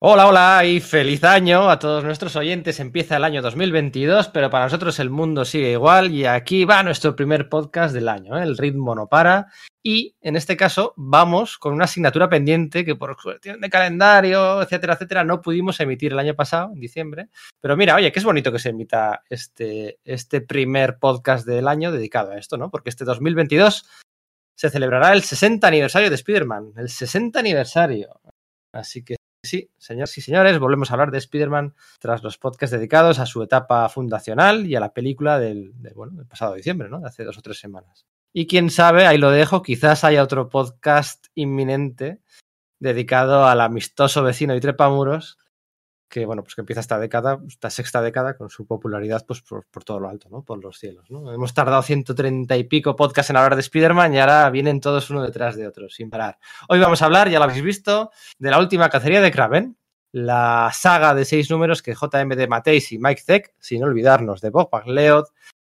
Hola, hola y feliz año a todos nuestros oyentes. Empieza el año 2022, pero para nosotros el mundo sigue igual y aquí va nuestro primer podcast del año. ¿eh? El ritmo no para y en este caso vamos con una asignatura pendiente que por cuestión de calendario, etcétera, etcétera, no pudimos emitir el año pasado, en diciembre. Pero mira, oye, que es bonito que se emita este, este primer podcast del año dedicado a esto, ¿no? Porque este 2022 se celebrará el 60 aniversario de Spider-Man, el 60 aniversario. Así que Sí, señores y señores, volvemos a hablar de Spider-Man tras los podcasts dedicados a su etapa fundacional y a la película del, del, pasado diciembre, ¿no? De hace dos o tres semanas. Y quién sabe, ahí lo dejo, quizás haya otro podcast inminente dedicado al amistoso vecino y trepamuros que bueno, pues que empieza esta década, esta sexta década, con su popularidad pues por, por todo lo alto, ¿no? Por los cielos, ¿no? Hemos tardado 130 y pico podcasts en hablar de Spider-Man y ahora vienen todos uno detrás de otro, sin parar. Hoy vamos a hablar, ya lo habéis visto, de la última cacería de Kraven, la saga de seis números que JMD Mateis y Mike Zeck, sin olvidarnos de Bob McLeod,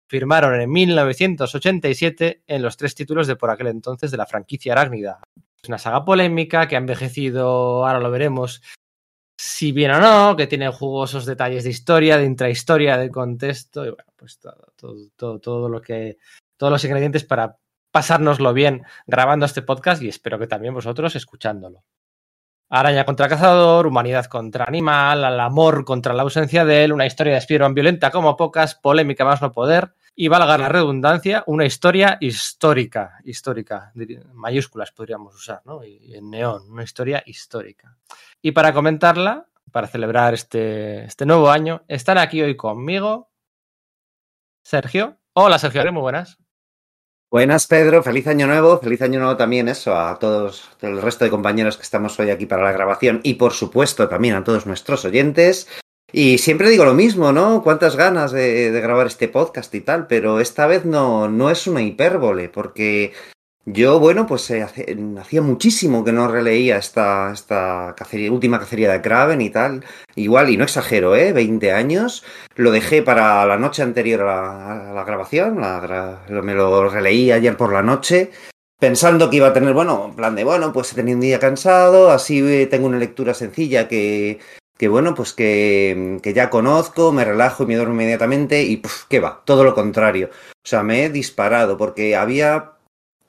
firmaron en 1987 en los tres títulos de por aquel entonces de la franquicia arácnida. Es una saga polémica que ha envejecido, ahora lo veremos, si bien o no, que tienen jugosos detalles de historia, de intrahistoria, de contexto, y bueno, pues todo, todo, todo, todo, lo que, todos los ingredientes para pasárnoslo bien grabando este podcast y espero que también vosotros escuchándolo. Araña contra cazador, humanidad contra animal, al amor contra la ausencia de él, una historia de Spider-Man violenta como pocas, polémica más no poder, y valga la redundancia, una historia histórica, histórica, mayúsculas podríamos usar, ¿no? Y en neón, una historia histórica. Y para comentarla, para celebrar este, este nuevo año, están aquí hoy conmigo Sergio. Hola Sergio, muy buenas. Buenas, Pedro. Feliz año nuevo. Feliz año nuevo también eso a todos el resto de compañeros que estamos hoy aquí para la grabación y por supuesto también a todos nuestros oyentes. Y siempre digo lo mismo, ¿no? Cuántas ganas de, grabar este podcast y tal, pero esta vez no, no es una hipérbole, porque yo, bueno, pues eh, hacía muchísimo que no releía esta, esta cacería, última cacería de Kraven y tal. Igual, y no exagero, ¿eh? 20 años. Lo dejé para la noche anterior a la, la grabación. La, me lo releí ayer por la noche. Pensando que iba a tener, bueno, en plan de, bueno, pues he tenido un día cansado, así tengo una lectura sencilla que, que bueno, pues que, que, ya conozco, me relajo y me duermo inmediatamente y puf, ¿qué va? Todo lo contrario. O sea, me he disparado porque había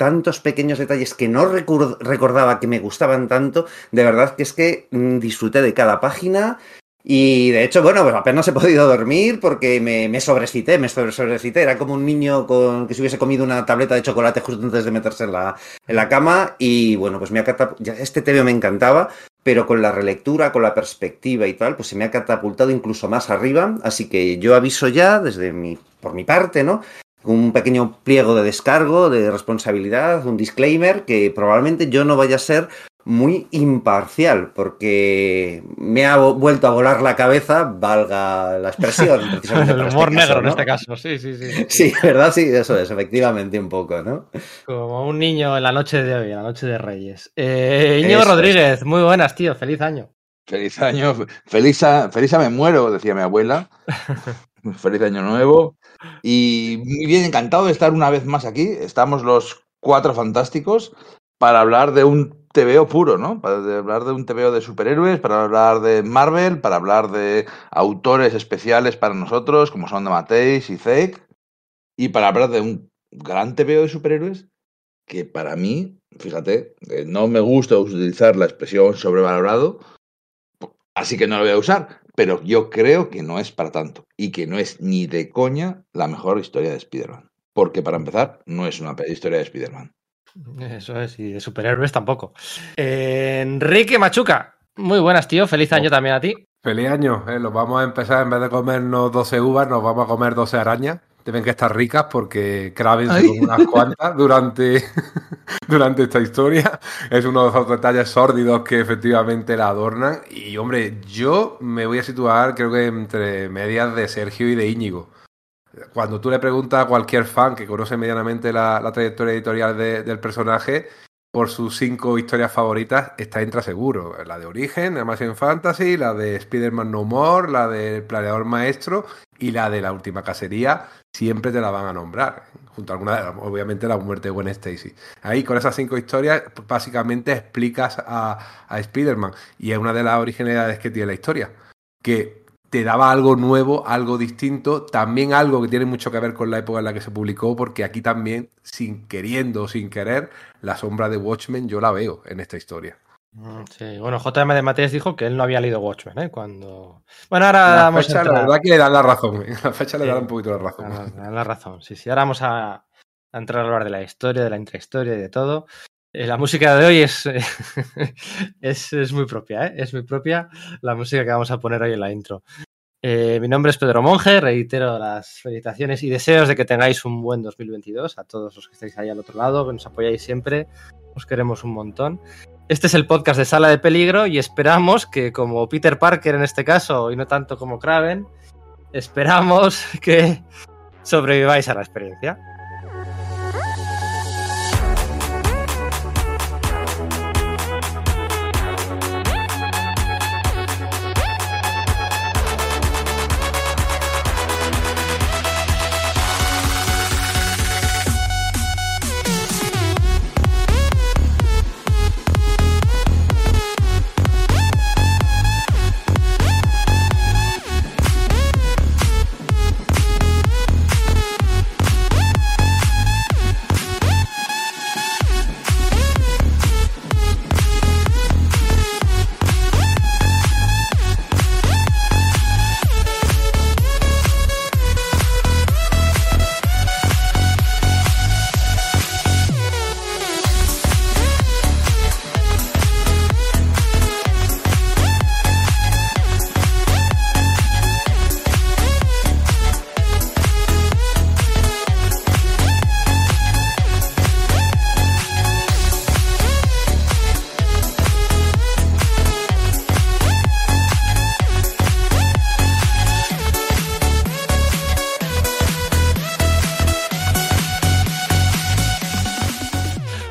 tantos pequeños detalles que no recordaba que me gustaban tanto, de verdad que es que mmm, disfruté de cada página y de hecho, bueno, pues apenas he podido dormir porque me, me sobrecité, me sobrecité. Era como un niño con, que se hubiese comido una tableta de chocolate justo antes de meterse en la, en la cama. Y bueno, pues me ha catapultado. Este TV me encantaba, pero con la relectura, con la perspectiva y tal, pues se me ha catapultado incluso más arriba. Así que yo aviso ya, desde mi, por mi parte, ¿no? Un pequeño pliego de descargo, de responsabilidad, un disclaimer, que probablemente yo no vaya a ser muy imparcial, porque me ha vuelto a volar la cabeza, valga la expresión. El humor este negro caso, ¿no? en este caso, sí, sí, sí, sí. Sí, ¿verdad? Sí, eso es, efectivamente, un poco, ¿no? Como un niño en la noche de hoy, en la noche de Reyes. Eh, Íñigo Rodríguez, es. muy buenas, tío, feliz año. Feliz año, feliz a, feliz a me muero, decía mi abuela. feliz año nuevo. Y muy bien, encantado de estar una vez más aquí. Estamos los cuatro fantásticos para hablar de un TVO puro, ¿no? Para hablar de un TVO de superhéroes, para hablar de Marvel, para hablar de autores especiales para nosotros, como son de Mateis y Zek, y para hablar de un gran TVO de superhéroes que para mí, fíjate, eh, no me gusta utilizar la expresión sobrevalorado, así que no lo voy a usar, pero yo creo que no es para tanto y que no es ni de coña la mejor historia de Spider-Man. Porque para empezar, no es una historia de Spider-Man. Eso es, y de superhéroes tampoco. Eh, Enrique Machuca, muy buenas, tío. Feliz año oh. también a ti. Feliz año. Eh, los vamos a empezar, en vez de comernos 12 uvas, nos vamos a comer 12 arañas. Deben que estar ricas porque Kraven se come unas cuantas durante, durante esta historia. Es uno de esos detalles sórdidos que efectivamente la adornan. Y hombre, yo me voy a situar, creo que entre medias de Sergio y de Íñigo cuando tú le preguntas a cualquier fan que conoce medianamente la, la trayectoria editorial de, del personaje, por sus cinco historias favoritas, está entra seguro. La de Origen, Amazing Fantasy, la de Spider-Man No More, la del Planeador Maestro y la de la última cacería siempre te la van a nombrar, junto a alguna, obviamente la muerte de Gwen Stacy. Ahí con esas cinco historias básicamente explicas a, a Spider-Man y es una de las originalidades que tiene la historia, que te daba algo nuevo, algo distinto, también algo que tiene mucho que ver con la época en la que se publicó, porque aquí también, sin queriendo o sin querer, la sombra de Watchmen yo la veo en esta historia. Mm, sí, bueno, JM de Matías dijo que él no había leído Watchmen, ¿eh? Cuando. Bueno, ahora la vamos fecha, a. entrar- La verdad que le dan la razón, ¿eh? la fecha le Sí. da un poquito la razón. Ah, me da la razón, sí, sí. Ahora vamos a, a entrar a hablar de la historia, de la intrahistoria y de todo. Eh, la música de hoy es, es, es muy propia, ¿eh? Es muy propia la música que vamos a poner hoy en la intro. Eh, mi nombre es Pedro Monge, reitero las felicitaciones y deseos de que tengáis un buen 2022 a todos los que estáis ahí al otro lado, que nos apoyáis siempre, os queremos un montón. Este es el podcast de Sala de Peligro y esperamos que como Peter Parker en este caso y no tanto como Kraven, esperamos que sobreviváis a la experiencia.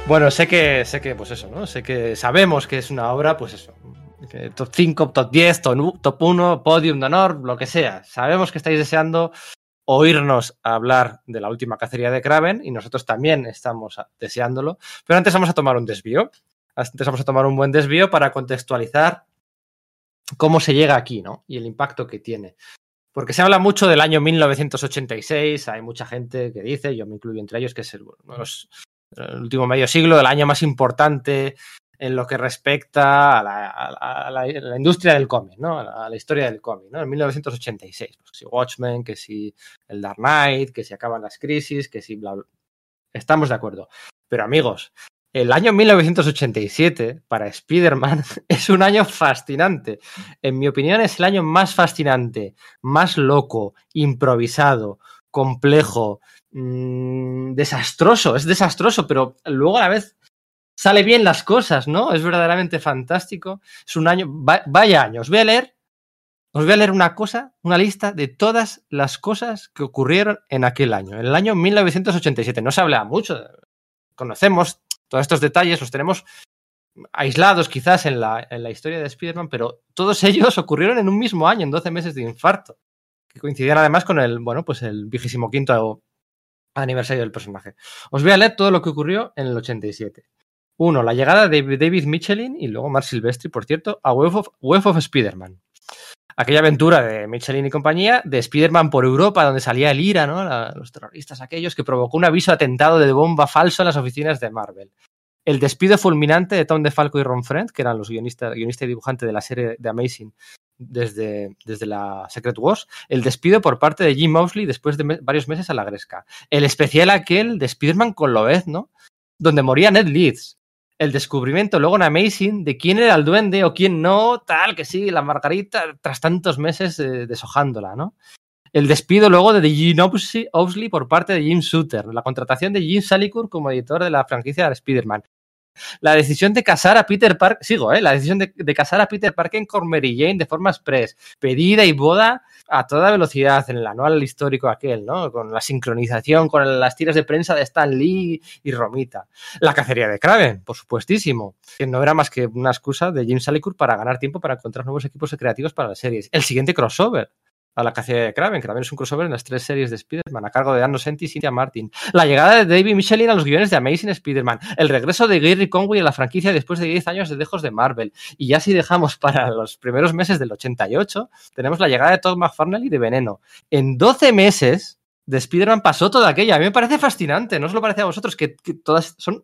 Bueno, sé que, sé que, pues eso, ¿no? Sé que sabemos que es una obra, pues eso. top 5, top 10, top top 1, podium de honor, lo que sea. Sabemos que estáis deseando oírnos hablar de la última cacería de Kraven y nosotros también estamos deseándolo. Pero antes vamos a tomar un desvío. Antes vamos a tomar un buen desvío para contextualizar cómo se llega aquí, ¿no? Y el impacto que tiene. Porque se habla mucho del año 1986, hay mucha gente que dice, yo me incluyo entre ellos, que es el, el último medio siglo, del año más importante en lo que respecta a la, a la- a la industria del cómic, ¿no? A la, a la historia del cómic, ¿no? En 1986. Pues, que si Watchmen, que si el Dark Knight, que si acaban las crisis, que si bla, bla. Estamos de acuerdo. Pero amigos, el año 1987 para Spider-Man es un año fascinante. En mi opinión es el año más fascinante, más loco, improvisado, complejo, mmm, desastroso. Es desastroso, pero luego a la vez sale bien las cosas, ¿no? Es verdaderamente fantástico. Es un año, va- vaya año. Os voy a leer, os voy a leer una cosa, una lista de todas las cosas que ocurrieron en aquel año, en el año 1987. No se habla mucho, conocemos todos estos detalles, los tenemos aislados quizás en la, en la historia de Spider-Man, pero todos ellos ocurrieron en un mismo año, en 12 meses de infarto, que coincidían además con el, bueno, pues el vigésimo quinto aniversario del personaje. Os voy a leer todo lo que ocurrió en el 87. Uno, la llegada de David Michelin y luego Mark Silvestri, por cierto, a Web of, Spider-Man. Aquella aventura de Michelin y compañía, de Spider-Man por Europa, donde salía el IRA, ¿no? Los terroristas aquellos, que provocó un aviso atentado de bomba falso en las oficinas de Marvel. El despido fulminante de Tom DeFalco y Ron Friend, que eran los guionistas guionista y dibujante de la serie de Amazing desde, desde la Secret Wars. El despido por parte de Jim Mosley después de varios meses a la gresca. El especial aquel de Spider-Man con Loez, ¿no? Donde moría Ned Leeds. El descubrimiento luego en Amazing de quién era el duende o quién no, tal, que sí, la Margarita, tras tantos meses eh, deshojándola, ¿no? El despido luego de Gene Oxley por parte de Jim Shooter, la contratación de Jim Salicourt como editor de la franquicia de Spider-Man. La decisión de casar a Peter Parker, sigo, ¿eh? La decisión de, casar a Peter Parker con Mary Jane de forma express, pedida y boda a toda velocidad en el anual histórico aquel, ¿no? Con la sincronización, con las tiras de prensa de Stan Lee y Romita. La cacería de Kraven, por supuestísimo, que no era más que una excusa de Jim Salicourt para ganar tiempo para encontrar nuevos equipos creativos para las series. El siguiente crossover, a la cacería de Kraven, que también es un crossover en las tres series de Spider-Man, a cargo de Anno Senti y Cynthia Martin. La llegada de David Michelin a los guiones de Amazing Spider-Man. El regreso de Gary Conway a la franquicia después de 10 años de dejos de Marvel. Y ya si dejamos para los primeros meses del 88, tenemos la llegada de Todd McFarlane y de Veneno. En 12 meses de Spider-Man pasó toda aquella. A mí me parece fascinante, ¿no os lo parece a vosotros? Que todas son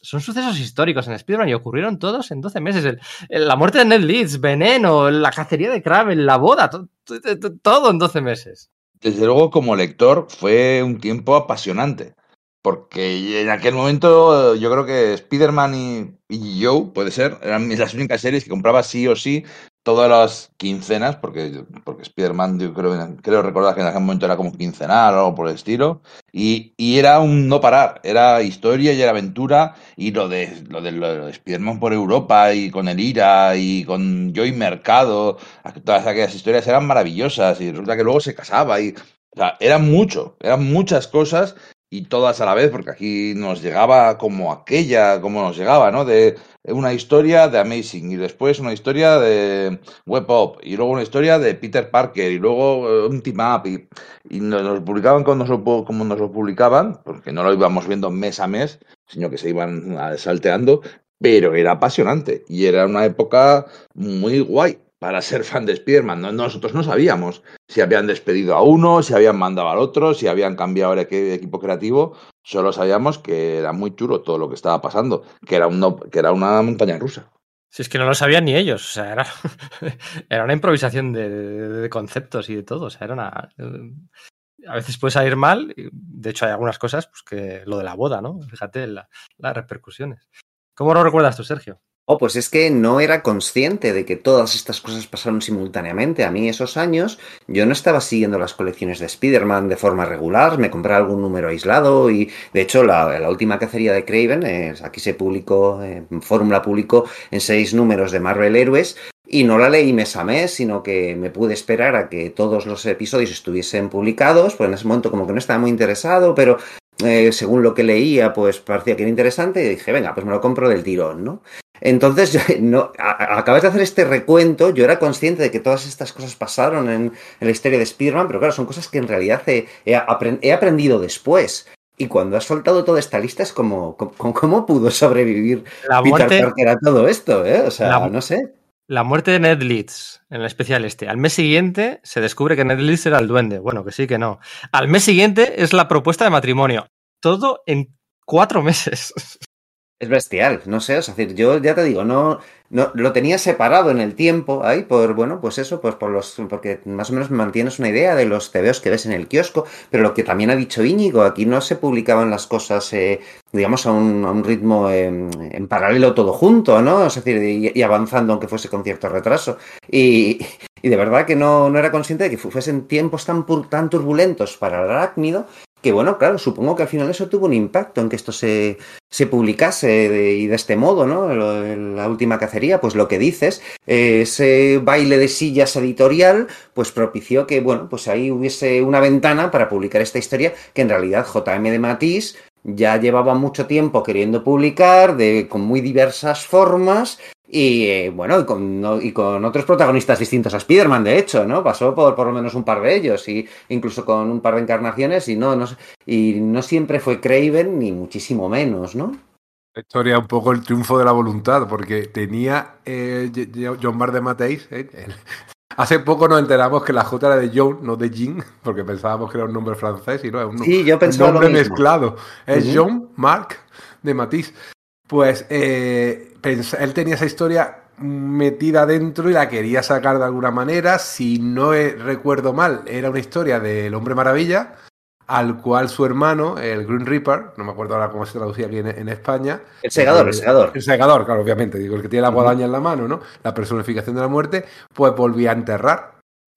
son sucesos históricos en Spider-Man y ocurrieron todos en 12 meses. El, la muerte de Ned Leeds, Veneno, la cacería de Kraven, la boda, to, to, to, todo en 12 meses. Desde luego, como lector, fue un tiempo apasionante. Porque en aquel momento yo creo que Spider-Man y, y, Joe, puede ser, eran las únicas series que compraba sí o sí todas las quincenas, porque, porque Spider-Man yo creo, creo recordar que en aquel momento era como quincenal o por el estilo, y, y, era un no parar, era historia y era aventura, y lo de, lo de, lo de Spider-Man por Europa y con el IRA y con Joy Mercado, todas aquellas historias eran maravillosas, y resulta que luego se casaba y... O eran mucho, eran muchas cosas y todas a la vez, porque aquí nos llegaba como aquella, como nos llegaba, ¿no? De una historia de Amazing y después una historia de Web Up y luego una historia de Peter Parker y luego un team up y, nos, publicaban como nos, lo, como nos lo publicaban, porque no lo íbamos viendo mes a mes, sino que se iban salteando, pero era apasionante y era una época muy guay para ser fan de Spider-Man. Nosotros no sabíamos si habían despedido a uno, si habían mandado al otro, si habían cambiado el equipo creativo. Solo sabíamos que era muy chulo todo lo que estaba pasando, que era, un, era una montaña rusa. Si es que no lo sabían ni ellos, o sea, era, era una improvisación de, conceptos y de todo, o sea, era una... A veces puede salir mal, de hecho hay algunas cosas, pues que lo de la boda, ¿no? Fíjate la, las repercusiones. ¿Cómo lo recuerdas tú, Sergio? Oh, pues es que no era consciente de que todas estas cosas pasaron simultáneamente. A mí esos años yo no estaba siguiendo las colecciones de Spider-Man de forma regular, me compré algún número aislado y de hecho la, última cacería de Craven, eh, aquí se publicó, eh, Fórmula publicó en seis números de Marvel Héroes y no la leí mes a mes, sino que me pude esperar a que todos los episodios estuviesen publicados, pues en ese momento como que no estaba muy interesado, pero eh, según lo que leía, pues parecía que era interesante y dije, venga, pues me lo compro del tirón, ¿no? Entonces, yo, no, a, acabas de hacer este recuento, yo era consciente de que todas estas cosas pasaron en, en la historia de Spider-Man, pero claro, son cosas que en realidad he, he, aprend, he, aprendido después. Y cuando has soltado toda esta lista es como, como ¿cómo pudo sobrevivir la muerte, Peter Parker a todo esto? ¿eh? O sea, la, no sé. La muerte de Ned Leeds en el especial este. Al mes siguiente se descubre que Ned Leeds era el duende. Bueno, que sí, que no. Al mes siguiente es la propuesta de matrimonio. Todo en cuatro meses. Es bestial, no sé, es decir, yo ya te digo, no, no lo tenía separado en el tiempo ahí por, bueno, pues eso, pues por los, porque más o menos mantienes una idea de los tebeos que ves en el kiosco, pero lo que también ha dicho Íñigo, aquí no se publicaban las cosas, eh, digamos, a un, a un ritmo eh, en paralelo todo junto, ¿no? Es decir, y, y, avanzando aunque fuese con cierto retraso. Y, y de verdad que no, no era consciente de que fuesen tiempos tan, tan turbulentos para el arácnido que bueno, claro, supongo que al final eso tuvo un impacto en que esto se, se publicase de, y de este modo, ¿no? La última cacería, pues lo que dices, ese baile de sillas editorial, pues propició que, bueno, pues ahí hubiese una ventana para publicar esta historia que en realidad JM de Matisse ya llevaba mucho tiempo queriendo publicar de, con muy diversas formas y eh, bueno, y con, no, y con, otros protagonistas distintos a Spider-Man, de hecho, ¿no? Pasó por por lo menos un par de ellos, y incluso con un par de encarnaciones, y no, no, y no siempre fue Craven, ni muchísimo menos, ¿no? La historia un poco el triunfo de la voluntad, porque tenía eh, John Bar de Mateis. Eh, Hace poco nos enteramos que la J era de John, no de Jean, porque pensábamos que era un nombre francés y no, es un, sí, yo un nombre mezclado. Es uh -huh. John Marc de Matisse. Pues eh, él tenía esa historia metida dentro y la quería sacar de alguna manera. Si no recuerdo mal, era una historia del Hombre Maravilla, al cual su hermano, el Green Reaper, no me acuerdo ahora cómo se traducía aquí en, en España. El segador, el, el, segador. El segador, claro, obviamente, digo, el que tiene la guadaña en la mano, ¿no? La personificación de la muerte, pues volvía a enterrar.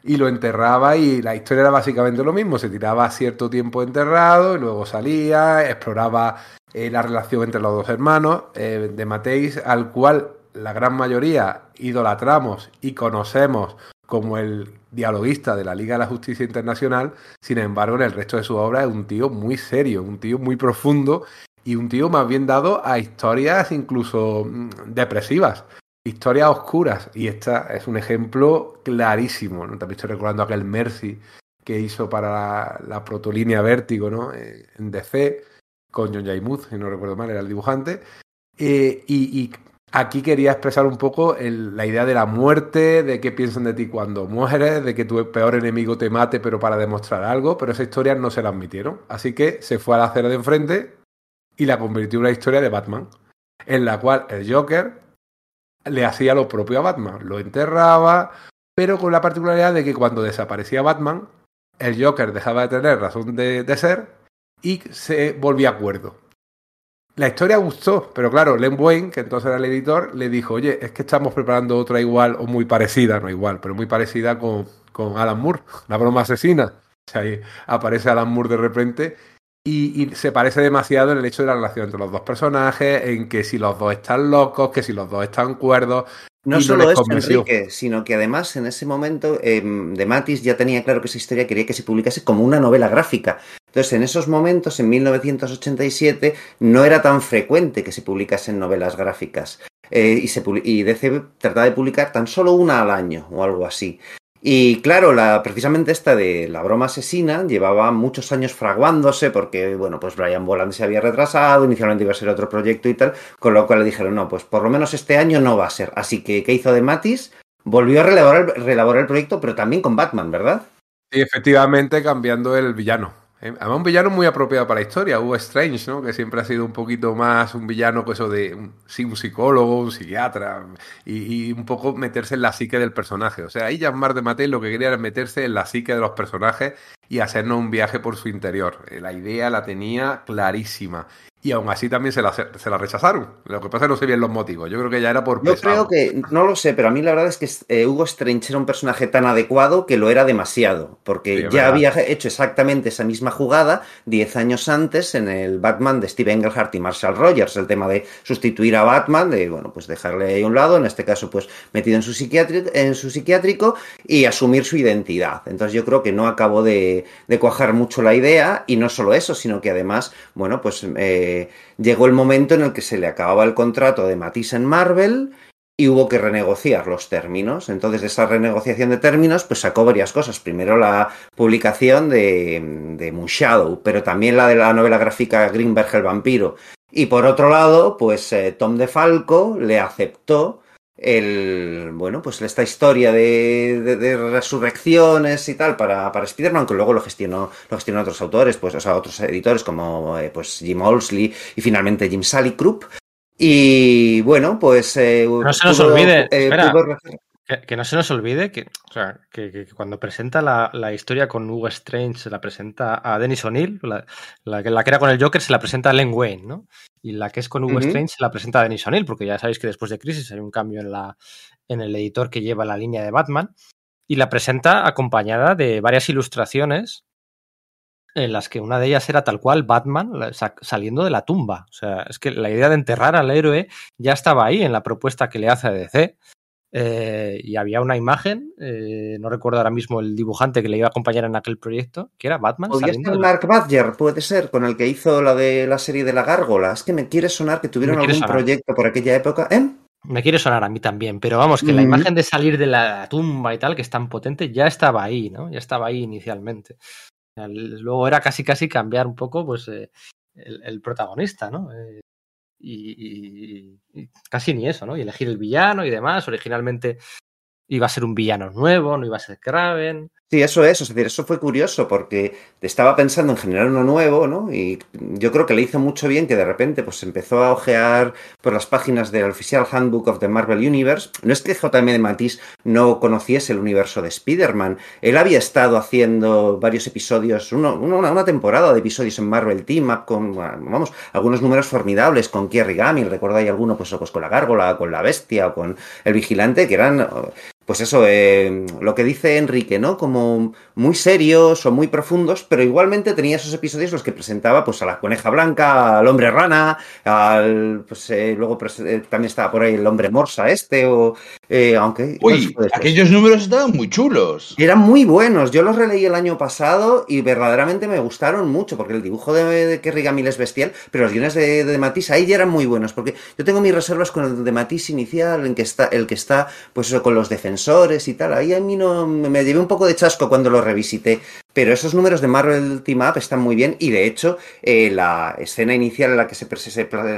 Y lo enterraba y la historia era básicamente lo mismo. Se tiraba cierto tiempo enterrado y luego salía, exploraba eh, la relación entre los dos hermanos eh, de Mateis, al cual la gran mayoría idolatramos y conocemos como el dialoguista de la Liga de la Justicia Internacional, sin embargo, en el resto de su obra es un tío muy serio, un tío muy profundo y un tío más bien dado a historias incluso mm, depresivas. Historias oscuras. Y esta es un ejemplo clarísimo. ¿no? También estoy recordando aquel Mercy que hizo para la, la protolínea Vértigo ¿no? Eh, en DC con John Jaimuth, si no recuerdo mal, era el dibujante. Eh, y, aquí quería expresar un poco la idea de la muerte, de qué piensan de ti cuando mueres, de que tu peor enemigo te mate, pero para demostrar algo. Pero esa historia no se la admitieron. Así que se fue a la acera de enfrente y la convirtió en una historia de Batman, en la cual el Joker le hacía lo propio a Batman, lo enterraba, pero con la particularidad de que cuando desaparecía Batman, el Joker dejaba de tener razón de, ser y se volvía acuerdo. La historia gustó, pero claro, Len Wayne, que entonces era el editor, le dijo, oye, es que estamos preparando otra igual o muy parecida, no igual, pero muy parecida con, con Alan Moore, la broma asesina. O sea, ahí aparece Alan Moore de repente y, y, se parece demasiado en el hecho de la relación entre los dos personajes, en que si los dos están locos, que si los dos están cuerdos. No solo eso, Enrique, sino que además en ese momento eh, de Matis ya tenía claro que esa historia quería que se publicase como una novela gráfica. Entonces, en esos momentos, en 1987, no era tan frecuente que se publicasen novelas gráficas. Eh, y, se, y DC trataba de publicar tan solo una al año o algo así. Y claro, la, precisamente esta de la broma asesina llevaba muchos años fraguándose porque, bueno, pues Brian Boland se había retrasado, inicialmente iba a ser otro proyecto y tal, con lo cual le dijeron, no, pues por lo menos este año no va a ser. Así que, ¿qué hizo de Matis? Volvió a reelaborar, reelaborar el proyecto, pero también con Batman, ¿verdad? Sí, efectivamente, cambiando el villano. Además, un villano muy apropiado para la historia, Hugo Strange, ¿no? Que siempre ha sido un poquito más un villano que eso de un, un psicólogo, un psiquiatra, y, un poco meterse en la psique del personaje. O sea, ahí Jean-Marc de Mattel lo que quería era meterse en la psique de los personajes y hacernos un viaje por su interior. La idea la tenía clarísima y aún así también se la, se la, rechazaron. Lo que pasa es que no sé bien los motivos. Yo creo que ya era por. Yo pesado. creo que, no lo sé, pero a mí la verdad es que eh, Hugo Strange era un personaje tan adecuado que lo era demasiado. Porque sí, ya verdad. había hecho exactamente esa misma jugada 10 años antes en el Batman de Steve Englehart y Marshall Rogers. El tema de sustituir a Batman, de, bueno, pues dejarle ahí a un lado, en este caso, pues metido en su, psiquiátrico, en su psiquiátrico y asumir su identidad. Entonces yo creo que no acabó de, de cuajar mucho la idea y no solo eso, sino que además, bueno, pues. Eh, llegó el momento en el que se le acababa el contrato de Matisse en Marvel y hubo que renegociar los términos. Entonces, de esa renegociación de términos, pues sacó varias cosas. Primero la publicación de, de pero también la de la novela gráfica Greenberg el vampiro. Y por otro lado, pues eh, Tom DeFalco le aceptó el bueno pues esta historia de, de, de resurrecciones y tal para, para Spider-Man que luego lo gestionó lo gestionó otros autores pues o sea otros editores como eh, pues Jim Olsley y finalmente Jim Salicrup y bueno pues eh, no se nos pudo, olvide eh, espera, pudo... que, que, no se nos olvide que, o sea, que, que cuando presenta la, la, historia con Hugo Strange se la presenta a Dennis O'Neill la, la, la, que era con el Joker se la presenta a Len Wayne ¿no? Y la que es con Hugo uh -huh. Strange se la presenta a Denis O'Neill, porque ya sabéis que después de Crisis hay un cambio en, la, en el editor que lleva la línea de Batman, y la presenta acompañada de varias ilustraciones en las que una de ellas era tal cual Batman saliendo de la tumba. O sea, es que la idea de enterrar al héroe ya estaba ahí en la propuesta que le hace a DC. Eh, y había una imagen, eh, no recuerdo ahora mismo el dibujante que le iba a acompañar en aquel proyecto, que era Batman. Podría ser Mark Badger, puede ser, con el que hizo la de la serie de la gárgola. Es que me quiere sonar que tuvieron algún sonar. proyecto por aquella época. ¿Eh? Me quiere sonar a mí también, pero vamos, que mm. la imagen de salir de la tumba y tal, que es tan potente, ya estaba ahí, ¿no? Ya estaba ahí inicialmente. Luego era casi casi cambiar un poco, pues, eh, el, el, protagonista, ¿no? Eh, y, y, y, casi ni eso, ¿no? Y elegir el villano y demás. Originalmente iba a ser un villano nuevo, no iba a ser Kraven. Sí, eso es, es decir, eso fue curioso porque estaba pensando en generar uno nuevo, ¿no? Y yo creo que le hizo mucho bien que de repente pues empezó a ojear por las páginas del Official Handbook of the Marvel Universe. No es que JM de Matisse no conociese el universo de Spider-Man, él había estado haciendo varios episodios, uno, una, temporada de episodios en Marvel Team Up con, vamos, algunos números formidables con Kerry Gamil, recordáis alguno pues, pues con la gárgola, con la bestia o con el vigilante, que eran pues eso, eh, lo que dice Enrique, ¿no? Como muy serios o muy profundos, pero igualmente tenía esos episodios los que presentaba pues a la coneja blanca, al hombre rana, al pues eh, luego eh, también estaba por ahí el hombre morsa este o eh, aunque Uy, no aquellos números estaban muy chulos. Eran muy buenos. Yo los releí el año pasado y verdaderamente me gustaron mucho porque el dibujo de, de Kerry Gamil es bestial, pero los guiones de, de Matisse ahí ya eran muy buenos porque yo tengo mis reservas con el de Matisse inicial, en que está el que está pues eso con los defensores y tal. Ahí a mí no me llevé un poco de chasco cuando lo revisité, pero esos números de Marvel Team Up están muy bien y de hecho eh, la escena inicial en la que se, se,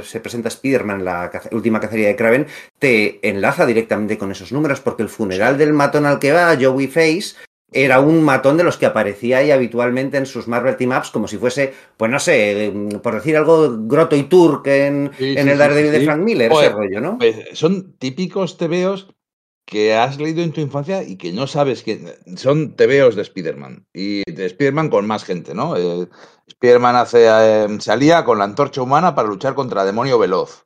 se presenta Spider-Man, la caza, última cacería de Kraven, te enlaza directamente con esos números porque el funeral del matón al que va, Joey Face, era un matón de los que aparecía ahí habitualmente en sus Marvel Team Ups, como si fuese, pues no sé, por decir algo, Grotto y Turk en, sí, en sí, el Daredevil sí, de Frank Miller, ese rollo, ¿no? Pues son típicos tebeos que has leído en tu infancia y que no sabes que son tebeos de Spider-Man y de Spider-Man con más gente, ¿no? Eh, Spider-Man hace, eh, salía con la antorcha humana para luchar contra Demonio Veloz.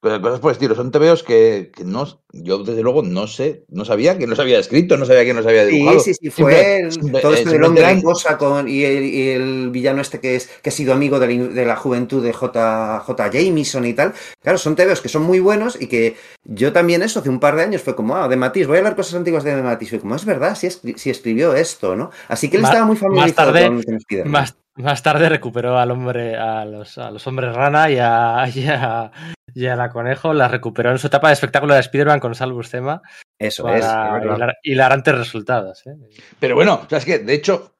Cosas por el estilo, son tebeos que, que, no, yo desde luego no sé, no sabía que no se había escrito, no sabía que no se había dibujado. Sí, sí, sí, fue siempre, todo esto del hombre gran... cosa con, y, el, y, el, villano este que, es, que ha sido amigo de la, de la juventud de J, J. Jameson y tal. Claro, son tebeos que son muy buenos y que yo también eso hace un par de años fue como, ah, de Matisse, voy a hablar cosas antiguas de Matisse. Fue como, es verdad, si, sí, sí escribió esto, ¿no? Así que él más, estaba muy familiarizado más tarde, con. Más, más tarde recuperó al hombre, a los, a los hombres rana y a, y a, y a la conejo, la recuperó en su etapa de espectáculo de Spider-Man con Salvus Tema. Eso para es. Hilar, hilarantes resultados. ¿eh? Pero bueno, o sea, es que de hecho,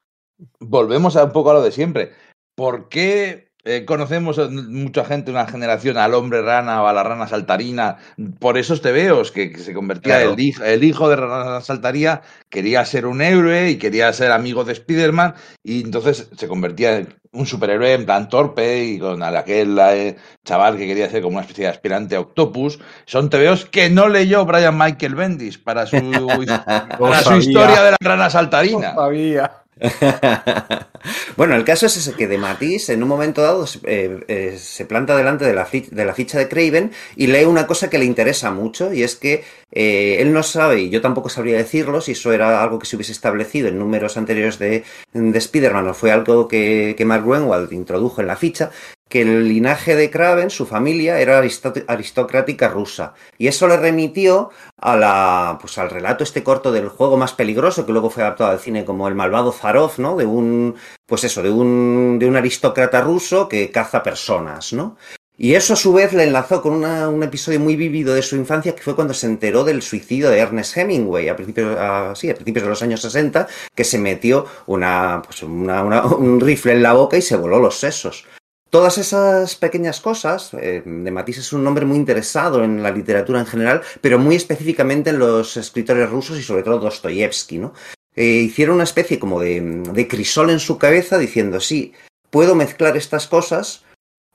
volvemos a un poco a lo de siempre. ¿Por qué eh, conocemos mucha gente, una generación, al hombre rana o a la rana saltarina, por esos tebeos, que, que se convertía claro. el, hijo, el, hijo de rana saltaría, quería ser un héroe y quería ser amigo de Spider-Man, y entonces se convertía en un superhéroe en plan torpe y con aquel eh, chaval que quería ser como una especie de aspirante a Octopus. Son tebeos que no leyó Brian Michael Bendis para su, para su historia de la rana saltarina. No sabía. bueno, el caso es ese que de Matisse en un momento dado eh, eh, se planta delante de la, ficha, de la, ficha de Craven y lee una cosa que le interesa mucho y es que eh, él no sabe, y yo tampoco sabría decirlo, si eso era algo que se hubiese establecido en números anteriores de, de Spider-Man o fue algo que, que Mark Greenwald introdujo en la ficha, que el linaje de Kraven, su familia, era aristocrática rusa. Y eso le remitió a la, pues al relato este corto del juego más peligroso, que luego fue adaptado al cine como el malvado Zarov, ¿no? De un, pues eso, de un, de un aristócrata ruso que caza personas, ¿no? Y eso a su vez le enlazó con una, un episodio muy vívido de su infancia que fue cuando se enteró del suicidio de Ernest Hemingway a principios, a, a principios de los años 60, que se metió una, pues una, una, un rifle en la boca y se voló los sesos. Todas esas pequeñas cosas, eh, de Matisse es un nombre muy interesado en la literatura en general, pero muy específicamente en los escritores rusos y sobre todo Dostoyevsky, ¿no? Eh, hicieron una especie como de, de crisol en su cabeza diciendo, sí, puedo mezclar estas cosas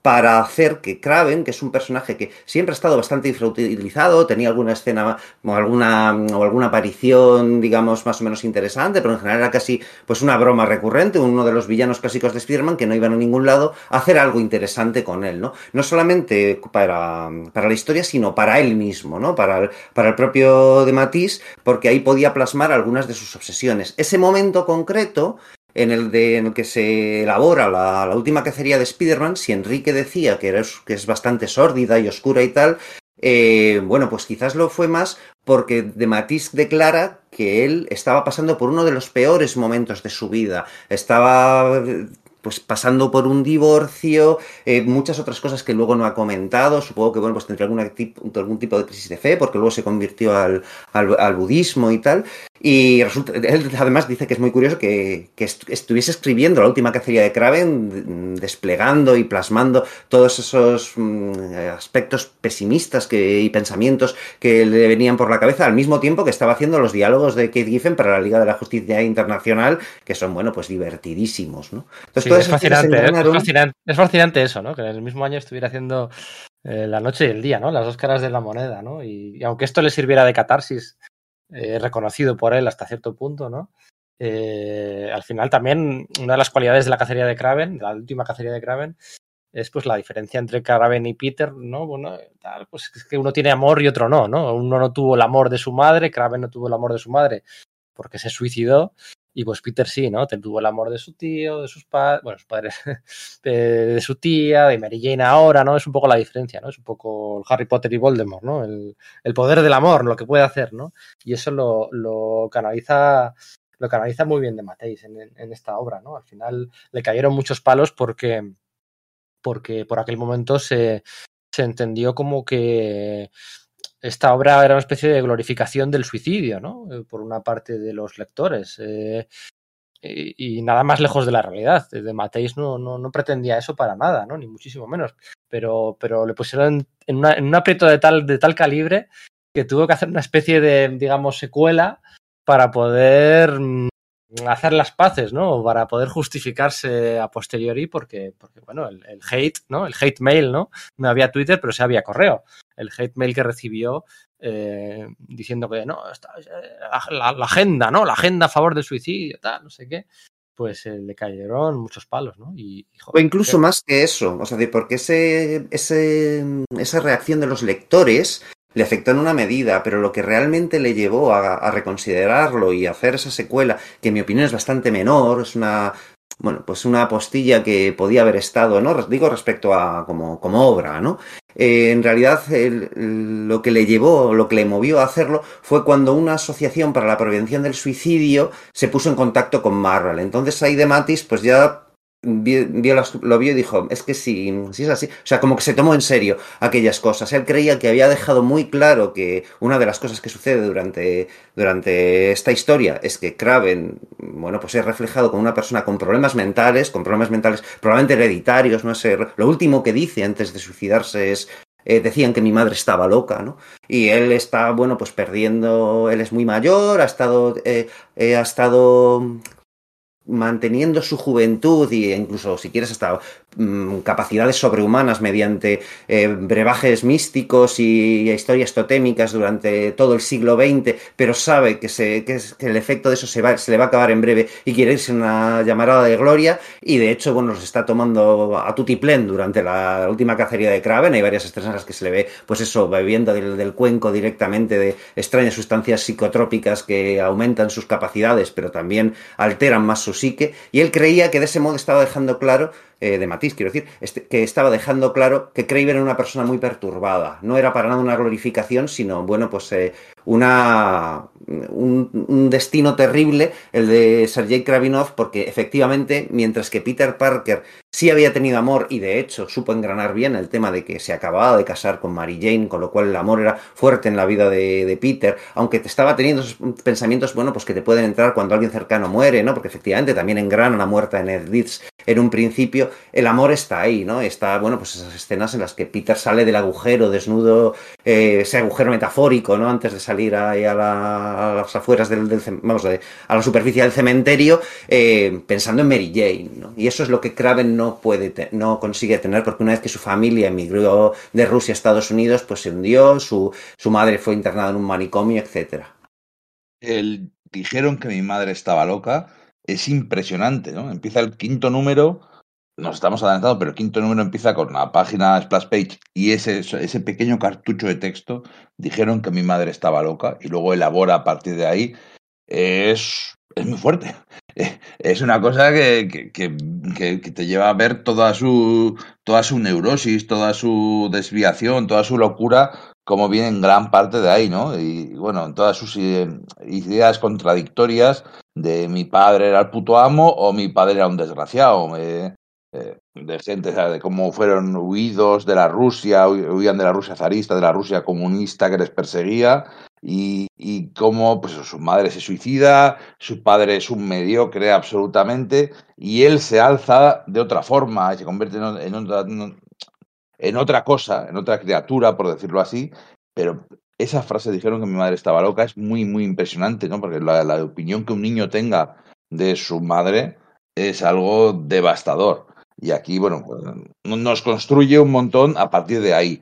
para hacer que Kraven, que es un personaje que siempre ha estado bastante infrautilizado, tenía alguna escena o alguna, o alguna aparición, digamos, más o menos interesante, pero en general era casi pues una broma recurrente, uno de los villanos clásicos de Spider-Man que no iban a ningún lado, hacer algo interesante con él, ¿no? No solamente para, para la historia, sino para él mismo, ¿no? Para el, para el propio de Matisse, porque ahí podía plasmar algunas de sus obsesiones. Ese momento concreto en el, de, en el que se elabora la, última cacería de Spider-Man, si Enrique decía que, era, que es bastante sórdida y oscura y tal, eh, bueno, pues quizás lo fue más porque de Matisse declara que él estaba pasando por uno de los peores momentos de su vida. Estaba pues pasando por un divorcio, eh, muchas otras cosas que luego no ha comentado, supongo que bueno, pues tendría alguna tipo, algún tipo de crisis de fe, porque luego se convirtió al, al, budismo y tal, y resulta, él además dice que es muy curioso que, que estuviese escribiendo la última cacería de Kraven, desplegando y plasmando todos esos mm, aspectos pesimistas que, y pensamientos que le venían por la cabeza, al mismo tiempo que estaba haciendo los diálogos de Kate Giffen para la Liga de la Justicia Internacional, que son, bueno, pues divertidísimos, ¿no? Entonces, es, fascinante, es, fascinante, es fascinante eso, ¿no? Que en el mismo año estuviera haciendo eh, la noche y el día, ¿no? Las dos caras de la moneda, ¿no? Y, y aunque esto le sirviera de catarsis, eh, reconocido por él hasta cierto punto, ¿no? Eh, al final también una de las cualidades de la cacería de Kraven, de la última cacería de Kraven, es pues la diferencia entre Kraven y Peter, ¿no? Bueno, tal, pues es que uno tiene amor y otro no, ¿no? Uno no tuvo el amor de su madre, Kraven no tuvo el amor de su madre porque se suicidó y pues Peter sí, ¿no? Tuvo el amor de su tío, de sus padres, bueno, sus padres, de, su tía, de Mary Jane ahora, ¿no? Es un poco la diferencia, ¿no? Es un poco Harry Potter y Voldemort, ¿no? El, el poder del amor, lo que puede hacer, ¿no? Y eso lo, lo canaliza lo canaliza muy bien de Mateis en, en, esta obra, ¿no? Al final le cayeron muchos palos porque, porque por aquel momento se, se entendió como que esta obra era una especie de glorificación del suicidio, ¿no? Eh, por una parte de los lectores. Eh, y, nada más lejos de la realidad. De Mateis no, no, no, pretendía eso para nada, ¿no? Ni muchísimo menos. Pero, pero le pusieron en, una, un aprieto de tal, de tal calibre que tuvo que hacer una especie de, digamos, secuela para poder mm, hacer las paces, ¿no? Para poder justificarse a posteriori, porque, porque bueno, el, hate, ¿no? El hate mail, ¿no? No había Twitter, pero sí había correo. El hate mail que recibió eh, diciendo que no, está, la, la, agenda, ¿no? La agenda a favor del suicidio, tal, no sé qué. Pues eh, le cayeron muchos palos, ¿no? Y, y joder, o incluso más que eso, o sea, de porque ese, ese, esa reacción de los lectores le afectó en una medida, pero lo que realmente le llevó a, a, reconsiderarlo y a hacer esa secuela, que en mi opinión es bastante menor, es una, bueno, pues una postilla que podía haber estado, ¿no? Digo respecto a como, como obra, ¿no? Eh, en realidad lo que le llevó, lo que le movió a hacerlo fue cuando una asociación para la prevención del suicidio se puso en contacto con Marvel. Entonces ahí de Matis pues ya vio, vio las, lo vio y dijo, es que sí, sí es así. O sea, como que se tomó en serio aquellas cosas. Él creía que había dejado muy claro que una de las cosas que sucede durante, durante esta historia es que Kraven, bueno, pues es reflejado como una persona con problemas mentales, con problemas mentales probablemente hereditarios, no sé. Lo último que dice antes de suicidarse es eh, decían que mi madre estaba loca, ¿no? Y él está, bueno, pues perdiendo, él es muy mayor, ha estado, eh, eh, ha estado manteniendo su juventud e incluso, si quieres, hasta mmm, capacidades sobrehumanas mediante eh, brebajes místicos y historias totémicas durante todo el siglo XX, pero sabe que, se, que, el efecto de eso se, va, se, le va a acabar en breve y quiere irse una llamarada de gloria y de hecho, bueno, los está tomando a tutiplén durante la última cacería de Kraven. Hay varias escenas que se le ve, pues eso, bebiendo del, del cuenco directamente de extrañas sustancias psicotrópicas que aumentan sus capacidades, pero también alteran más su psique, y él creía que de ese modo estaba dejando claro eh, de Matisse, quiero decir, este, que estaba dejando claro que Craven era una persona muy perturbada. No era para nada una glorificación, sino, bueno, pues eh, una, un, un, destino terrible, el de Sergei Kravinov, porque efectivamente, mientras que Peter Parker sí había tenido amor y de hecho supo engranar bien el tema de que se acababa de casar con Mary Jane, con lo cual el amor era fuerte en la vida de, Peter, aunque te estaba teniendo esos pensamientos, bueno, pues que te pueden entrar cuando alguien cercano muere, ¿no? Porque efectivamente también engrana la muerte en Edith en un principio, el amor está ahí, ¿no? Está, bueno, pues esas escenas en las que Peter sale del agujero desnudo, eh, ese agujero metafórico, ¿no? Antes de salir ahí a, la, las afueras del, vamos, a la superficie del cementerio, eh, pensando en Mary Jane, ¿no? Y eso es lo que Kraven no puede, te, no consigue tener, porque una vez que su familia emigró de Rusia a Estados Unidos, pues se hundió, su, su madre fue internada en un manicomio, etcétera. El, dijeron que mi madre estaba loca, es impresionante, ¿no? Empieza el quinto número, nos estamos adelantando, pero el quinto número empieza con la página splash page y ese, ese pequeño cartucho de texto, dijeron que mi madre estaba loca y luego elabora a partir de ahí, es, es muy fuerte. Es una cosa que, que, que, te lleva a ver toda su, toda su neurosis, toda su desviación, toda su locura, como viene en gran parte de ahí, ¿no? Y bueno, todas sus ideas contradictorias de mi padre era el puto amo o mi padre era un desgraciado. Eh, de gente, de cómo fueron huidos de la Rusia, huían de la Rusia zarista, de la Rusia comunista que les perseguía, y, y cómo pues, su madre se suicida, su padre es un mediocre absolutamente, y él se alza de otra forma y se convierte en, otra, en otra cosa, en otra criatura, por decirlo así, pero esa frase dijeron que mi madre estaba loca es muy, muy impresionante, ¿no? Porque la, la opinión que un niño tenga de su madre es algo devastador. Y aquí, bueno, pues, nos construye un montón a partir de ahí.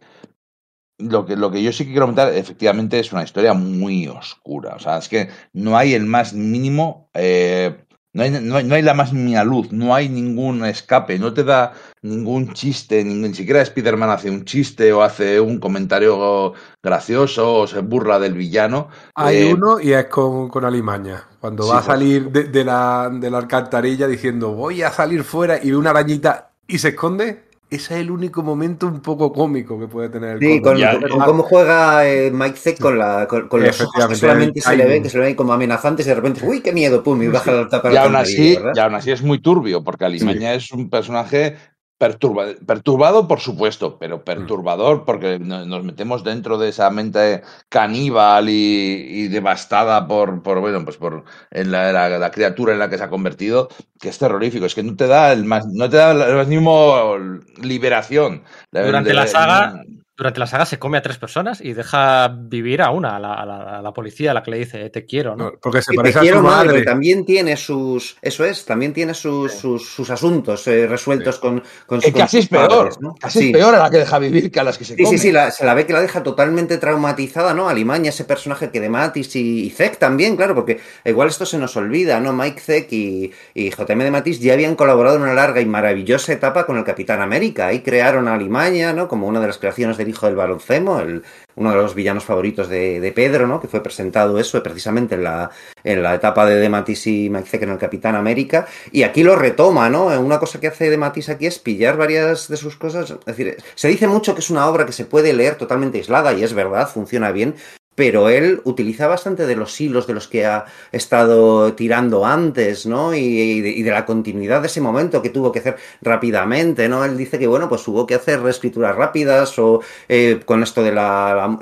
Lo que, lo que yo sí que quiero comentar, efectivamente, es una historia muy oscura. O sea, es que no hay el más mínimo eh, No hay, no, hay, no hay, la más mínima luz, no hay ningún escape, no te da ningún chiste, ni, ni siquiera Spider-Man hace un chiste o hace un comentario gracioso o se burla del villano. Hay eh, uno y es con, con Alimaña, cuando sí, va a salir de, de, la, de la alcantarilla diciendo voy a salir fuera y ve una arañita y se esconde ese es el único momento un poco cómico que puede tener el Sí, con, ya, con, cómo juega eh, Mike Zeck con, la, con, con los ojos que solamente se le ven, que se le ven como amenazantes y de repente, uy, qué miedo, pum, y baja la tapa. Y aún así, y aún así es muy turbio, porque Alimaña sí. es un personaje Perturba, perturbado, por supuesto, pero perturbador porque nos metemos dentro de esa mente caníbal y, y devastada por, por, bueno, pues por en la, la, la, criatura en la que se ha convertido, que es terrorífico. Es que no te da el más, no te da el mismo liberación. Durante de, la saga, durante la saga se come a tres personas y deja vivir a una, a la, a la, a la policía, a la que le dice, te quiero, ¿no? porque se parece te quiero, a su madre. madre. También tiene sus, eso es, también tiene sus, sus, sus asuntos eh, resueltos sí. con, con, sus Casi es peor, padres, ¿no? casi sí. es peor a la que deja vivir que a las que se sí, come. Sí, sí, la, se la ve que la deja totalmente traumatizada, ¿no? Alimaña, ese personaje que de Matis y, y Zek también, claro, porque igual esto se nos olvida, ¿no? Mike Zek y, y JM de Matis ya habían colaborado en una larga y maravillosa etapa con el Capitán América. Ahí crearon a Alimaña, ¿no? Como una de las creaciones del hijo del baloncemo, el, uno de los villanos favoritos de, de, Pedro, ¿no? Que fue presentado eso precisamente en la, en la etapa de Dematis y Mike en el Capitán América. Y aquí lo retoma, ¿no? Una cosa que hace Dematis aquí es pillar varias de sus cosas. Es decir, se dice mucho que es una obra que se puede leer totalmente aislada, y es verdad, funciona bien, pero él utiliza bastante de los hilos de los que ha estado tirando antes, ¿no? Y, de, la continuidad de ese momento que tuvo que hacer rápidamente, ¿no? Él dice que, bueno, pues tuvo que hacer reescrituras rápidas o eh, con esto de la,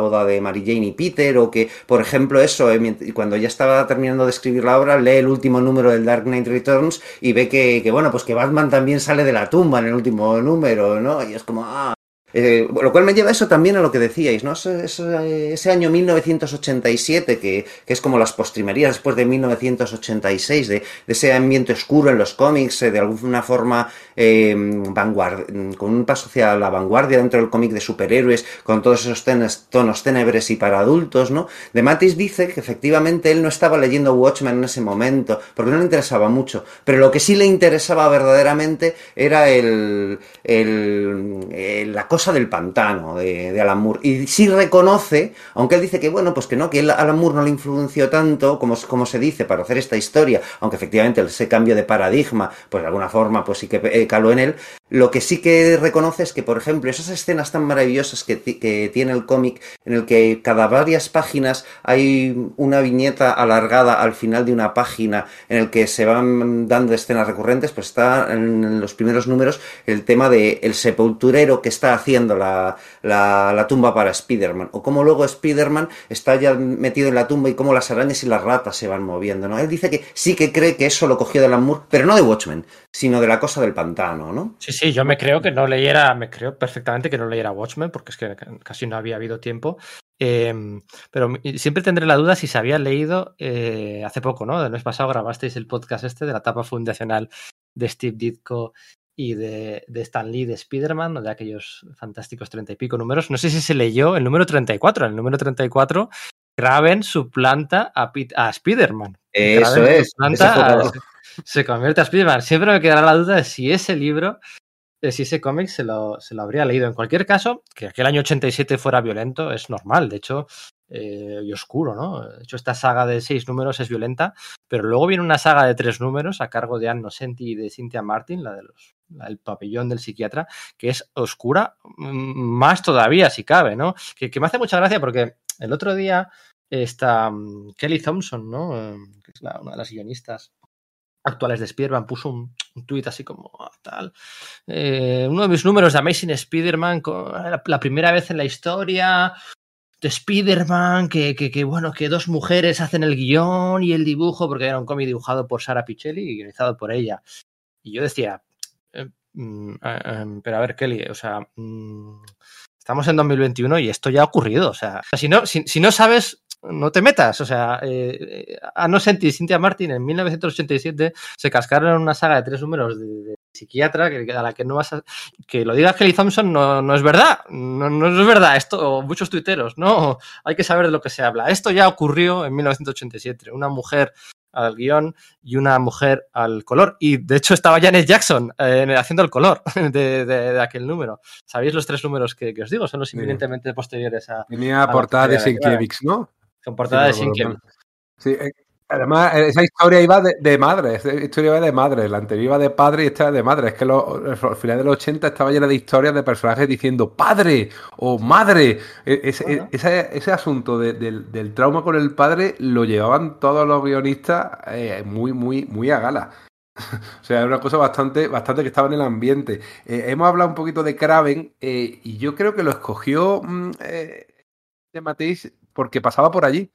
boda de Mary Jane y Peter o que, por ejemplo, eso, eh, cuando ya estaba terminando de escribir la obra, lee el último número del Dark Knight Returns y ve que, que bueno, pues que Batman también sale de la tumba en el último número, ¿no? Y es como, ah, eh, lo cual me lleva eso también a lo que decíais, ¿no? Ese, año 1987, que, que, es como las postrimerías después de 1986, de, de ese ambiente oscuro en los cómics, eh, de alguna forma eh, con un paso hacia la vanguardia dentro del cómic de superhéroes, con todos esos tonos tenebres y para adultos, ¿no? De Matis dice que efectivamente él no estaba leyendo Watchmen en ese momento, porque no le interesaba mucho, pero lo que sí le interesaba verdaderamente era el, el la cosa del pantano de, de, Alan Moore. Y sí reconoce, aunque él dice que bueno, pues que no, que él, Alan Moore no le influenció tanto como, como se dice para hacer esta historia, aunque efectivamente ese cambio de paradigma, pues de alguna forma, pues sí que eh, caló en él. Lo que sí que reconoce es que, por ejemplo, esas escenas tan maravillosas que, que tiene el cómic, en el que cada varias páginas hay una viñeta alargada al final de una página en el que se van dando escenas recurrentes, pues está en los primeros números el tema de el sepulturero que está haciendo la, la, tumba para Spider-Man, o cómo luego Spider-Man está ya metido en la tumba y cómo las arañas y las ratas se van moviendo, ¿no? Él dice que sí que cree que eso lo cogió de Alan Moore, pero no de Watchmen, sino de la cosa del pantano, ¿no? Sí, sí, yo me creo que no leyera, me creo perfectamente que no leyera Watchmen, porque es que casi no había habido tiempo. Eh, pero siempre tendré la duda si se había leído eh, hace poco, ¿no? El mes pasado grabasteis el podcast este de la etapa fundacional de Steve Ditko y de, de Stan Lee de Spider-Man, de aquellos fantásticos treinta y pico números. No sé si se leyó el número 34. En el número 34, Kraven suplanta a, a Spider-Man. Eso Kraven es. Suplanta a, se convierte a Spider-Man. Siempre me quedará la duda de si ese libro, si ese cómic se lo, se lo habría leído. En cualquier caso, que aquel año 87 fuera violento es normal. De hecho, eh, y oscuro, ¿no? De hecho, esta saga de seis números es violenta, pero luego viene una saga de tres números a cargo de Anne Nocenti y de Cynthia Martin, la de los del pabellón del psiquiatra, que es oscura más todavía, si cabe, ¿no? Que, que me hace mucha gracia porque el otro día está um, Kelly Thompson, ¿no? Que es una de las guionistas actuales de Spider-Man, puso un, un tuit así como oh, tal. Eh, uno de mis números de Amazing Spider-Man, la, primera vez en la historia de Spider-Man, que, que, bueno, que dos mujeres hacen el guion y el dibujo, porque era un cómic dibujado por Sara Pichelli y guionizado por ella. Y yo decía, eh, eh, pero a ver, Kelly, o sea, mm, estamos en 2021 y esto ya ha ocurrido. O sea, si no, si, si no sabes no te metas. O sea, eh, a no sentir Cynthia Martin en 1987 se cascaron en una saga de tres números de, de psiquiatra que, a la que no vas a. Que lo diga Kelly Thompson no, no es verdad. No, no, es verdad. Esto, muchos tuiteros, no. Hay que saber de lo que se habla. Esto ya ocurrió en 1987. Una mujer al guion y una mujer al color. Y de hecho estaba Janet Jackson eh, haciendo el color de, de, de, aquel número. ¿Sabéis los tres números que, que os digo? Son los inminentemente posteriores a. Tenía a portada de Sienkiewicz, ¿no? Con portada sí, de. Sí, eh, Además, esa historia iba de, de, madre, esa historia iba de madre, la anterior iba de padre y esta de madre. Es que al final de los 80 estaba llena de historias de personajes diciendo padre o madre. E, ese, -huh. ese, ese asunto de, del, del, trauma con el padre lo llevaban todos los guionistas eh, muy, muy, muy a gala. o sea, era una cosa bastante, bastante que estaba en el ambiente. Eh, hemos hablado un poquito de Kraven eh, y yo creo que lo escogió mm, de Matisse porque pasaba por allí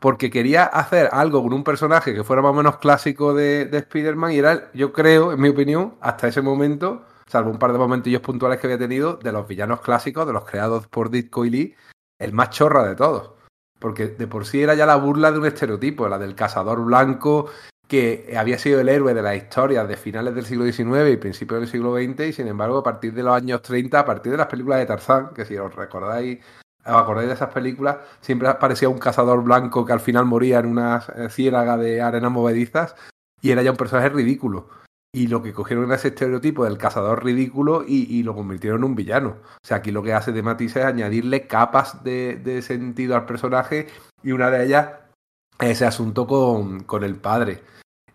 porque quería hacer algo con un personaje que fuera más o menos clásico de, de Spider-Man y era, yo creo, en mi opinión, hasta ese momento, salvo un par de momentillos puntuales que había tenido, de los villanos clásicos, de los creados por Ditko y Lee, el más chorra de todos. Porque de por sí era ya la burla de un estereotipo, la del cazador blanco que había sido el héroe de las historias de finales del siglo XIX y principios del siglo XX y sin embargo a partir de los años 30, a partir de las películas de Tarzán, que si os recordáis ¿Os acordáis de esas películas? Siempre aparecía un cazador blanco que al final moría en una ciénaga de arenas movedizas y era ya un personaje ridículo. Y lo que cogieron era ese estereotipo del cazador ridículo y, y, lo convirtieron en un villano. O sea, aquí lo que hace de Matisse es añadirle capas de, de sentido al personaje y una de ellas es ese asunto con, con el padre.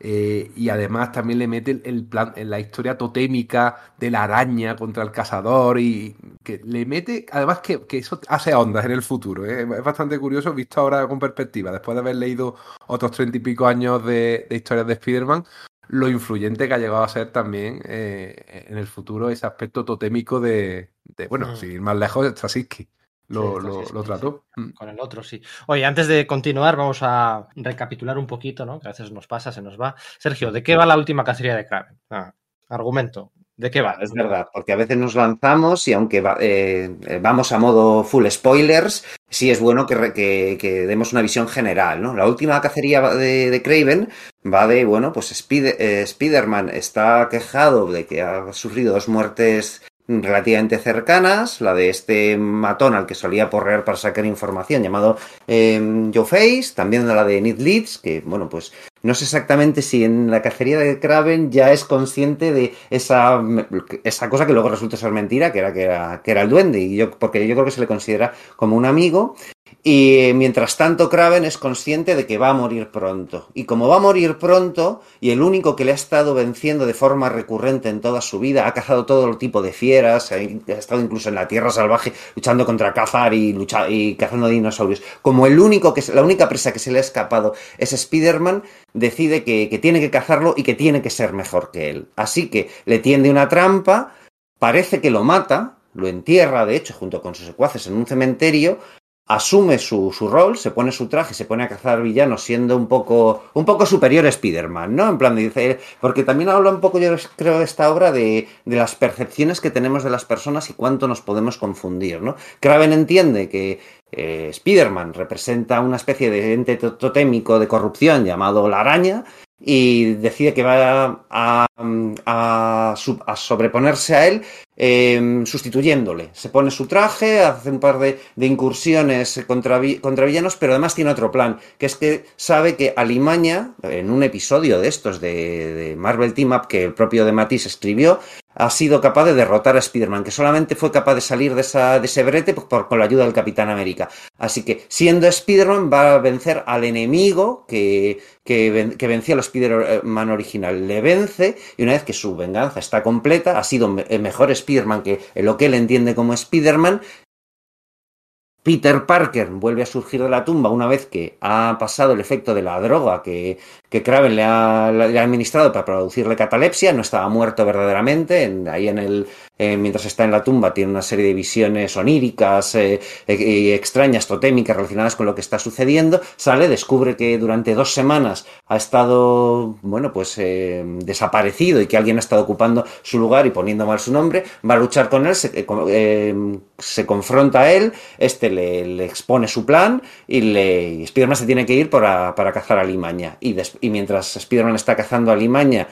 Eh, y además también le mete el plan, en la historia totémica de la araña contra el cazador y que le mete, además que, que eso hace ondas en el futuro. ¿eh? Es bastante curioso visto ahora con perspectiva, después de haber leído otros treinta y pico años de, de historias de Spider-Man, lo influyente que ha llegado a ser también eh, en el futuro ese aspecto totémico de, de bueno, mm. sin ir más lejos, Straczynski lo, sí, lo, sí, lo trató. Sí, con el otro, sí. Oye, antes de continuar, vamos a recapitular un poquito, ¿no? Que a veces nos pasa, se nos va. Sergio, ¿de qué va la última cacería de Kraven? Ah, argumento. ¿De qué va? Es verdad, porque a veces nos lanzamos y aunque va, eh, vamos a modo full spoilers, sí es bueno que, que, que, demos una visión general, ¿no? La última cacería de, de Craven va de, bueno, pues Spider, eh, Spider-Man está quejado de que ha sufrido dos muertes relativamente cercanas, la de este matón al que solía porrear para sacar información llamado eh, Joe Face, también la de Ned Leeds, que bueno, pues no sé exactamente si en la cacería de Kraven ya es consciente de esa, esa cosa que luego resulta ser mentira, que era, que era, que era el duende, y yo, porque yo creo que se le considera como un amigo, y mientras tanto, Kraven es consciente de que va a morir pronto. Y como va a morir pronto, y el único que le ha estado venciendo de forma recurrente en toda su vida, ha cazado todo tipo de fieras, ha estado incluso en la tierra salvaje luchando contra cazar y, lucha, y cazando dinosaurios. Como el único que, la única presa que se le ha escapado es Spider-Man, decide que, que tiene que cazarlo y que tiene que ser mejor que él. Así que le tiende una trampa, parece que lo mata, lo entierra, de hecho, junto con sus secuaces en un cementerio, asume su, su, rol, se pone su traje, se pone a cazar villanos siendo un poco, un poco superior a Spider-Man, ¿no? En plan, dice, porque también habla un poco, yo creo, de esta obra de, de, las percepciones que tenemos de las personas y cuánto nos podemos confundir, ¿no? Kraven entiende que eh, Spider-Man representa una especie de ente totémico de corrupción llamado la araña y decide que va a, a, sobreponerse a él eh, sustituyéndole. Se pone su traje, hace un par de, de incursiones contra, contra, villanos, pero además tiene otro plan, que es que sabe que Alimaña, en un episodio de estos de, de Marvel Team Up que el propio de Matisse escribió, ha sido capaz de derrotar a Spider-Man, que solamente fue capaz de salir de, de ese brete por, por, con la ayuda del Capitán América. Así que, siendo Spider-Man, va a vencer al enemigo que, que, que vencía al Spider-Man original. Le vence, y una vez que su venganza está completa, ha sido mejor Spider-Man que lo que él entiende como Spider-Man, Peter Parker vuelve a surgir de la tumba una vez que ha pasado el efecto de la droga que, que Kraven le ha, le ha, administrado para producirle catalepsia, no estaba muerto verdaderamente, en, ahí en el, eh, mientras está en la tumba tiene una serie de visiones oníricas eh, eh, extrañas, totémicas relacionadas con lo que está sucediendo, sale, descubre que durante dos semanas ha estado, bueno, pues eh, desaparecido y que alguien ha estado ocupando su lugar y poniendo mal su nombre, va a luchar con él, se, confronta a él, este le, le, expone su plan y, le, y Spider-Man se tiene que ir para, para cazar a Limaña. Y, y mientras Spider-Man está cazando a Limaña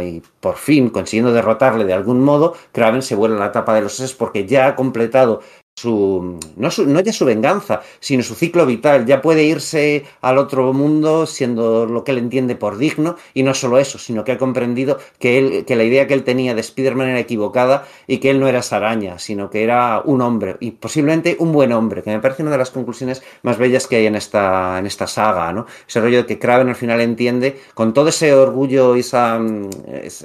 y por fin consiguiendo derrotarle de algún modo, Kraven se vuelve a la tapa de los sesos porque ya ha completado su no, su, no ya su venganza, sino su ciclo vital. Ya puede irse al otro mundo siendo lo que él entiende por digno, y no solo eso, sino que ha comprendido que, él, que la idea que él tenía de Spider-Man era equivocada y que él no era esa araña, sino que era un hombre, y posiblemente un buen hombre, que me parece una de las conclusiones más bellas que hay en esta, en esta saga, ¿no? Ese rollo de que Kraven al final entiende, con todo ese orgullo y esa,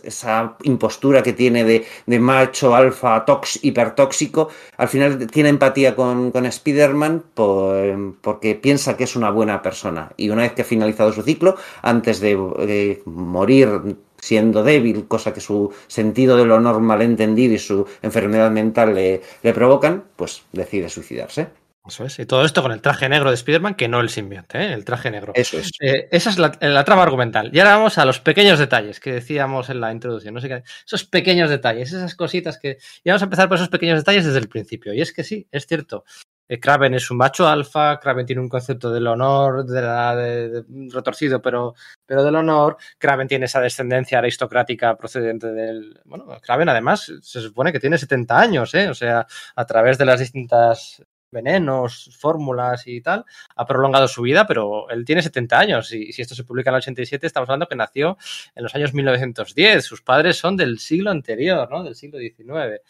esa impostura que tiene de, de macho, alfa, tox, hipertóxico, al final tiene empatía con, con Spider-Man por, porque piensa que es una buena persona. Y una vez que ha finalizado su ciclo, antes de morir siendo débil, cosa que su sentido del honor malentendido y su enfermedad mental le, le provocan, pues decide suicidarse. Eso es. Y todo esto con el traje negro de Spider-Man, que no el simbionte, ¿eh? el traje negro. Eso es. Eh, esa es la, la, trama argumental. Y ahora vamos a los pequeños detalles que decíamos en la introducción. No sé qué, esos pequeños detalles, esas cositas que. Y vamos a empezar por esos pequeños detalles desde el principio. Y es que sí, es cierto. Eh, Kraven es un macho alfa, Kraven tiene un concepto del honor, de la, de, de, retorcido, pero, pero del honor. Kraven tiene esa descendencia aristocrática procedente del. Bueno, Kraven además se supone que tiene 70 años, ¿eh? O sea, a través de las distintas venenos, fórmulas y tal, ha prolongado su vida, pero él tiene 70 años y si esto se publica en el 87 estamos hablando que nació en los años 1910, sus padres son del siglo anterior, ¿no? Del siglo XIX.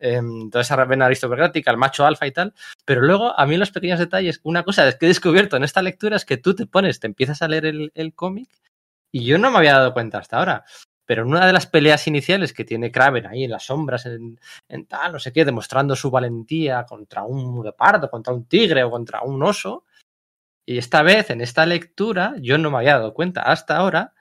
Eh, toda esa vena aristocrática, el macho alfa y tal, pero luego a mí los pequeños detalles, una cosa que he descubierto en esta lectura es que tú te pones, te empiezas a leer el, el cómic y yo no me había dado cuenta hasta ahora pero en una de las peleas iniciales que tiene Kraven ahí en las sombras, en, tal, no sé qué, demostrando su valentía contra un leopardo, contra un tigre o contra un oso, y esta vez, en esta lectura, yo no me había dado cuenta hasta ahora,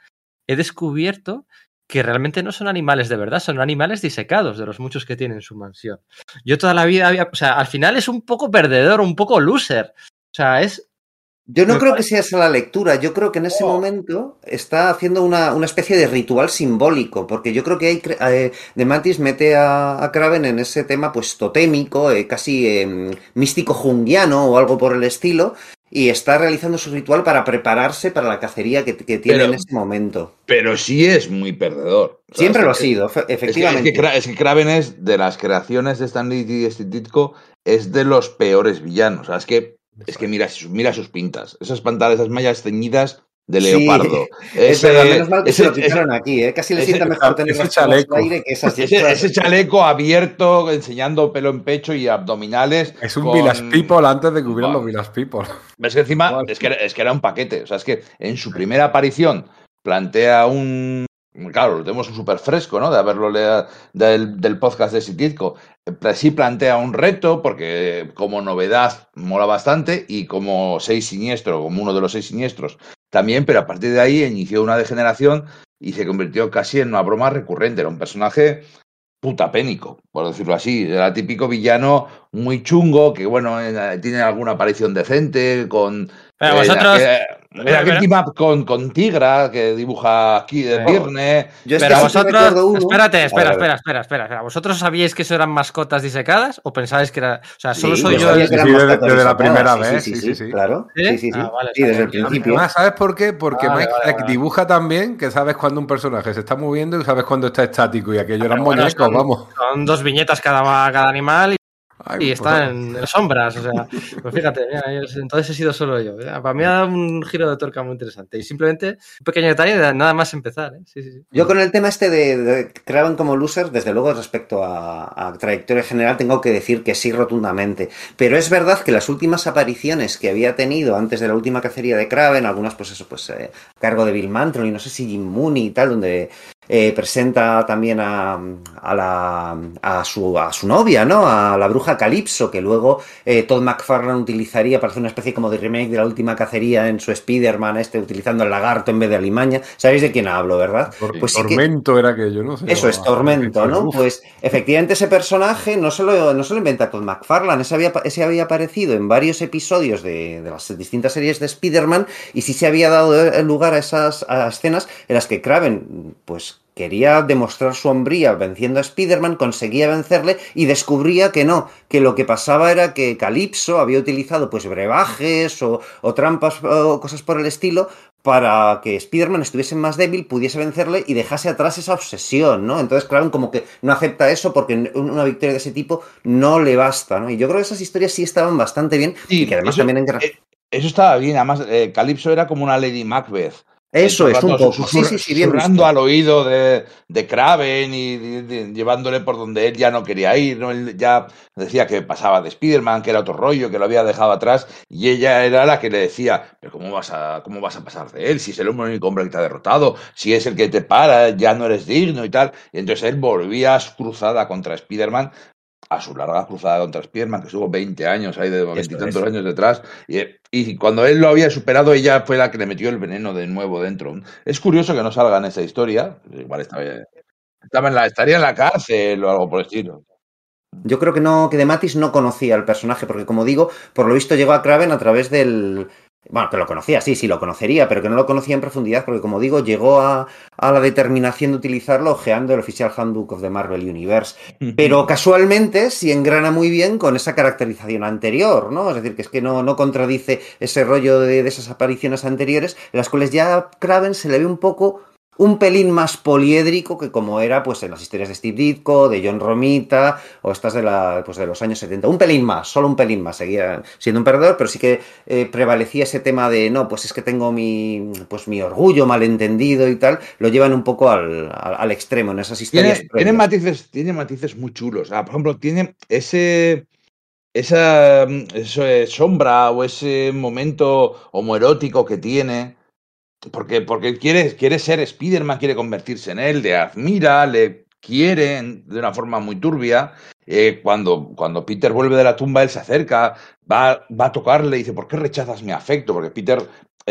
he descubierto que realmente no son animales de verdad, son animales disecados de los muchos que tiene en su mansión. Yo toda la vida había, o sea, al final es un poco perdedor, un poco loser. O sea, es yo no creo que sea esa la lectura, yo creo que en ese oh. momento está haciendo una, una, especie de ritual simbólico, porque yo creo que hay, eh, De Mantis mete a, a, Kraven en ese tema pues totémico, eh, casi eh, místico junguiano o algo por el estilo, y está realizando su ritual para prepararse para la cacería que, que tiene pero, en ese momento. Pero sí es muy perdedor. Siempre lo ha sido, efectivamente. Es que, es, que, es que, Kraven es de las creaciones de Stanley y Stitko, es de los peores villanos. O sea, es que es que mira, mira sus pintas. Esas pantalones, esas mallas ceñidas de leopardo. Sí, ese, pero menos mal que ese, se lo quitaron aquí, ¿eh? Casi le sienta mejor tener ese chaleco. Aire que esas ese, ese, chaleco abierto, enseñando pelo en pecho y abdominales. Es un con... Village People antes de que hubieran wow. los Village People. Es que encima es que, es que era un paquete. O sea, es que en su primera aparición plantea un, claro, lo tenemos súper fresco, ¿no? De haberlo leído del, del podcast de Sititco. Sí plantea un reto, porque como novedad mola bastante, y como seis siniestro, como uno de los seis siniestros, también, pero a partir de ahí inició una degeneración y se convirtió casi en una broma recurrente. Era un personaje putapénico, por decirlo así. Era típico villano muy chungo, que bueno, tiene alguna aparición decente, con. Pero vosotros. Eh, Mira, team up con, con, Tigra que dibuja aquí de Virne. Yo pero vosotros. Espérate, espera, espera, espera, espera, espera. ¿Vosotros sabíais que eso eran mascotas disecadas o pensabais que era. O sea, solo sí, soy yo. sí, desde, desde la primera vez. Sí, sí, sí, claro. Sí, sí, sí. Ah, vale, sí desde el principio. Además, ¿sabes por qué? Porque Vale, Mike vale, dibuja también que sabes cuando un personaje se está moviendo y sabes cuando está estático. Y aquello eran muñecos, vamos. son dos viñetas cada, cada animal y, Ay, y están en sombras. O sea, pues fíjate, mira, yo- entonces he sido solo yo. Para mí ha dado un giro de tuerca muy interesante. Y simplemente un pequeño detalle de nada más empezar. ¿eh? Sí, sí, sí. Yo con el tema este de, de Kraven como loser, desde luego respecto a, a, trayectoria general, tengo que decir que sí rotundamente. Pero es verdad que las últimas apariciones que había tenido antes de la última cacería de Kraven, algunas pues eso, pues eh, a cargo de Bill Mantron y no sé si Jim Mooney y tal, donde eh, presenta también a, a, la, a, su, a su novia, ¿no? A la bruja Calypso, que luego eh, Todd McFarlane utilizaría para hacer una especie como de remake de la última cacería en su Spider-Man, este, utilizando el lagarto en vez de alimaña. ¿Sabéis de quién hablo, verdad? Pues sí que- tormento era aquello, ¿no? Se Eso es. Tormento, ¿no? Pues efectivamente ese personaje no se lo, no se lo inventa Todd McFarlane, ese había, ese había aparecido en varios episodios de, de las distintas series de Spider-Man y sí se había dado lugar a esas a escenas en las que Kraven, pues quería demostrar su hombría venciendo a Spider-Man, conseguía vencerle y descubría que no, que lo que pasaba era que Calypso había utilizado pues brebajes o, o trampas o cosas por el estilo para que Spider-Man estuviese más débil, pudiese vencerle y dejase atrás esa obsesión, ¿no? Entonces, claro, como que no acepta eso porque una victoria de ese tipo no le basta, ¿no? Y yo creo que esas historias sí estaban bastante bien sí, y que además eso, también en... eh, Eso estaba bien, además eh, Calypso era como una Lady Macbeth. Eso es, un poco. Sí, sí, sí, bien susurrando al oído de, de Kraven y de, de, llevándole por donde él ya no quería ir. ¿no? Él ya decía que pasaba de Spider-Man, que era otro rollo, que lo había dejado atrás. Y ella era la que le decía: ¿Pero cómo vas a, cómo vas a pasar de él? Si es el único hombre que te ha derrotado, si es el que te para, ya no eres digno y tal. Y entonces él volvía cruzada contra Spider-Man a su larga cruzada contra Spiderman, que estuvo 20 años ahí, de veintitantos años detrás, y, y, cuando él lo había superado, ella fue la que le metió el veneno de nuevo dentro. Es curioso que no salga en esa historia, igual estaba, estaba en la, estaría en la cárcel o algo por el estilo. Yo creo que no, que de Matis no conocía al personaje, porque como digo, por lo visto llegó a Kraven a través del, bueno, que lo conocía, sí, sí, lo conocería, pero que no lo conocía en profundidad, porque como digo, llegó a, a, la determinación de utilizarlo ojeando el oficial Handbook of the Marvel Universe. Pero casualmente sí engrana muy bien con esa caracterización anterior, ¿no? Es decir, que es que no, no contradice ese rollo de, de esas apariciones anteriores, en las cuales ya a Kraven se le ve un poco un pelín más poliédrico que como era pues en las historias de Steve Ditko, de John Romita o estas de, la, pues, de los años 70. Un pelín más, solo un pelín más. Seguía siendo un perdedor, pero sí que eh, prevalecía ese tema de no, pues es que tengo mi, pues, mi orgullo malentendido y tal. Lo llevan un poco al, al, al extremo en esas historias. Tiene, tiene, matices, tiene matices muy chulos. Ah, por ejemplo, tiene ese esa, esa sombra o ese momento homoerótico que tiene porque, porque quiere, quiere ser Spider-Man, quiere convertirse en él, le admira, le quiere de una forma muy turbia. Eh, cuando, cuando Peter vuelve de la tumba, él se acerca, va, va a tocarle y dice, ¿por qué rechazas mi afecto? Porque Peter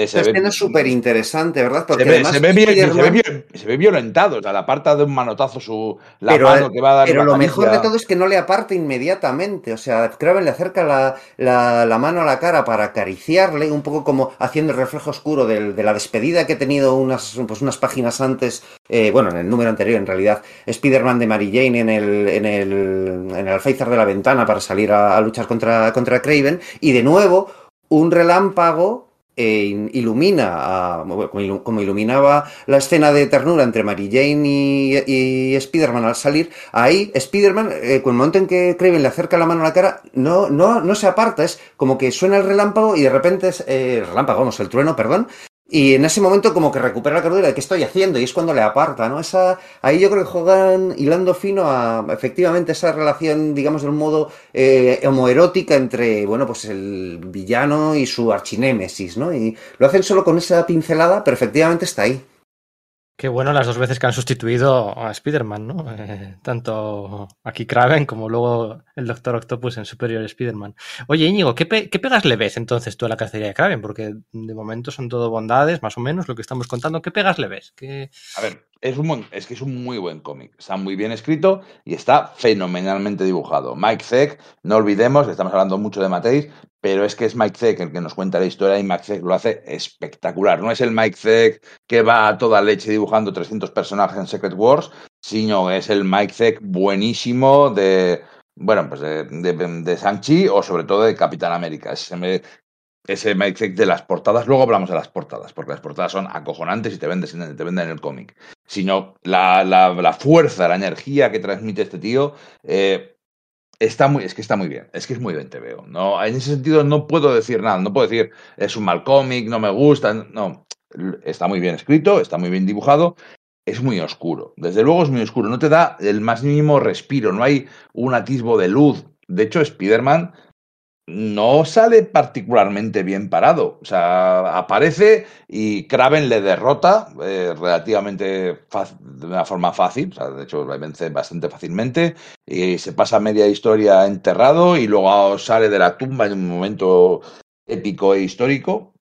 se ve, es súper interesante, ¿verdad? Porque se, ve, se, ve bien, se, ve bien, se ve violentado, o sea, aparta de un manotazo su, la pero, mano que va a dar. Pero lo mejor de todo es que no le aparta inmediatamente, o sea, Kraven le acerca la, la, la, mano a la cara para acariciarle, un poco como haciendo el reflejo oscuro de, de la despedida que ha tenido unas, pues unas páginas antes, eh, bueno, en el número anterior en realidad, Spider-Man de Mary Jane en el, en el, en el alféizar de la ventana para salir a, a luchar contra, contra Kraven, y de nuevo un relámpago eh, ilumina, a, como iluminaba la escena de ternura entre Mary Jane y, y Spider-Man al salir, ahí Spider-Man, eh, con el momento en que Kraven le acerca la mano a la cara, no, no, no se aparta, es como que suena el relámpago y de repente es, eh, el relámpago, vamos, el trueno, perdón, y en ese momento como que recupera la cordura de qué estoy haciendo y es cuando le aparta, ¿no? Esa, ahí yo creo que juegan hilando fino a efectivamente esa relación, digamos, de un modo eh, homoerótica entre, bueno, pues el villano y su archinémesis, ¿no? Y lo hacen solo con esa pincelada, pero efectivamente está ahí. Qué bueno las dos veces que han sustituido a Spider-Man, ¿no? Eh, tanto aquí Kraven como luego el Doctor Octopus en Superior Spider-Man. Oye, Íñigo, ¿qué, ¿qué, pegas le ves entonces tú a la cacería de Kraven? Porque de momento son todo bondades, más o menos, lo que estamos contando. ¿Qué pegas le ves? ¿Qué... A ver, es, un es que es un muy buen cómic. Está muy bien escrito y está fenomenalmente dibujado. Mike Zeck, no olvidemos, estamos hablando mucho de Mateis, pero es que es Mike Zeck el que nos cuenta la historia y Mike Zeck lo hace espectacular. No es el Mike Zeck que va a toda leche dibujando 300 personajes en Secret Wars, sino es el Mike Zeck buenísimo de, bueno, pues de, de, de Sanchi o sobre todo de Capitán América. Ese, ese Mike Zeck de las portadas, luego hablamos de las portadas, porque las portadas son acojonantes y te venden, te venden el cómic. Sino la, la, la, fuerza, la energía que transmite este tío. Eh, Está muy, es que está muy bien, es que es muy bien te veo. No, en ese sentido no puedo decir nada, no puedo decir es un mal cómic, no me gusta, no, está muy bien escrito, está muy bien dibujado, es muy oscuro, desde luego es muy oscuro, no te da el más mínimo respiro, no hay un atisbo de luz. De hecho, Spider-Man no sale particularmente bien parado. O sea, aparece y Kraven le derrota eh, relativamente de una forma fácil. O sea, de hecho, le vence bastante fácilmente. Y se pasa media historia enterrado y luego sale de la tumba en un momento épico e histórico.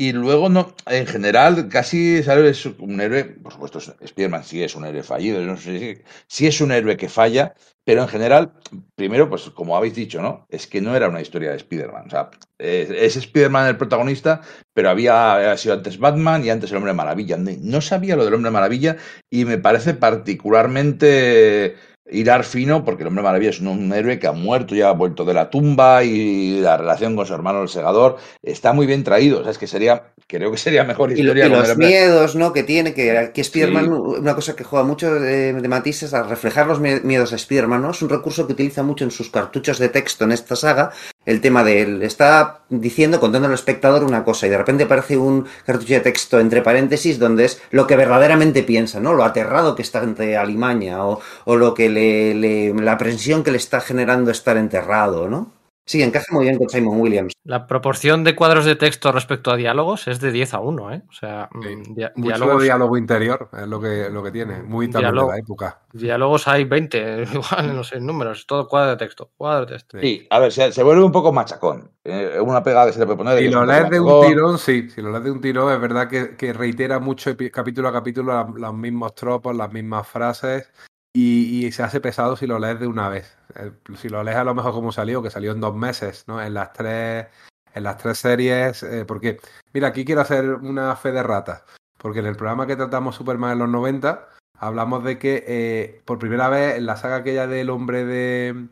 Y luego, no, en general, casi ¿sabes? es un héroe, por supuesto, Spider-Man sí es un héroe fallido, no sé si, si es un héroe que falla, pero en general, primero, pues como habéis dicho, ¿no? Es que no era una historia de Spider-Man. O sea, es, es Spider-Man el protagonista, pero había, había, sido antes Batman y antes el Hombre Maravilla. No sabía lo del Hombre Maravilla y me parece particularmente hilar fino, porque el hombre maravilla es un, un, héroe que ha muerto, ya ha vuelto de la tumba y la relación con su hermano el segador está muy bien traído. O sea, es que sería, creo que sería mejor historia. Y, y los miedos, ¿no? Que tiene, que, que Spider-Man, sí. una cosa que juega mucho de, de matices a reflejar los miedos a Spider-Man, ¿no? Es un recurso que utiliza mucho en sus cartuchos de texto en esta saga, el tema de él está diciendo, contando al espectador una cosa y de repente aparece un cartucho de texto entre paréntesis donde es lo que verdaderamente piensa, ¿no? Lo aterrado que está ante Alimaña o, o lo que le, le, la aprensión que le está generando estar enterrado, ¿no? Sí, encaja muy bien con Simon Williams. La proporción de cuadros de texto respecto a diálogos es de 10 a 1, ¿eh? O sea, sí. dia Mucho diálogos... diálogo interior es lo que, lo que tiene, muy también de la época. Diálogos hay 20, igual, no sé, números, todo cuadro de texto, cuadro de texto. Sí, a ver, se, se vuelve un poco machacón. Eh, una pegada que se le puede poner. Si lo lees de un tirón, sí, si lo lees de un tirón, es verdad que, que reitera mucho capítulo a capítulo los mismos tropos, las mismas frases. Y, y, se hace pesado si lo lees de una vez. Eh, si lo lees a lo mejor como salió, que salió en dos meses, ¿no? En las tres, en las tres series. Eh, porque, mira, aquí quiero hacer una fe de rata. Porque en el programa que tratamos Superman en los 90, hablamos de que eh, por primera vez en la saga aquella del hombre de,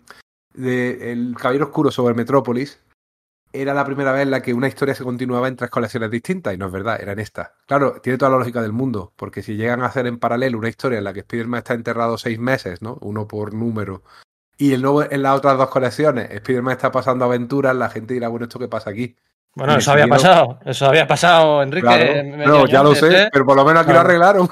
de El Caballero Oscuro sobre Metrópolis, era la primera vez en la que una historia se continuaba en tres colecciones distintas, y no es verdad, era en esta. Claro, tiene toda la lógica del mundo, porque si llegan a hacer en paralelo una historia en la que Spider-Man está enterrado seis meses, ¿no? Uno por número, y el nuevo, en las otras dos colecciones, Spider-Man está pasando aventuras, la gente dirá, bueno, ¿esto qué pasa aquí? Bueno, eso había pasado, eso había pasado, Enrique. Claro. No, ya lo sé, ¿eh? pero por lo menos aquí claro. lo arreglaron.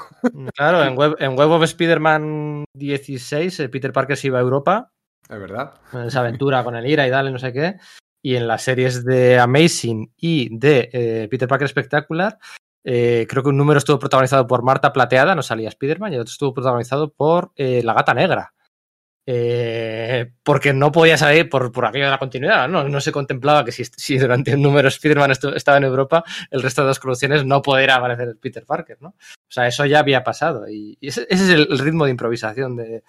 Claro, en Web, en Web of Spider-Man 16, eh, Peter Parker se iba a Europa. Es verdad. Esa aventura con el IRA y dale, no sé qué y en las series de Amazing y de eh, Peter Parker Spectacular, eh, creo que un número estuvo protagonizado por Marta Plateada, no salía Spider-Man, y el otro estuvo protagonizado por eh, La Gata Negra. Porque no podía salir por, por aquello de la continuidad, ¿no? No se contemplaba que si, si durante un número Spider-Man estaba en Europa, el resto de las colecciones no podría aparecer Peter Parker, ¿no? O sea, eso ya había pasado. Y, ese, es el, ritmo de improvisación de,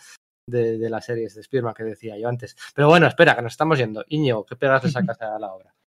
de, de las series de Spiderman que decía yo antes. Pero bueno, espera, que nos estamos yendo. Iño, ¿qué pegas le sacas a la obra?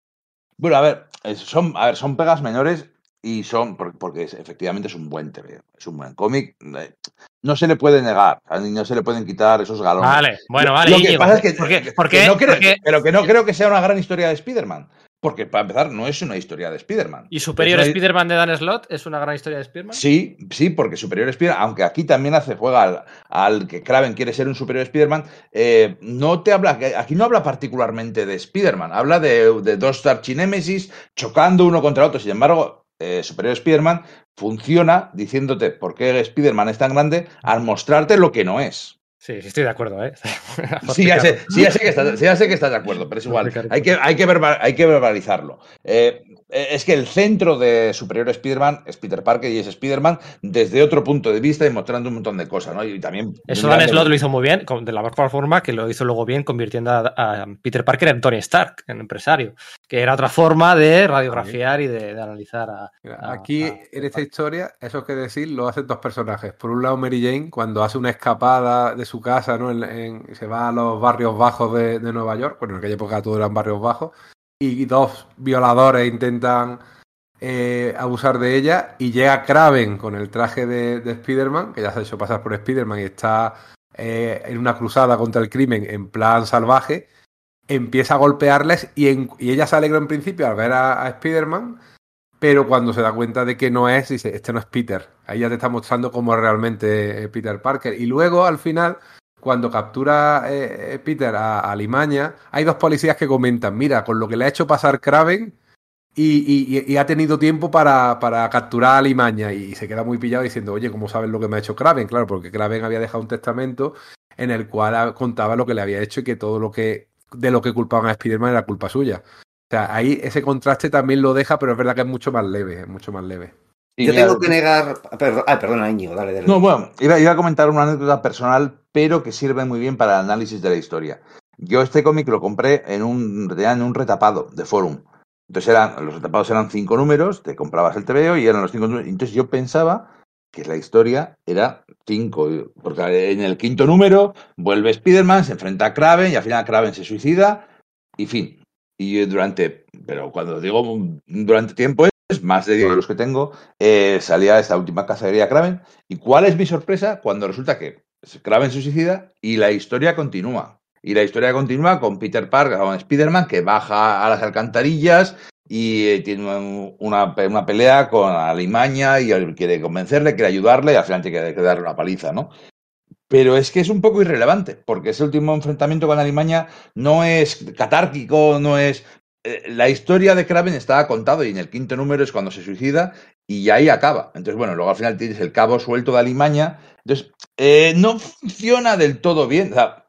Bueno, a ver, son, a ver, son pegas menores y son, porque efectivamente es un buen TV, es un buen cómic. eh, No se le puede negar, no se le pueden quitar esos galones. Vale, bueno, vale. Lo que Íñigo, pasa es que, ¿por qué? que- ¿Por que qué? no creo, pero que no creo que sea una gran historia de Spider-Man. Porque, para empezar, no es una historia de Spider-Man. ¿Y Superior una- Spider-Man de Dan Slott es una gran historia de Spider-Man? Sí, sí, porque Superior Spider-Man, aunque aquí también hace juega al, al que Kraven quiere ser un Superior Spider-Man, eh, no te habla, aquí no habla particularmente de Spider-Man, habla de, de dos archinémesis chocando uno contra otro. Sin embargo, eh, Superior Spider-Man funciona diciéndote por qué Spider-Man es tan grande al mostrarte lo que no es. Sí, sí, estoy de acuerdo, ¿eh? Sí ya, sé, sí, ya sé que estás, sí, de acuerdo, pero es igual. Hay que, hay que, verbal, hay que verbalizarlo. Eh, es que el centro de Superior Spider-Man es Peter Parker y es Spider-Man desde otro punto de vista y mostrando un montón de cosas, ¿no? Y también. Eso Dan Slott lo hizo muy bien, de la mejor forma que lo hizo luego bien, convirtiendo a, a, Peter Parker en Tony Stark, en empresario, que era otra forma de radiografiar y de, de analizar a, a, Aquí, en esta historia, eso que decir, lo hacen dos personajes. Por un lado, Mary Jane, cuando hace una escapada de su casa, ¿no? En, en, se va a los barrios bajos de, de Nueva York, bueno, en aquella época todo eran barrios bajos, y dos violadores intentan eh, abusar de ella y llega Kraven con el traje de, de Spider-Man, que ya se ha hecho pasar por Spider-Man y está eh, en una cruzada contra el crimen en plan salvaje, empieza a golpearles y, ella se alegra en principio al ver a, a Spider-Man, pero cuando se da cuenta de que no es, dice, este no es Peter. Ahí ya te está mostrando cómo es realmente Peter Parker. Y luego, al final, cuando captura eh, Peter a, a, Limaña, hay dos policías que comentan, mira, con lo que le ha hecho pasar Kraven y, y, y ha tenido tiempo para, para, capturar a Limaña y se queda muy pillado diciendo, oye, ¿cómo sabes lo que me ha hecho Kraven? Claro, porque Kraven había dejado un testamento en el cual contaba lo que le había hecho y que todo lo que de lo que culpaban a Spider-Man era culpa suya. O sea, ahí ese contraste también lo deja, pero es verdad que es mucho más leve, es mucho más leve. Y Yo tengo que negar. Perdón, ah, perdona, Íñigo, dale, dale. No, bueno, iba, iba, a comentar una anécdota personal, pero que sirve muy bien para el análisis de la historia. Yo este cómic lo compré en un, en un retapado de forum. Entonces eran, los retapados eran cinco números, te comprabas el TVO y eran los cinco números. Entonces yo pensaba que la historia era cinco, porque en el quinto número vuelve Spider-Man, se enfrenta a Kraven y al final Kraven se suicida y fin. Y durante, pero cuando digo durante tiempo es más de 10 los que tengo, eh, salía esta última cacería Kraven. ¿Y cuál es mi sorpresa? Cuando resulta que Kraven se suicida y la historia continúa. Y la historia continúa con Peter Parker, con Spider-Man, que baja a las alcantarillas y eh, tiene una, una, pelea con Alimaña y quiere convencerle, quiere ayudarle y al final tiene que darle una paliza, ¿no? Pero es que es un poco irrelevante, porque ese último enfrentamiento con Alimaña no es catárquico, no es... Eh, la historia de Kraven estaba contado y en el quinto número es cuando se suicida y ahí acaba. Entonces, bueno, luego al final tienes el cabo suelto de Alimaña. Entonces, eh, no funciona del todo bien. O sea,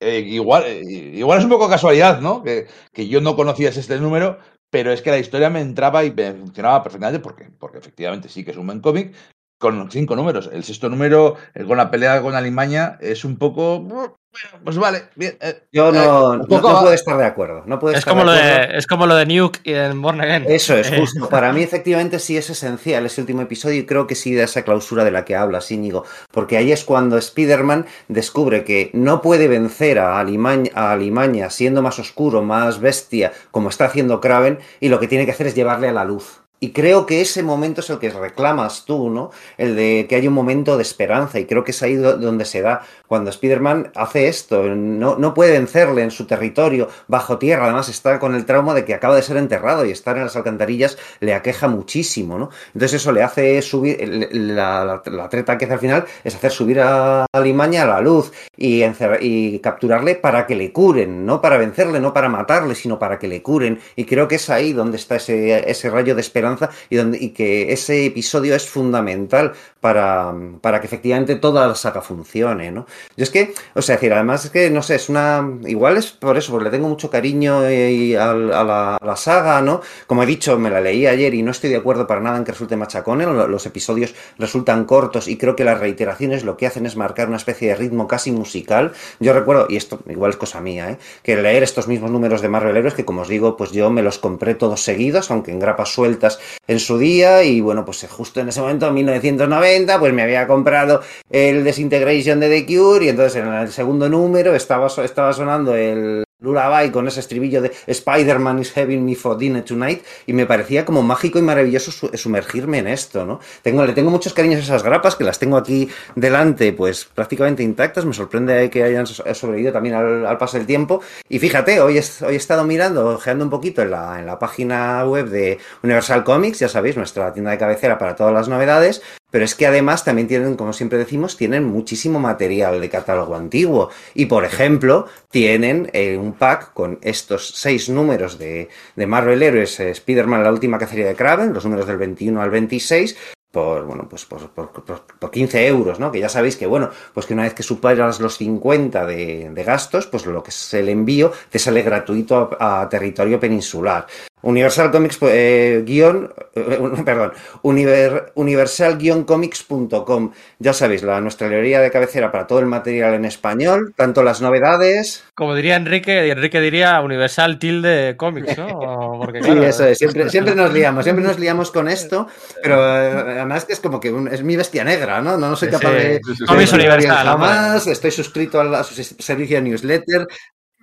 igual, eh, igual es un poco casualidad, ¿no? Que, que, yo no conocía este número, pero es que la historia me entraba y me funcionaba perfectamente porque, porque efectivamente sí que es un buen cómic, con cinco números. El sexto número, el, con la pelea con Alimaña, es un poco pues vale, bien. Eh, Yo no, eh, no, puedo estar de acuerdo. No puedo es, como lo de, es como lo de Nuke y en Born Again. Eso es, justo. Para mí, efectivamente, sí es esencial ese último episodio y creo que sí da esa clausura de la que hablas, Íñigo. Porque ahí es cuando Spider-Man descubre que no puede vencer a Alimaña, a Alimaña siendo más oscuro, más bestia, como está haciendo Kraven, y lo que tiene que hacer es llevarle a la luz. Y creo que ese momento es el que reclamas tú, ¿no? El de que hay un momento de esperanza. Y creo que es ahí donde se da. Cuando Spider-Man hace esto, no, no puede vencerle en su territorio, bajo tierra. Además, está con el trauma de que acaba de ser enterrado y estar en las alcantarillas le aqueja muchísimo, ¿no? Entonces, eso le hace subir. La, treta que hace al final es hacer subir a Limaña a la luz y, y capturarle para que le curen, no para vencerle, no para matarle, sino para que le curen. Y creo que es ahí donde está ese, ese rayo de esperanza y, donde, que ese episodio es fundamental para, para, que efectivamente toda la saga funcione, ¿no? Yo es que, o sea, decir, además es que, no sé, es una... Igual es por eso, porque le tengo mucho cariño a, la, a, la, saga, ¿no? Como he dicho, me la leí ayer y no estoy de acuerdo para nada en que resulte machacone, los episodios resultan cortos y creo que las reiteraciones lo que hacen es marcar una especie de ritmo casi musical. Yo recuerdo, y esto igual es cosa mía, ¿eh? Que leer estos mismos números de Marvel Heroes, que como os digo, pues yo me los compré todos seguidos, aunque en grapas sueltas en su día y bueno, pues justo en ese momento, en 1990, pues me había comprado el Desintegration de The Y entonces en el segundo número estaba, estaba sonando el Lullaby con ese estribillo de Spider-Man is having me for dinner tonight y me parecía como mágico y maravilloso sumergirme en esto, ¿no? Tengo, le tengo muchos cariños a esas grapas que las tengo aquí delante pues prácticamente intactas, me sorprende que hayan sobrevivido también al, paso del tiempo. Y fíjate, hoy, hoy he estado mirando, ojeando un poquito en la, en la página web de Universal Comics, ya sabéis, nuestra tienda de cabecera para todas las novedades pero es que además también tienen, como siempre decimos, tienen muchísimo material de catálogo antiguo. Y por ejemplo, tienen eh, un pack con estos seis números de, de Marvel Heroes, eh, Spider-Man, la última cacería de Kraven, los números del 21 al 26, por, bueno, pues por, por, por, 15 euros, ¿no? Que ya sabéis que, bueno, pues que una vez que superas los 50 de, de gastos, pues lo que es el envío te sale gratuito a, a territorio peninsular. Universal Comics, eh, guion, eh, perdón, univer, universal-comics.com. Ya sabéis, la nuestra librería de cabecera para todo el material en español, tanto las novedades. Como diría Enrique, Enrique diría Universal tilde Comics, ¿no? Porque, claro, sí, eso es, siempre, siempre nos liamos, siempre nos liamos con esto, pero eh, además que es como que un, es mi bestia negra, ¿no? No, no soy capaz sí, de. Comics Universal. Jamás, estoy suscrito a, a su servicio de newsletter,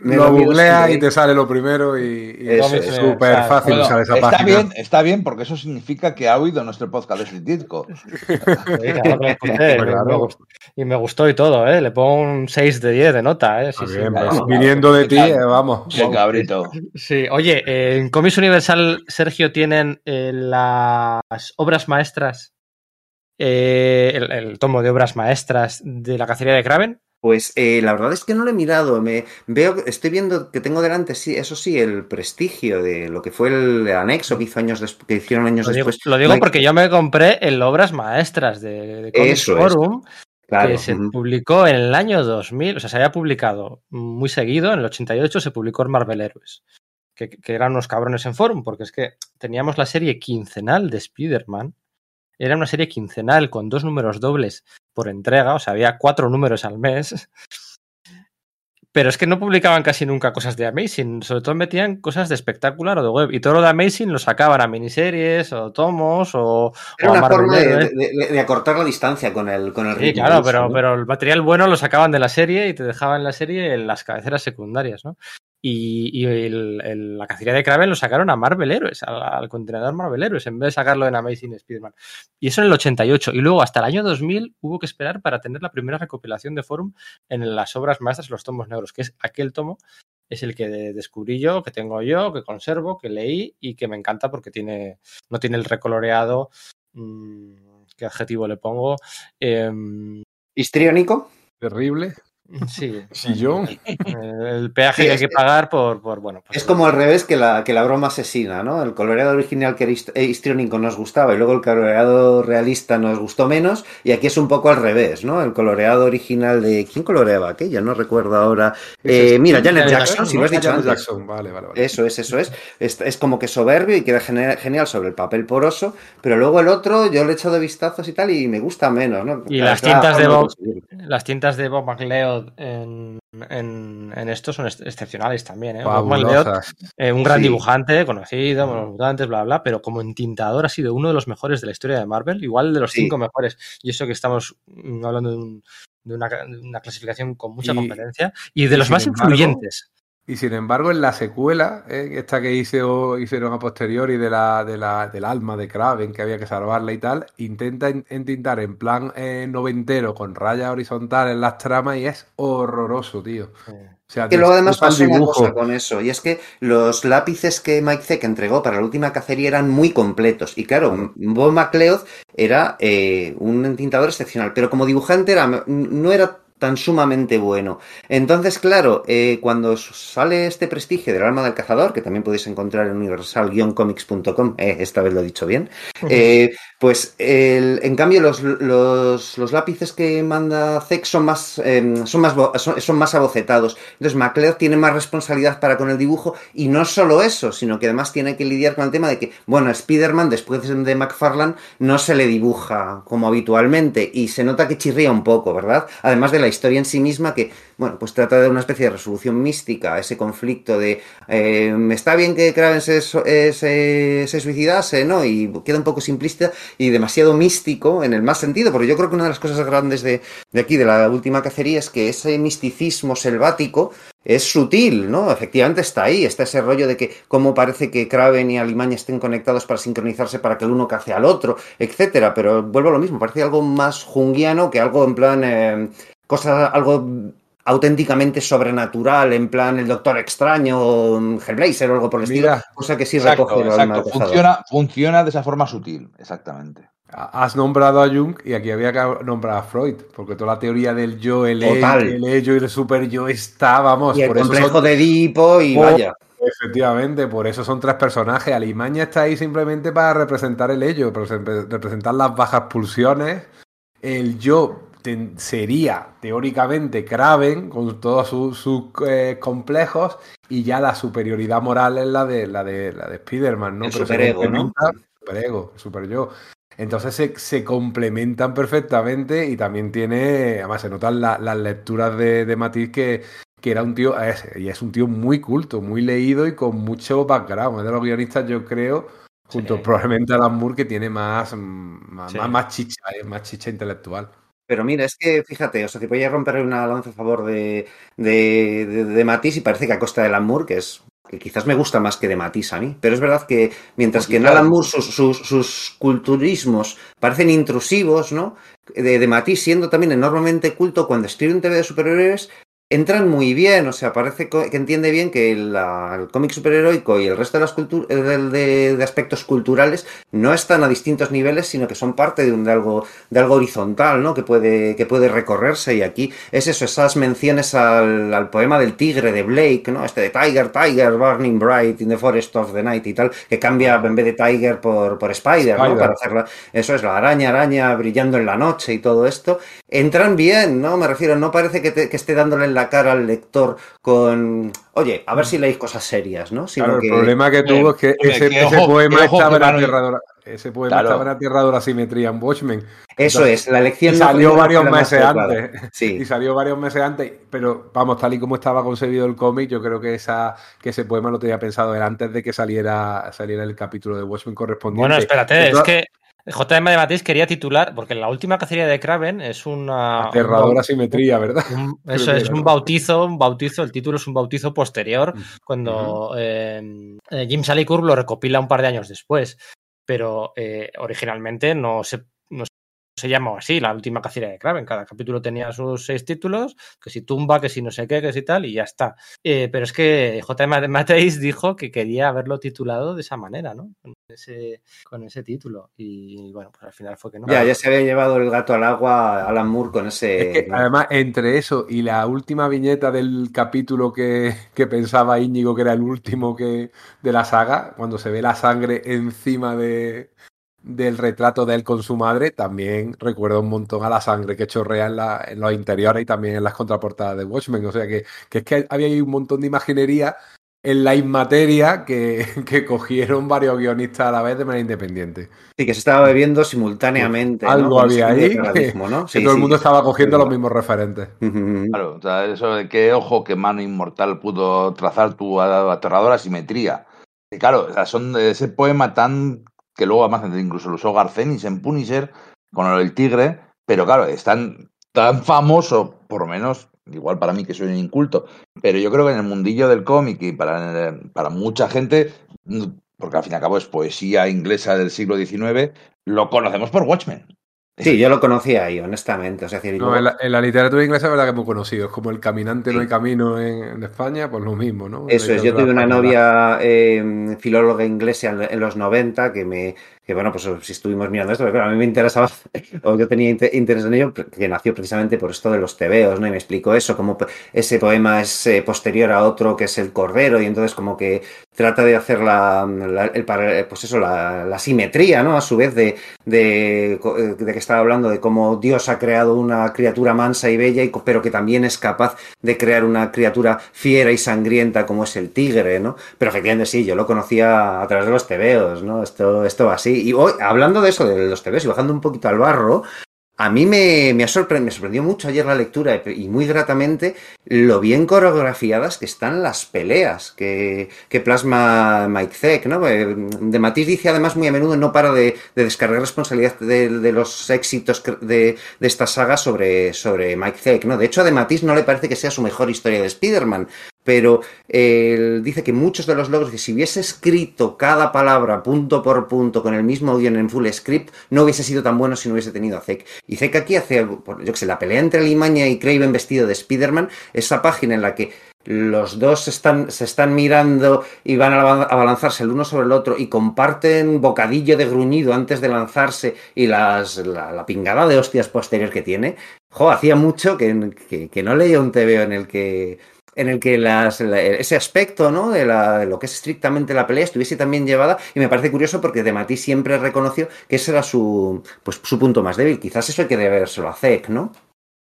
lo googlea y te sale lo primero y, y es súper fácil bueno, usar esa está página. Bien, está bien porque eso significa que ha oído nuestro podcast de Slititco. y me gustó y todo, ¿eh? Le pongo un 6 de 10 de nota, ¿eh? Sí, sí, bien, pues, viniendo de ti, eh, vamos. Qué cabrito. Sí, oye, eh, en Comics Universal, Sergio, tienen eh, las obras maestras, eh, el, el tomo de obras maestras de la cacería de Kraven. Pues eh, la verdad es que no lo he mirado. Me veo, estoy viendo que tengo delante, sí, eso sí, el prestigio de lo que fue el anexo que hizo años después, que hicieron años lo digo, después. Lo digo porque yo me compré el obras maestras de, de Comics Eso Forum, es. Claro. que se publicó en el año 2000, o sea, se había publicado muy seguido, en el 88 se publicó en Marvel Heroes, que, que eran unos cabrones en Forum, porque es que teníamos la serie quincenal de Spider-Man, era una serie quincenal con dos números dobles por entrega, o sea, había cuatro números al mes. Pero es que no publicaban casi nunca cosas de Amazing, sobre todo metían cosas de espectacular o de web. Y todo lo de Amazing lo sacaban a miniseries o tomos o, Era o a una forma de, Heroes. de- de acortar la distancia con el, con el Sí, ritmo claro, pero, ¿no? pero el material bueno lo sacaban de la serie y te dejaban la serie en las cabeceras secundarias, ¿no? Y, y el- el- la cacería de Kraven lo sacaron a Marvel Heroes, al, al contenedor Marvel Heroes, en vez de sacarlo en Amazing Spider-Man. Y eso en el 88. Y luego hasta el año 2000 hubo que esperar para tener la primera recopilación de Forum en las obras maestras, los tomos negros, que es aquel tomo, es el que de- descubrí yo, que tengo yo, que conservo, que leí y que me encanta porque tiene, no tiene el recoloreado. mm, ¿Qué adjetivo le pongo? Em, ¿Histriónico? Terrible. sí, Sillón. el peaje Sí, que hay es que pagar por, por bueno. pues Es como al revés que la, que la broma asesina, ¿no? El coloreado original que era eh, histriónico nos gustaba y luego el coloreado realista nos gustó menos y aquí es un poco al revés, ¿no? El coloreado original de... ¿Quién coloreaba aquella? No recuerdo ahora. Eh, mira, Janet Jackson, si lo has dicho Janet antes. Jackson, vale, vale, vale. Eso es, eso es. es. es como que soberbio y queda genial sobre el papel poroso, pero luego el otro yo le he echado vistazos y tal y me gusta menos, ¿no? Y las tintas de Bob-. Las tintas de Bob McLeod en, en, en esto son ex- excepcionales también. ¿eh? Eh, un gran Sí. dibujante, conocido, con los mutantes, bla, bla, pero como entintador ha sido uno de los mejores de la historia de Marvel, igual de los Sí. cinco mejores. Y eso que estamos mm, hablando de, un- de una, de una clasificación con mucha Y- competencia y de los más embargo, influyentes. Y sin embargo, en la secuela, eh, esta que hizo, hicieron a posteriori de la, de la, del alma de Kraven, que había que salvarla y tal, intenta en- entintar en plan eh, noventero con rayas horizontales las tramas y es horroroso, tío. O sea, Que luego además pasó el una cosa con eso, y es que los lápices que Mike Zeck entregó para la última cacería eran muy completos. Y claro, Bob McLeod era eh, un entintador excepcional, pero como dibujante era, no era tan sumamente bueno. Entonces, claro, eh, cuando sale este prestigio del alma del cazador, que también podéis encontrar en universal-comics.com, eh, esta vez lo he dicho bien, eh, pues el- en cambio los, los, los lápices que manda Zeck son más, eh, son, más son, son más abocetados. Entonces McLeod tiene más responsabilidad para con el dibujo y no solo eso, sino que además tiene que lidiar con el tema de que, bueno, Spider-Man después de McFarlane no se le dibuja como habitualmente y se nota que chirría un poco, ¿verdad? Además de la historia en sí misma que, bueno, pues trata de una especie de resolución mística, ese conflicto de, eh, está bien que Kraven se, eh, se, se suicidase, ¿no? Y queda un poco simplista y demasiado místico en el más sentido, porque yo creo que una de las cosas grandes de, de aquí, de la última cacería, es que ese misticismo selvático es sutil, ¿no? Efectivamente está ahí, está ese rollo de que cómo parece que Kraven y Alimaña estén conectados para sincronizarse para que el uno cace al otro, etcétera, pero vuelvo a lo mismo, parece algo más junguiano que algo en plan, eh, cosa, algo auténticamente sobrenatural, en plan el Doctor Extraño o mm, Hellblazer o algo por el Mira, estilo, cosa que sí Exacto, recoge exacto. Funciona, funciona de esa forma sutil, exactamente. Has nombrado a Jung y aquí había que nombrar a Freud, porque toda la teoría del yo, el Total. ello, el ello y el super yo está, vamos, Y el por eso complejo son- de Edipo y Oh, vaya. Efectivamente, por eso son tres personajes. Alimaña está ahí simplemente para representar el ello, para repre- representar las bajas pulsiones. El yo ten- sería teóricamente Kraven con todos sus, sus, eh, complejos y ya la superioridad moral es la de la de la de Spider-Man, ¿no? El Pero superego, ¿no? Superego, super yo. Entonces se, se complementan perfectamente y también tiene, además se notan la- las lecturas de, de Matiz que, que era un tío, es, y es un tío muy culto, muy leído y con mucho background. Es de los guionistas, yo creo, junto Sí. probablemente a Alan Moore, que tiene más, mm, más, Sí. más, más chicha, eh, más chicha intelectual. Pero mira, es que fíjate, o sea, voy a romper una lanza a favor de, de, de, de Matisse y parece que a costa de Alan Moore, que es que quizás me gusta más que de Matisse a mí, pero es verdad que mientras que en. Alan Moore sus, sus, sus culturismos parecen intrusivos, ¿no? De, de Matisse siendo también enormemente culto cuando escribe un TV de superhéroes, entran muy bien, o sea, parece que entiende bien que la- el cómic superheroico y el resto de, las eh, de, de- de aspectos culturales no están a distintos niveles, sino que son parte de, un, de algo de algo horizontal, ¿no? Que puede, que puede recorrerse. Y aquí es eso, esas menciones al, al poema del tigre de Blake, ¿no? Este de Tiger, Tiger, Burning Bright in the Forest of the Night y tal, que cambia en vez de Tiger por, por Spider, ¿no? Para hacerla. Eso es la araña, araña brillando en la noche y todo esto. Entran bien, ¿no? Me refiero, no parece que, te- que esté dándole en la cara al lector con. Oye, a ver si leéis cosas serias, ¿no? Sino Claro, que- el problema que tuvo es que ese, poema estaba en ese poema Claro. estaba en la simetría en Watchmen. Eso Entonces, es, la y lección no salió varios meses antes. Sí. Y salió varios meses antes, pero vamos, tal y como estaba concebido el cómic, yo creo que esa que ese poema lo tenía pensado él antes de que saliera, saliera el capítulo de Watchmen correspondiente. Bueno, espérate, es que JM de Matisse quería titular, porque la última cacería de Kraven es una. Aterradora simetría, ¿verdad? Un, eso es un bautizo, un bautizo, el título es un bautizo posterior, cuando uh -huh. eh, Jim Salicourt lo recopila un par de años después. Pero eh, originalmente no se, se llamaba así, la última cacería de Kraven. Cada capítulo tenía sus seis títulos, que si tumba, que si no sé qué, que si tal, y ya está. Eh, pero es que J.M. Mattheis dijo que quería haberlo titulado de esa manera, ¿no? Con ese, con ese título. Y bueno, pues al final fue que no. Ya, ya se había llevado el gato al agua Alan Moore con ese. Es que, además, entre eso y la última viñeta del capítulo que, que pensaba Íñigo que era el último que, de la saga, cuando se ve la sangre encima de, del retrato de él con su madre, también recuerda un montón a la sangre que chorrea en, la, en los interiores y también en las contraportadas de Watchmen. O sea que, que es que había ahí un montón de imaginería en la inmateria que, que, cogieron varios guionistas a la vez de manera independiente. Sí, que se estaba bebiendo simultáneamente. Algo ¿no? había ahí. Que, ¿no? sí, que todo el mundo sí, estaba cogiendo los mismos referentes. Claro, o sea, eso de qué ojo, qué mano inmortal pudo trazar tu aterradora simetría. Y claro, o sea, son de ese poema tan que luego además incluso lo usó Garcenis en Punisher con el tigre, pero claro, es tan, famoso, por lo menos, igual para mí que soy un inculto, pero yo creo que en el mundillo del cómic y para, para mucha gente, porque al fin y al cabo es poesía inglesa del siglo XIX, lo conocemos por Watchmen. Sí, yo lo conocía ahí, honestamente. O sea, no, en, la, en, la, literatura inglesa es verdad que es muy conocido. Es como el caminante sí. no hay camino en, en, España, pues lo mismo, ¿no? Eso es, yo tuve una novia eh, filóloga inglesa en, en, los 90 que me, que bueno, pues si estuvimos mirando esto, pero a mí me interesaba, o yo tenía interés en ello, que nació precisamente por esto de los tebeos, ¿no? Y me explicó eso, como ese poema es eh, posterior a otro que es el Cordero, y entonces como que trata de hacer la, la el, pues eso, la, la, simetría, ¿no? A su vez de, de, de, que estaba hablando de cómo Dios ha creado una criatura mansa y bella, y, pero que también es capaz de crear una criatura fiera y sangrienta como es el tigre, ¿no? Pero efectivamente sí, yo lo conocía a través de los tebeos, ¿no? Esto, esto va Y hoy, hablando de eso, de los TVs y bajando un poquito al barro, a mí me, me, me, sorprendió mucho ayer la lectura y muy gratamente lo bien coreografiadas que están las peleas que, que plasma Mike Zeck, ¿no? De Matisse dice además muy a menudo no para de, de descargar responsabilidad de, los éxitos de, de esta saga sobre, sobre Mike Zeck, ¿no? De hecho a De Matisse no le parece que sea su mejor historia de Spider-Man, pero él dice que muchos de los logros, que si hubiese escrito cada palabra punto por punto con el mismo guion en full script, no hubiese sido tan bueno si no hubiese tenido a Zeck. Y Zeck aquí hace, yo que sé, la pelea entre Limaña y Craven vestido de Spider-Man, esa página en la que los dos están, se están mirando y van a, a, lanzarse el uno sobre el otro y comparten bocadillo de gruñido antes de lanzarse y las, la, pingada de hostias posterior que tiene. Jo, hacía mucho que, que, que no leía un TVO en el que en el que las, ese aspecto ¿no? de, la, de, lo que es estrictamente la pelea estuviese también llevada y me parece curioso porque de Matisse siempre reconoció que ese era su, pues, su punto más débil. Quizás eso hay que debérselo a Zek, ¿no?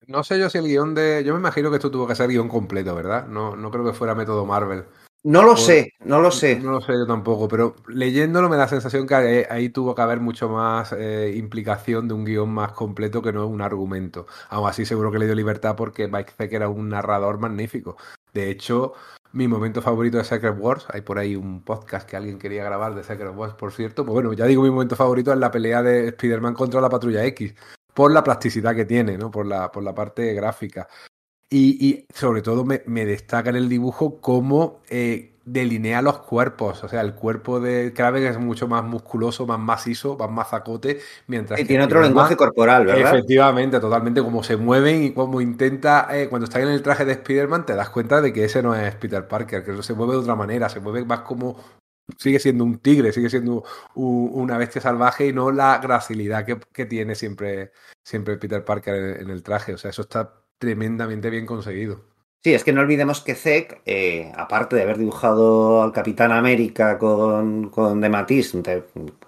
No sé yo si el guion de... Yo me imagino que esto tuvo que ser guion completo, ¿verdad? No, no creo que fuera método Marvel. No lo o, sé, no lo sé. No lo sé yo tampoco, pero leyéndolo me da la sensación que ahí, ahí tuvo que haber mucho más eh, implicación de un guion más completo que no un argumento. Aún así seguro que le dio libertad porque Mike Zeck era un narrador magnífico. De hecho, mi momento favorito de Secret Wars, hay por ahí un podcast que alguien quería grabar de Secret Wars, por cierto, pues bueno, ya digo, mi momento favorito es la pelea de Spider-Man contra la Patrulla X, por la plasticidad que tiene, ¿no? Por la, por la parte gráfica. Y, y sobre todo me, me, destaca en el dibujo cómo eh, delinea los cuerpos. O sea, el cuerpo de Kraven es mucho más musculoso, más macizo, más mazacote. Mientras y tiene otro lenguaje corporal, ¿verdad? Efectivamente, totalmente. Como se mueven y como intenta, eh, cuando está en el traje de Spider-Man, te das cuenta de que ese no es Peter Parker, que se mueve de otra manera, se mueve más como sigue siendo un tigre, sigue siendo un, una bestia salvaje y no la gracilidad que, que tiene siempre, siempre Peter Parker en, en, el traje. O sea, eso está tremendamente bien conseguido. Sí, es que no olvidemos que Zek, eh, aparte de haber dibujado al Capitán América con, con De Matisse,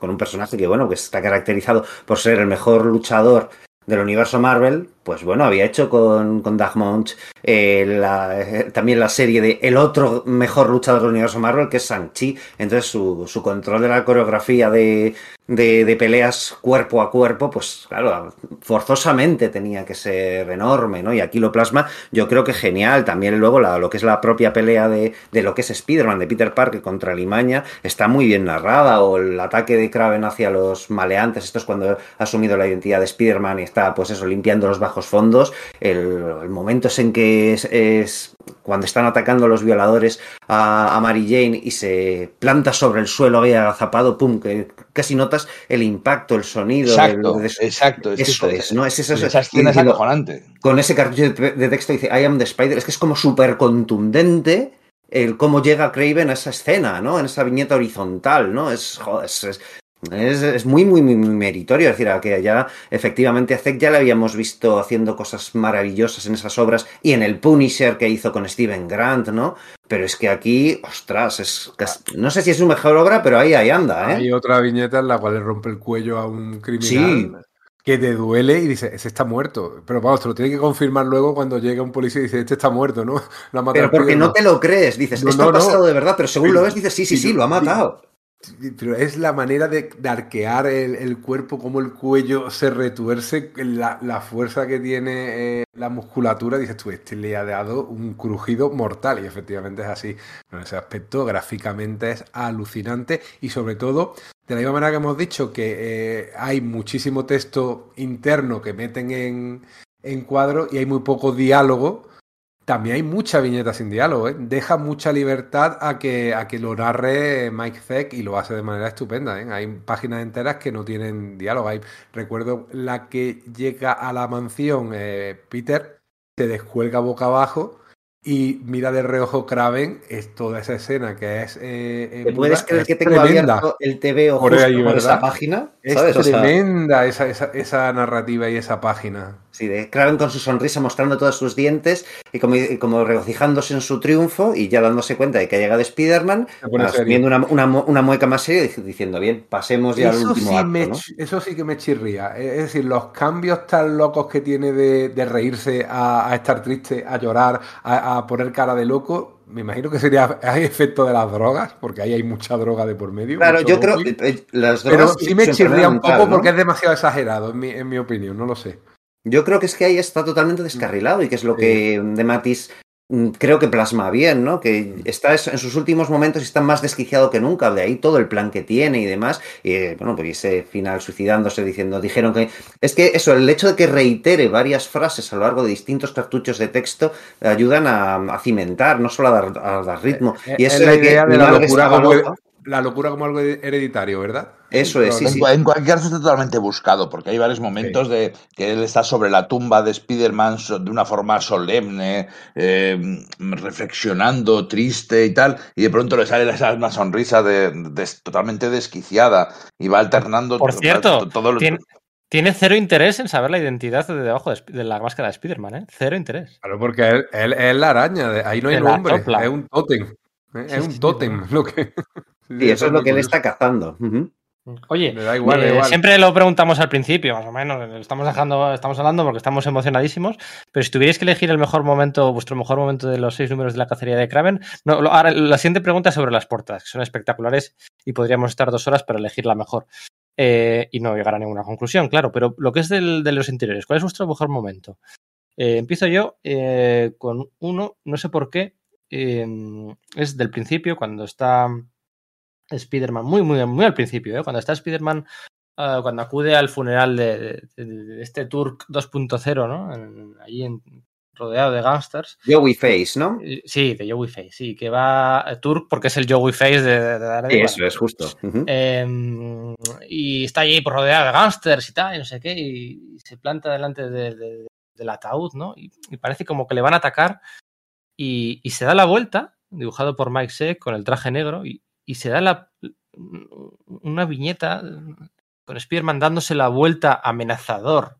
con un personaje que, bueno, que está caracterizado por ser el mejor luchador del universo Marvel, pues bueno, había hecho con, con eh, la, eh, también la serie de el otro mejor luchador del universo Marvel, que es Shang-Chi. Entonces su, su control de la coreografía de, de, de, peleas cuerpo a cuerpo, pues claro, forzosamente tenía que ser enorme, ¿no? Y aquí lo plasma, yo creo que genial. También luego lo que es la propia pelea de, de lo que es Spider-Man, de Peter Parker contra Limaña, está muy bien narrada. O el ataque de Kraven hacia los maleantes, esto es cuando ha asumido la identidad de Spider-Man y está, pues eso, limpiando los fondos. El, el momento es en que es, es, cuando están atacando los violadores a, a, Mary Jane y se planta sobre el suelo ahí agazapado, pum, que casi notas el impacto, el sonido. Exacto, del, de, exacto. Es eso es, ¿no? Es eso. Esa escena es acojonante. Con ese cartucho de, de, texto dice I am the Spider. Es que es como súper contundente el cómo llega Craven a esa escena, ¿no? En esa viñeta horizontal, ¿no? Es, joder, es, es es, es, muy, muy, muy meritorio. Es decir, a que ya efectivamente a Zek ya le habíamos visto haciendo cosas maravillosas en esas obras y en el Punisher que hizo con Steven Grant, ¿no? Pero es que aquí, ostras, es no sé si es su mejor obra, pero ahí, ahí anda, ¿eh? Hay otra viñeta en la cual le rompe el cuello a un criminal. Sí. Que te duele y dice, ese está muerto. Pero vamos, te lo tiene que confirmar luego cuando llega un policía y dice, este está muerto, ¿no? Lo ha matado pero porque no te lo crees, dices, no, esto no, ha pasado no. de verdad, pero según lo ves, dices, sí, sí, sí, lo ha matado. Pero es la manera de, arquear el, cuerpo, como el cuello se retuerce, la, la fuerza que tiene eh, la musculatura. Dices tú, este le ha dado un crujido mortal. Y efectivamente es así. En ese aspecto, gráficamente es alucinante. Y sobre todo, de la misma manera que hemos dicho que eh, hay muchísimo texto interno que meten en, en cuadro y hay muy poco diálogo también hay mucha viñeta sin diálogo, ¿eh? deja mucha libertad a que, a que lo narre Mike Zeck y lo hace de manera estupenda. ¿eh? Hay páginas enteras que no tienen diálogo. Hay, recuerdo la que llega a la mansión, eh, Peter se descuelga boca abajo y mira de reojo Kraven, es toda esa escena que es. Eh, ¿Te puedes creer es que tengo tremenda. abierto el TV o por, esa página? Es tremenda o sea... esa, esa, esa narrativa y esa página. Sí, de Kraven con su sonrisa mostrando todos sus dientes y como, y como, regocijándose en su triunfo y ya dándose cuenta de que ha llegado Spider-Man, viendo una, una, una, mueca más seria diciendo, bien, pasemos ya eso al último sí acto, me, ¿no? Eso sí que me chirría. Es decir, los cambios tan locos que tiene de, de reírse a, a, estar triste, a llorar, a, a, poner cara de loco, me imagino que sería hay efecto de las drogas, porque ahí hay mucha droga de por medio. Claro, yo creo que las drogas. Pero sí me chirría un poco ¿no? porque es demasiado exagerado, en mi, en mi opinión, no lo sé. Yo creo que es que ahí está totalmente descarrilado y que es lo que De Matis mm, creo que plasma bien, ¿no? Que está en sus últimos momentos y está más desquiciado que nunca, de ahí todo el plan que tiene y demás. Y bueno, pues ese final suicidándose diciendo, dijeron que. Es que eso, el hecho de que reitere varias frases a lo largo de distintos cartuchos de texto ayudan a, a cimentar, no solo a dar, a dar ritmo. Eh, y es la idea de la locura como, la locura como algo hereditario, ¿verdad? Eso es, sí, en, sí. En cualquier caso está totalmente buscado, porque hay varios momentos sí. de que él está sobre la tumba de Spider-Man de una forma solemne, eh, reflexionando, triste y tal, y de pronto le sale esa, una sonrisa de, de, totalmente desquiciada y va alternando. Por cierto, todo lo... tiene, tiene cero interés en saber la identidad de debajo de, de la máscara de Spider-Man, ¿eh? Cero interés. Claro, porque él, él, es la araña, ahí no hay nombre, es un tótem. ¿eh? Es un tótem lo que. Sí, eso es lo que él está cazando. Uh -huh. Oye, da igual, eh, da igual. siempre lo preguntamos al principio, más o menos, estamos dejando, estamos hablando porque estamos emocionadísimos, pero si tuvierais que elegir el mejor momento, vuestro mejor momento de los seis números de la cacería de Kraven, no, lo, ahora, la siguiente pregunta es sobre las portadas, que son espectaculares y podríamos estar dos horas para elegir la mejor. Eh, y no llegar a ninguna conclusión, claro, pero lo que es del, de los interiores, ¿cuál es vuestro mejor momento? Eh, empiezo yo eh, con uno, no sé por qué, es del principio, cuando está Spider-Man, muy, muy, muy al principio, ¿eh? cuando está Spider-Man, uh, cuando acude al funeral de, de, de este Turk 2.0, ¿no? En, allí en, rodeado de gangsters. Joey Face, ¿no? Sí, de Joey Face, sí, que va a Turk porque es el Joey Face de, de, de sí, eso es justo. Uh -huh. eh, y está allí por rodeado de gangsters y tal, y no sé qué, y, se planta delante de, del ataúd, ¿no? Y, y, parece como que le van a atacar y, y se da la vuelta, dibujado por Mike Seck con el traje negro, y, y se da una viñeta con Spearman dándose la vuelta amenazador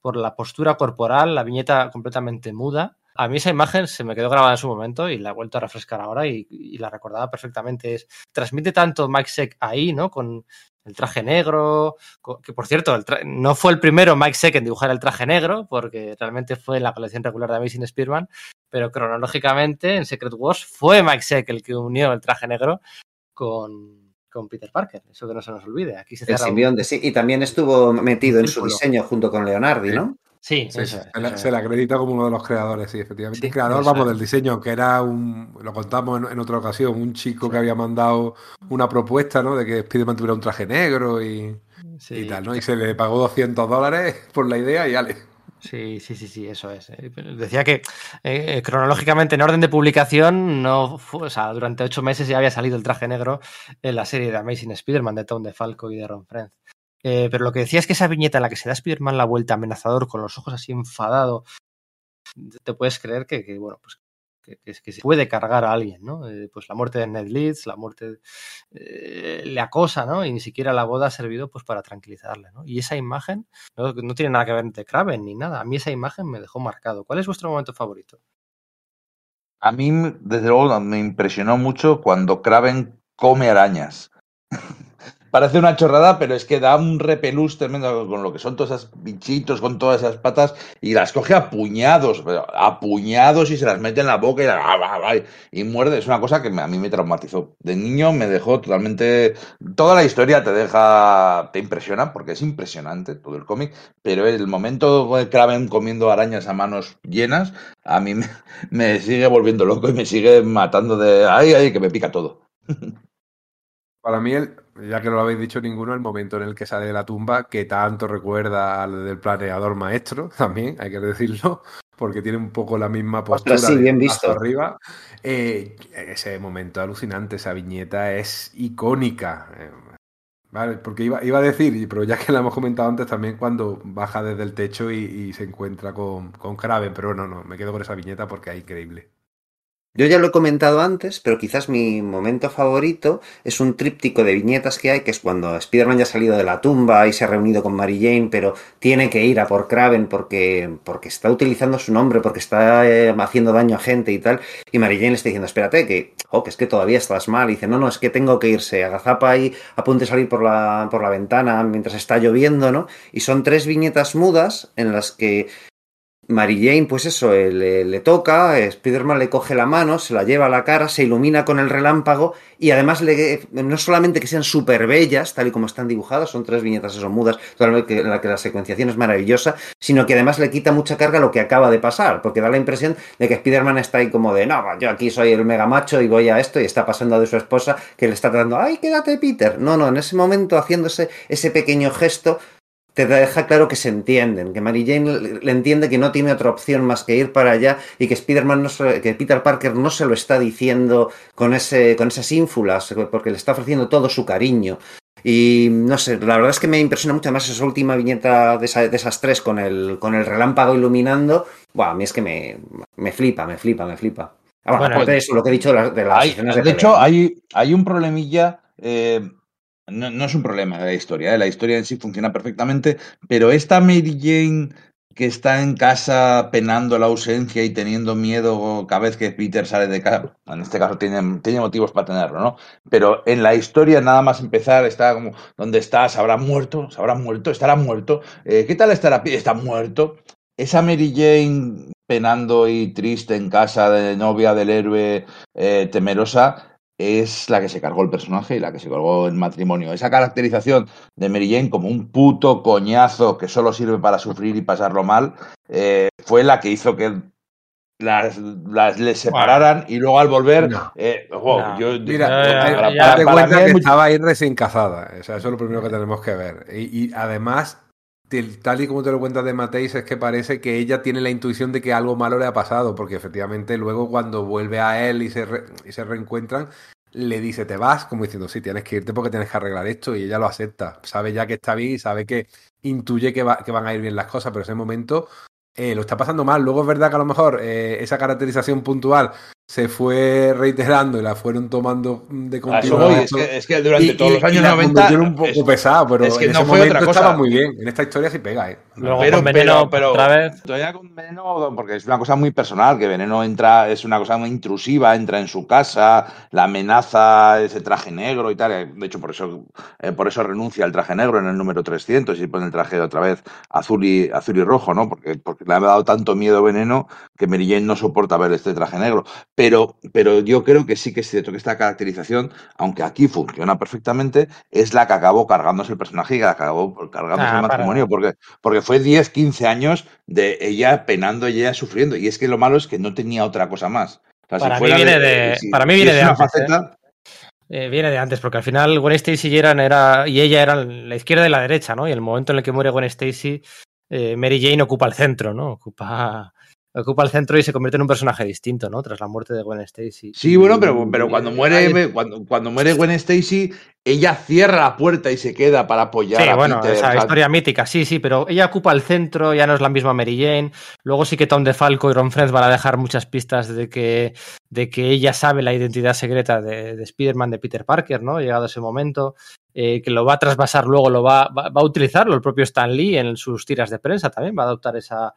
por la postura corporal, la viñeta completamente muda. A mí esa imagen se me quedó grabada en su momento y la he vuelto a refrescar ahora y, y la recordaba perfectamente. Es, transmite tanto Mike Seck ahí, ¿no? Con el traje negro, que por cierto, no fue el primero Mike Seck en dibujar el traje negro, porque realmente fue en la colección regular de Amazing Spearman, pero cronológicamente en Secret Wars fue Mike Seck el que unió el traje negro con, con Peter Parker, eso que no se nos olvide. Aquí se el simbionte, sí, y también estuvo metido en su diseño junto con Leonardi, ¿no? Sí, se, le acredita como uno de los creadores, sí, efectivamente. creador, vamos, del diseño, aunque era un, lo contamos en, otra ocasión, un chico que había mandado una propuesta, ¿no? De que Spiderman tuviera un traje negro y, tal, ¿no? Y se le pagó 200 dólares por la idea y ale. Sí, sí, sí, sí, eso es. Eh, decía que eh, cronológicamente en orden de publicación, no o sea, durante ocho meses ya había salido el traje negro en la serie de Amazing Spider-Man de Tom DeFalco y de Ron Frenz. Eh, pero lo que decía es que esa viñeta en la que se da Spider-Man la vuelta amenazador con los ojos así enfadado, te puedes creer que, bueno, pues que, se puede cargar a alguien, ¿no? Eh, pues la muerte de Ned Leeds, la muerte eh, le acosa, ¿no? Y ni siquiera la boda ha servido pues para tranquilizarle, ¿no? Y esa imagen no, no tiene nada que ver de Kraven ni nada. A mí esa imagen me dejó marcado. ¿Cuál es vuestro momento favorito? A mí, desde luego, me impresionó mucho cuando Kraven come arañas. parece una chorrada, pero es que da un repelús tremendo con lo que son todos esos bichitos, con todas esas patas, y las coge a puñados, a puñados y se las mete en la boca y, y muerde. Es una cosa que a mí me traumatizó. De niño me dejó totalmente. Toda la historia te deja. te impresiona, porque es impresionante todo el cómic, pero el momento de Kraven comiendo arañas a manos llenas, a mí me sigue volviendo loco y me sigue matando de. ¡Ay, ay! que me pica todo. Para mí, el, ya que no lo habéis dicho ninguno, el momento en el que sale de la tumba, que tanto recuerda al del planeador maestro, también, hay que decirlo, porque tiene un poco la misma postura sí, bien visto. arriba. Eh, ese momento alucinante, esa viñeta es icónica. Eh, vale, porque iba, iba, a decir, pero ya que la hemos comentado antes, también cuando baja desde el techo y, se encuentra con, con Kraven, pero no, no, me quedo con esa viñeta porque es increíble. Yo ya lo he comentado antes, pero quizás mi momento favorito es un tríptico de viñetas que hay, que es cuando Spider-Man ya ha salido de la tumba y se ha reunido con Mary Jane, pero tiene que ir a por Kraven porque, porque está utilizando su nombre, porque está eh, haciendo daño a gente y tal. Y Mary Jane le está diciendo, espérate, que, oh, que es que todavía estás mal. Y dice, no, no, es que tengo que irse. Agazapa y apunte a salir por la, por la ventana mientras está lloviendo, ¿no? Y son tres viñetas mudas en las que Mary Jane, pues eso, eh, le, toca, Spider-Man le coge la mano, se la lleva a la cara, se ilumina con el relámpago y además le, no solamente que sean súper bellas, tal y como están dibujadas, son tres viñetas eso mudas, en la que la secuenciación es maravillosa, sino que además le quita mucha carga lo que acaba de pasar, porque da la impresión de que Spider-Man está ahí como de, no, yo aquí soy el mega macho y voy a esto y está pasando de su esposa que le está tratando, ay, quédate Peter. No, no, en ese momento haciéndose ese pequeño gesto te deja claro que se entienden, que Mary Jane le entiende que no tiene otra opción más que ir para allá y que Spider-Man no que Peter Parker no se lo está diciendo con ese con esas ínfulas porque le está ofreciendo todo su cariño. Y no sé, la verdad es que me impresiona mucho más esa última viñeta de, esas tres con el, con el relámpago iluminando. Buah, a mí es que me, me flipa, me flipa, me flipa. Ah, bueno, aparte de eso, lo que he dicho de las, de las escenas de De hecho, hay, hay un problemilla eh, no, es un problema de la historia, ¿eh? la historia en sí funciona perfectamente, pero esta Mary Jane que está en casa penando la ausencia y teniendo miedo cada vez que Peter sale de casa, en este caso tiene, tiene motivos para tenerlo, ¿no? Pero en la historia, nada más empezar, está como, ¿dónde está? ¿Se habrá muerto? ¿Se habrá muerto? ¿Estará muerto? Eh, ¿Qué tal estará? ¿Está muerto? Esa Mary Jane penando y triste en casa de novia del héroe eh, temerosa, es la que se cargó el personaje y la que se cargó el matrimonio. Esa caracterización de Mary Jane como un puto coñazo que solo sirve para sufrir y pasarlo mal, eh, fue la que hizo que las, las le separaran y luego al volver eh, yo mira ya, te cuenta que estaba ahí recién casada eso es lo primero que tenemos que ver. Y, además tal y como te lo cuentas de Mateis, es que parece que ella tiene la intuición de que algo malo le ha pasado, porque efectivamente luego cuando vuelve a él y se, y se reencuentran, le dice, te vas, como diciendo, sí, tienes que irte porque tienes que arreglar esto, y ella lo acepta. Sabe ya que está bien y sabe que intuye que, va, que van a ir bien las cosas, pero ese momento eh, lo está pasando mal. Luego es verdad que a lo mejor eh, esa caracterización puntual se fue reiterando y la fueron tomando de A eso continuo. voy, es, que, es que durante Y- todos y- los y años la 90. convirtieron un poco es- pesado, pero es que en no ese fue momento otra cosa. estaba muy bien. En esta historia sí pega, ¿eh? Luego pero, con Veneno pero, pero otra vez. todavía con Veneno, porque es una cosa muy personal, que Veneno entra, es una cosa muy intrusiva, entra en su casa, la amenaza ese traje negro y tal. eh, De hecho, por eso, eh, por eso renuncia al traje negro en el número 300 y pone el traje otra vez azul y, azul y rojo, ¿no? Porque, porque le ha dado tanto miedo Veneno que Mary Jane no soporta ver este traje negro. Pero, pero yo creo que sí que es cierto que esta caracterización, aunque aquí funciona perfectamente, es la que acabó cargándose el personaje y que acabó cargándose Ah, el matrimonio, porque, porque fue 10, 15 años de ella penando y ella sufriendo. Y es que lo malo es que no tenía otra cosa más. O sea, si Para mí viene de- para mí viene de una antes, ¿eh? faceta, Eh, viene de antes, porque al final Gwen Stacy y, eran, era, y ella eran la izquierda y la derecha, ¿no? Y el momento en el que muere Gwen Stacy, eh, Mary Jane ocupa el centro, ¿no? Ocupa, ocupa el centro y se convierte en un personaje distinto, ¿no? Tras la muerte de Gwen Stacy. Sí, bueno, pero, pero cuando muere, cuando, cuando muere Gwen Stacy, ella cierra la puerta y se queda para apoyar Sí, a bueno, Peter. esa historia mítica, sí, sí, pero ella ocupa el centro, ya no es la misma Mary Jane. Luego sí que Tom DeFalco y Ron Friends van a dejar muchas pistas de que, de que ella sabe la identidad secreta de, de Spider-Man de Peter Parker, ¿no? Llegado ese momento, eh, que lo va a trasvasar luego, lo va, va, va a utilizarlo el propio Stan Lee en sus tiras de prensa también, va a adoptar esa.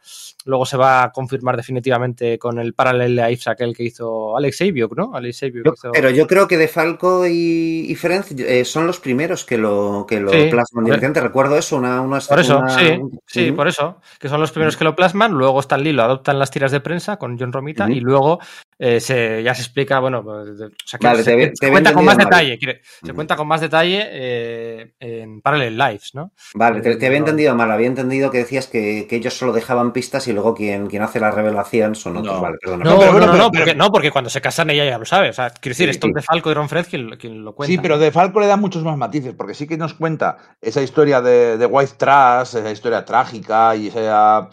Luego se va a confirmar definitivamente con el Parallel Lives aquel que hizo Alex Saviuk, ¿no? Alex Saviuk Yo- hizo- pero yo creo que De Falco y, y Ferenc eh, son los primeros que lo, que lo Sí, plasman directamente. Recuerdo eso, una, una Por eso, una- sí, sí, Ujú. por eso, que son los primeros que lo plasman, luego Stan Lee lo adopta en las tiras de prensa con John Romita y luego eh, se, ya se explica, bueno, pues, de- o sea, que Vale, se, te había- se te había cuenta con más detalle, quiere- se Ujú. cuenta con más detalle eh, en Parallel Lives, ¿no? Vale, te, te había No. entendido mal. Había entendido que decías que, que ellos solo dejaban pistas y luego quien, quien hace la revelación son otros. No. Vale, perdona. No, pero no, no, pero- no, pero- porque, no, porque cuando se casan ella ya lo sabe, o sea, quiero decir, Sí, es Tom sí. DeFalco y Ron Fred quien, quien lo cuenta. Sí, pero de Falco da muchos más matices, porque sí que nos cuenta esa historia de, de White Trash, esa historia trágica y esa,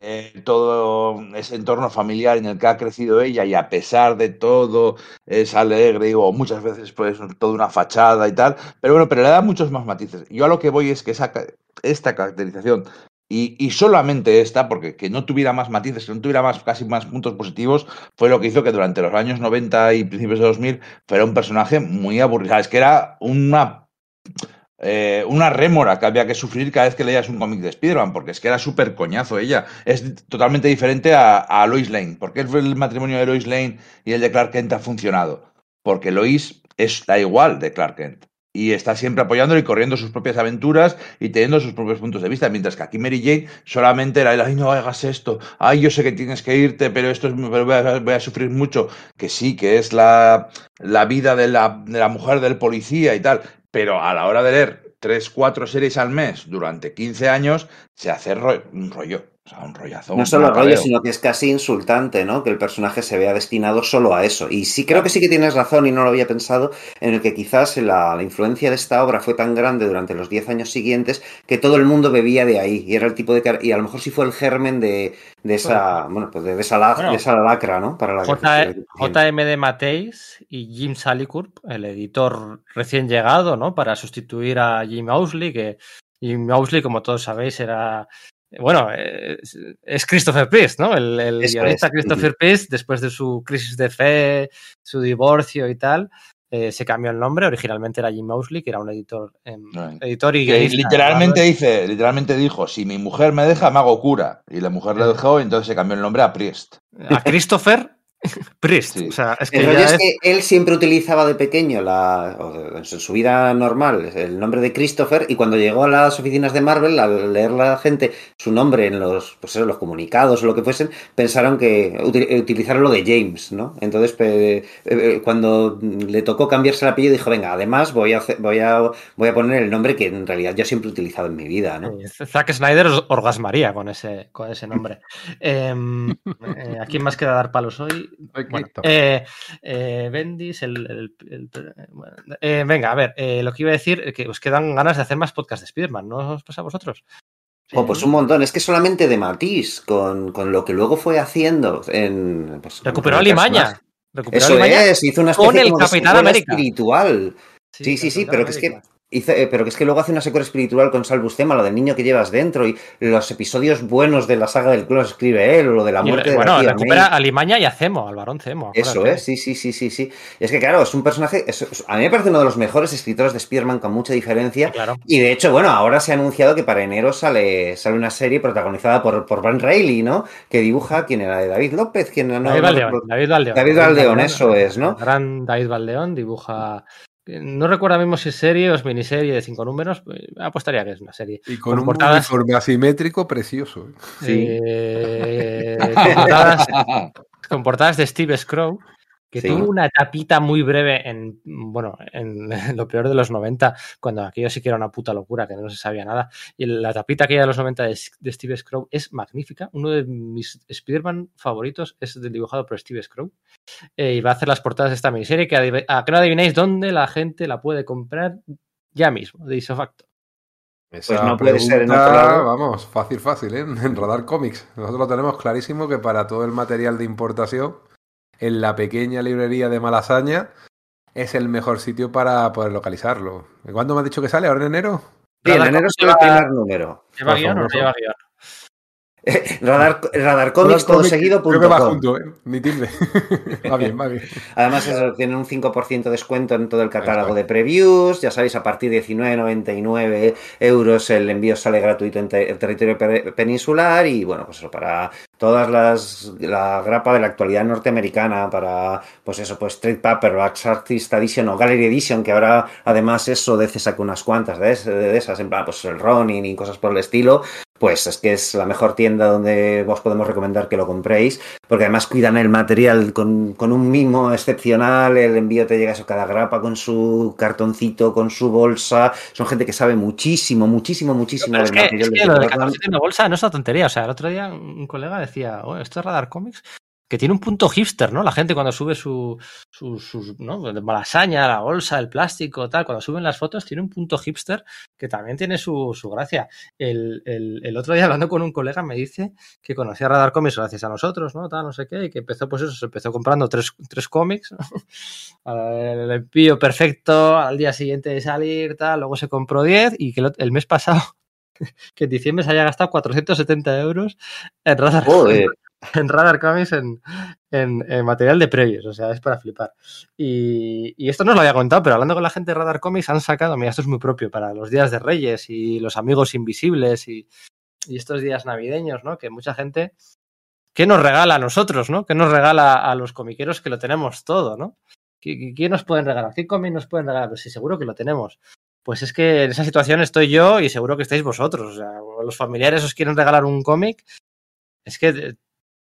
eh, todo ese entorno familiar en el que ha crecido ella y a pesar de todo es alegre o muchas veces pues toda una fachada y tal, pero bueno, pero le da muchos más matices. Yo a lo que voy es que esta caracterización y, solamente esta, porque que no tuviera más matices, que no tuviera más, casi más puntos positivos, fue lo que hizo que durante los años 90 y principios de 2000 fuera un personaje muy aburrido. Es que era una, eh, una rémora que había que sufrir cada vez que leías un cómic de Spider-Man, porque es que era súper coñazo ella. Es totalmente diferente a, Lois Lane. ¿Por qué el matrimonio de Lois Lane y el de Clark Kent ha funcionado? Porque Lois es la igual de Clark Kent. Y está siempre apoyándolo y corriendo sus propias aventuras y teniendo sus propios puntos de vista. Mientras que aquí Mary Jane solamente era el, ay, no hagas esto, ay, yo sé que tienes que irte, pero esto es, pero voy, a, voy a sufrir mucho. Que sí, que es la, la vida de la, de la mujer del policía y tal. Pero a la hora de leer tres, cuatro series al mes durante 15 años, se hace un rollo. O sea, un rollazo. No solo rollo, sino que es casi insultante, ¿no? Que el personaje se vea destinado solo a eso. Y sí, creo que sí que tienes razón y no lo había pensado, en el que quizás la, la influencia de esta obra fue tan grande durante los 10 años siguientes que todo el mundo bebía de ahí. Y era el tipo de. Y a lo mejor sí fue el germen de, de esa. Bueno, pues de esa, la- Bueno. de esa lacra, ¿no? Para la que- J- JM Mateis y Jim Salicourt, el editor recién llegado, ¿no? Para sustituir a Jim Owsley, que Jim Owsley, como todos sabéis, era. Bueno, es, Christopher Priest, ¿no? El, el guionista es. Christopher Priest, después de su crisis de fe, su divorcio y tal, eh, se cambió el nombre. Originalmente era Jim Owsley, que era un editor, em, Right. editor y Que literalmente dice, literalmente dijo, si mi mujer me deja, me hago cura. Y la mujer le dejó y entonces se cambió el nombre a Priest. a Christopher Priest. Sí. O sea, es que El ya es es- que él siempre utilizaba de pequeño, la, en su vida normal, el nombre de Christopher, y cuando llegó a las oficinas de Marvel, al leer la gente su nombre en los, pues eso, los comunicados o lo que fuesen, pensaron que util- utilizaron lo de James, ¿no? Entonces, pe- eh, cuando le tocó cambiarse el apellido, dijo, venga, además voy a, hacer- voy a, voy a poner el nombre que en realidad yo siempre he utilizado en mi vida, ¿no? Sí, Zack Snyder os- orgasmaría con ese, con ese nombre. Em, eh, ¿A quién más queda dar palos hoy? Bueno, eh, eh, Bendis, el, el- el- bueno, eh, venga, a ver, eh, lo que iba a decir, que os quedan ganas de hacer más podcast de Spider-Man, ¿no os pasa a vosotros? Oh, pues un montón. Es que solamente de Matisse, con, con lo que luego fue haciendo en... pues, Recuperó a con el Limaña. personaje. Recuperó Eso Limaña es, hizo una con especie el como de Capitán secuela América. espiritual. Sí, sí, sí, el pero que es que Eh, pero que es que luego hace una secuela espiritual con Salvus Tema, lo del niño que llevas dentro y los episodios buenos de la saga del clon escribe él, o lo de la Y, muerte bueno, de la tía recupera May. a Limaña y a Cemo, al varón Cemo. Eso es, sí, sí, sí, sí, sí. Es que claro, es un personaje, es- a mí me parece uno de los mejores escritores de Spider-Man con mucha diferencia. Claro. Y de hecho, bueno, ahora se ha anunciado que para enero sale, sale una serie protagonizada por, por Van Reilly, ¿no? Que dibuja, ¿quién era? ¿De David López? ¿Quién era? No, David no Valdeón. recuerdo. David Valdeón. David Valdeón, eso es, ¿no? Gran David Valdeón dibuja. No recuerdo mismo si es serie o es miniserie de cinco números. pues, Apostaría que es una serie. Y con, Con un portadas- uniforme asimétrico precioso. ¿eh? Sí. Eh, con, portadas, con portadas de Steve Scrow, que Sí. tuvo una tapita muy breve en, bueno, en lo peor de los 90, cuando aquello sí que era una puta locura, que no se sabía nada. Y la tapita aquella de los 90 de, de Steve Scrow es magnífica. Uno de mis Spider-Man favoritos es del dibujado por Steve Scrow. Eh, y va a hacer las portadas de esta miniserie, que, a que no adivináis dónde la gente la puede comprar ya mismo, de isofacto. Esa no puede ser en pregunta, otro lado. Vamos, fácil, fácil, ¿eh? En Radar Comics. Nosotros lo tenemos clarísimo que para todo el material de importación, en la pequeña librería de Malasaña, es el mejor sitio para poder localizarlo. ¿Cuándo me has dicho que sale? ¿Ahora en enero? Sí, en enero sale el lleva- primer número. ¿Lleva guion o no lleva guion? Radar, Radar Comics, todo seguido, Creo que va com. junto, ¿eh? Ni tilde. va bien, va bien. Además, eso, tienen un 5% de descuento en todo el catálogo de previews. Ya sabéis, a partir de 19,99 euros el envío sale gratuito en, te- en territorio pe- peninsular. Y bueno, pues eso, para todas las. la grapa de la actualidad norteamericana, para pues eso, pues Trade Paperbacks, Artist Edition o Gallery Edition, que ahora además eso DC saca unas cuantas de, de esas, en plan, pues el Ronin y cosas por el estilo. Pues es que es la mejor tienda donde os podemos recomendar que lo compréis porque además cuidan el material con, con un mimo excepcional, el envío te llega eso cada grapa con su cartoncito, con su bolsa, son gente que sabe muchísimo, muchísimo, muchísimo Pero es del que, material es de que lo de Spider-Man. 14 en la bolsa no es una tontería. O sea, el otro día un colega decía, oh, esto es Radar Comics, que tiene un punto hipster, ¿no? La gente cuando sube su, su, sus, ¿no? Malasaña, la bolsa, el plástico, tal, cuando suben las fotos, tiene un punto hipster que también tiene su, su gracia. El, el, el otro día hablando con un colega me dice que conocía Radar Comics gracias a nosotros, ¿no? Tal, no sé qué, y que empezó, pues eso, se empezó comprando tres, tres cómics, el envío perfecto al día siguiente de salir, tal, luego se compró 10 y que el, mes pasado que en diciembre se haya gastado 470 euros en Radar, Joder. En Radar Comics en, en, material de previos, o sea, es para flipar. Y, y esto no os lo había contado, pero hablando con la gente de Radar Comics han sacado, mira, esto es muy propio para los días de Reyes y los amigos invisibles y, y estos días navideños, ¿no? Que mucha gente, ¿qué nos regala a nosotros, ¿no? ¿Qué nos regala a los comiqueros que lo tenemos todo, ¿no? ¿Qué, qué- qué nos pueden regalar? ¿Qué cómic nos pueden regalar? Pues sí, seguro que lo tenemos. Pues es que en esa situación estoy yo y seguro que estáis vosotros. O sea, los familiares os quieren regalar un cómic. Es que, eh,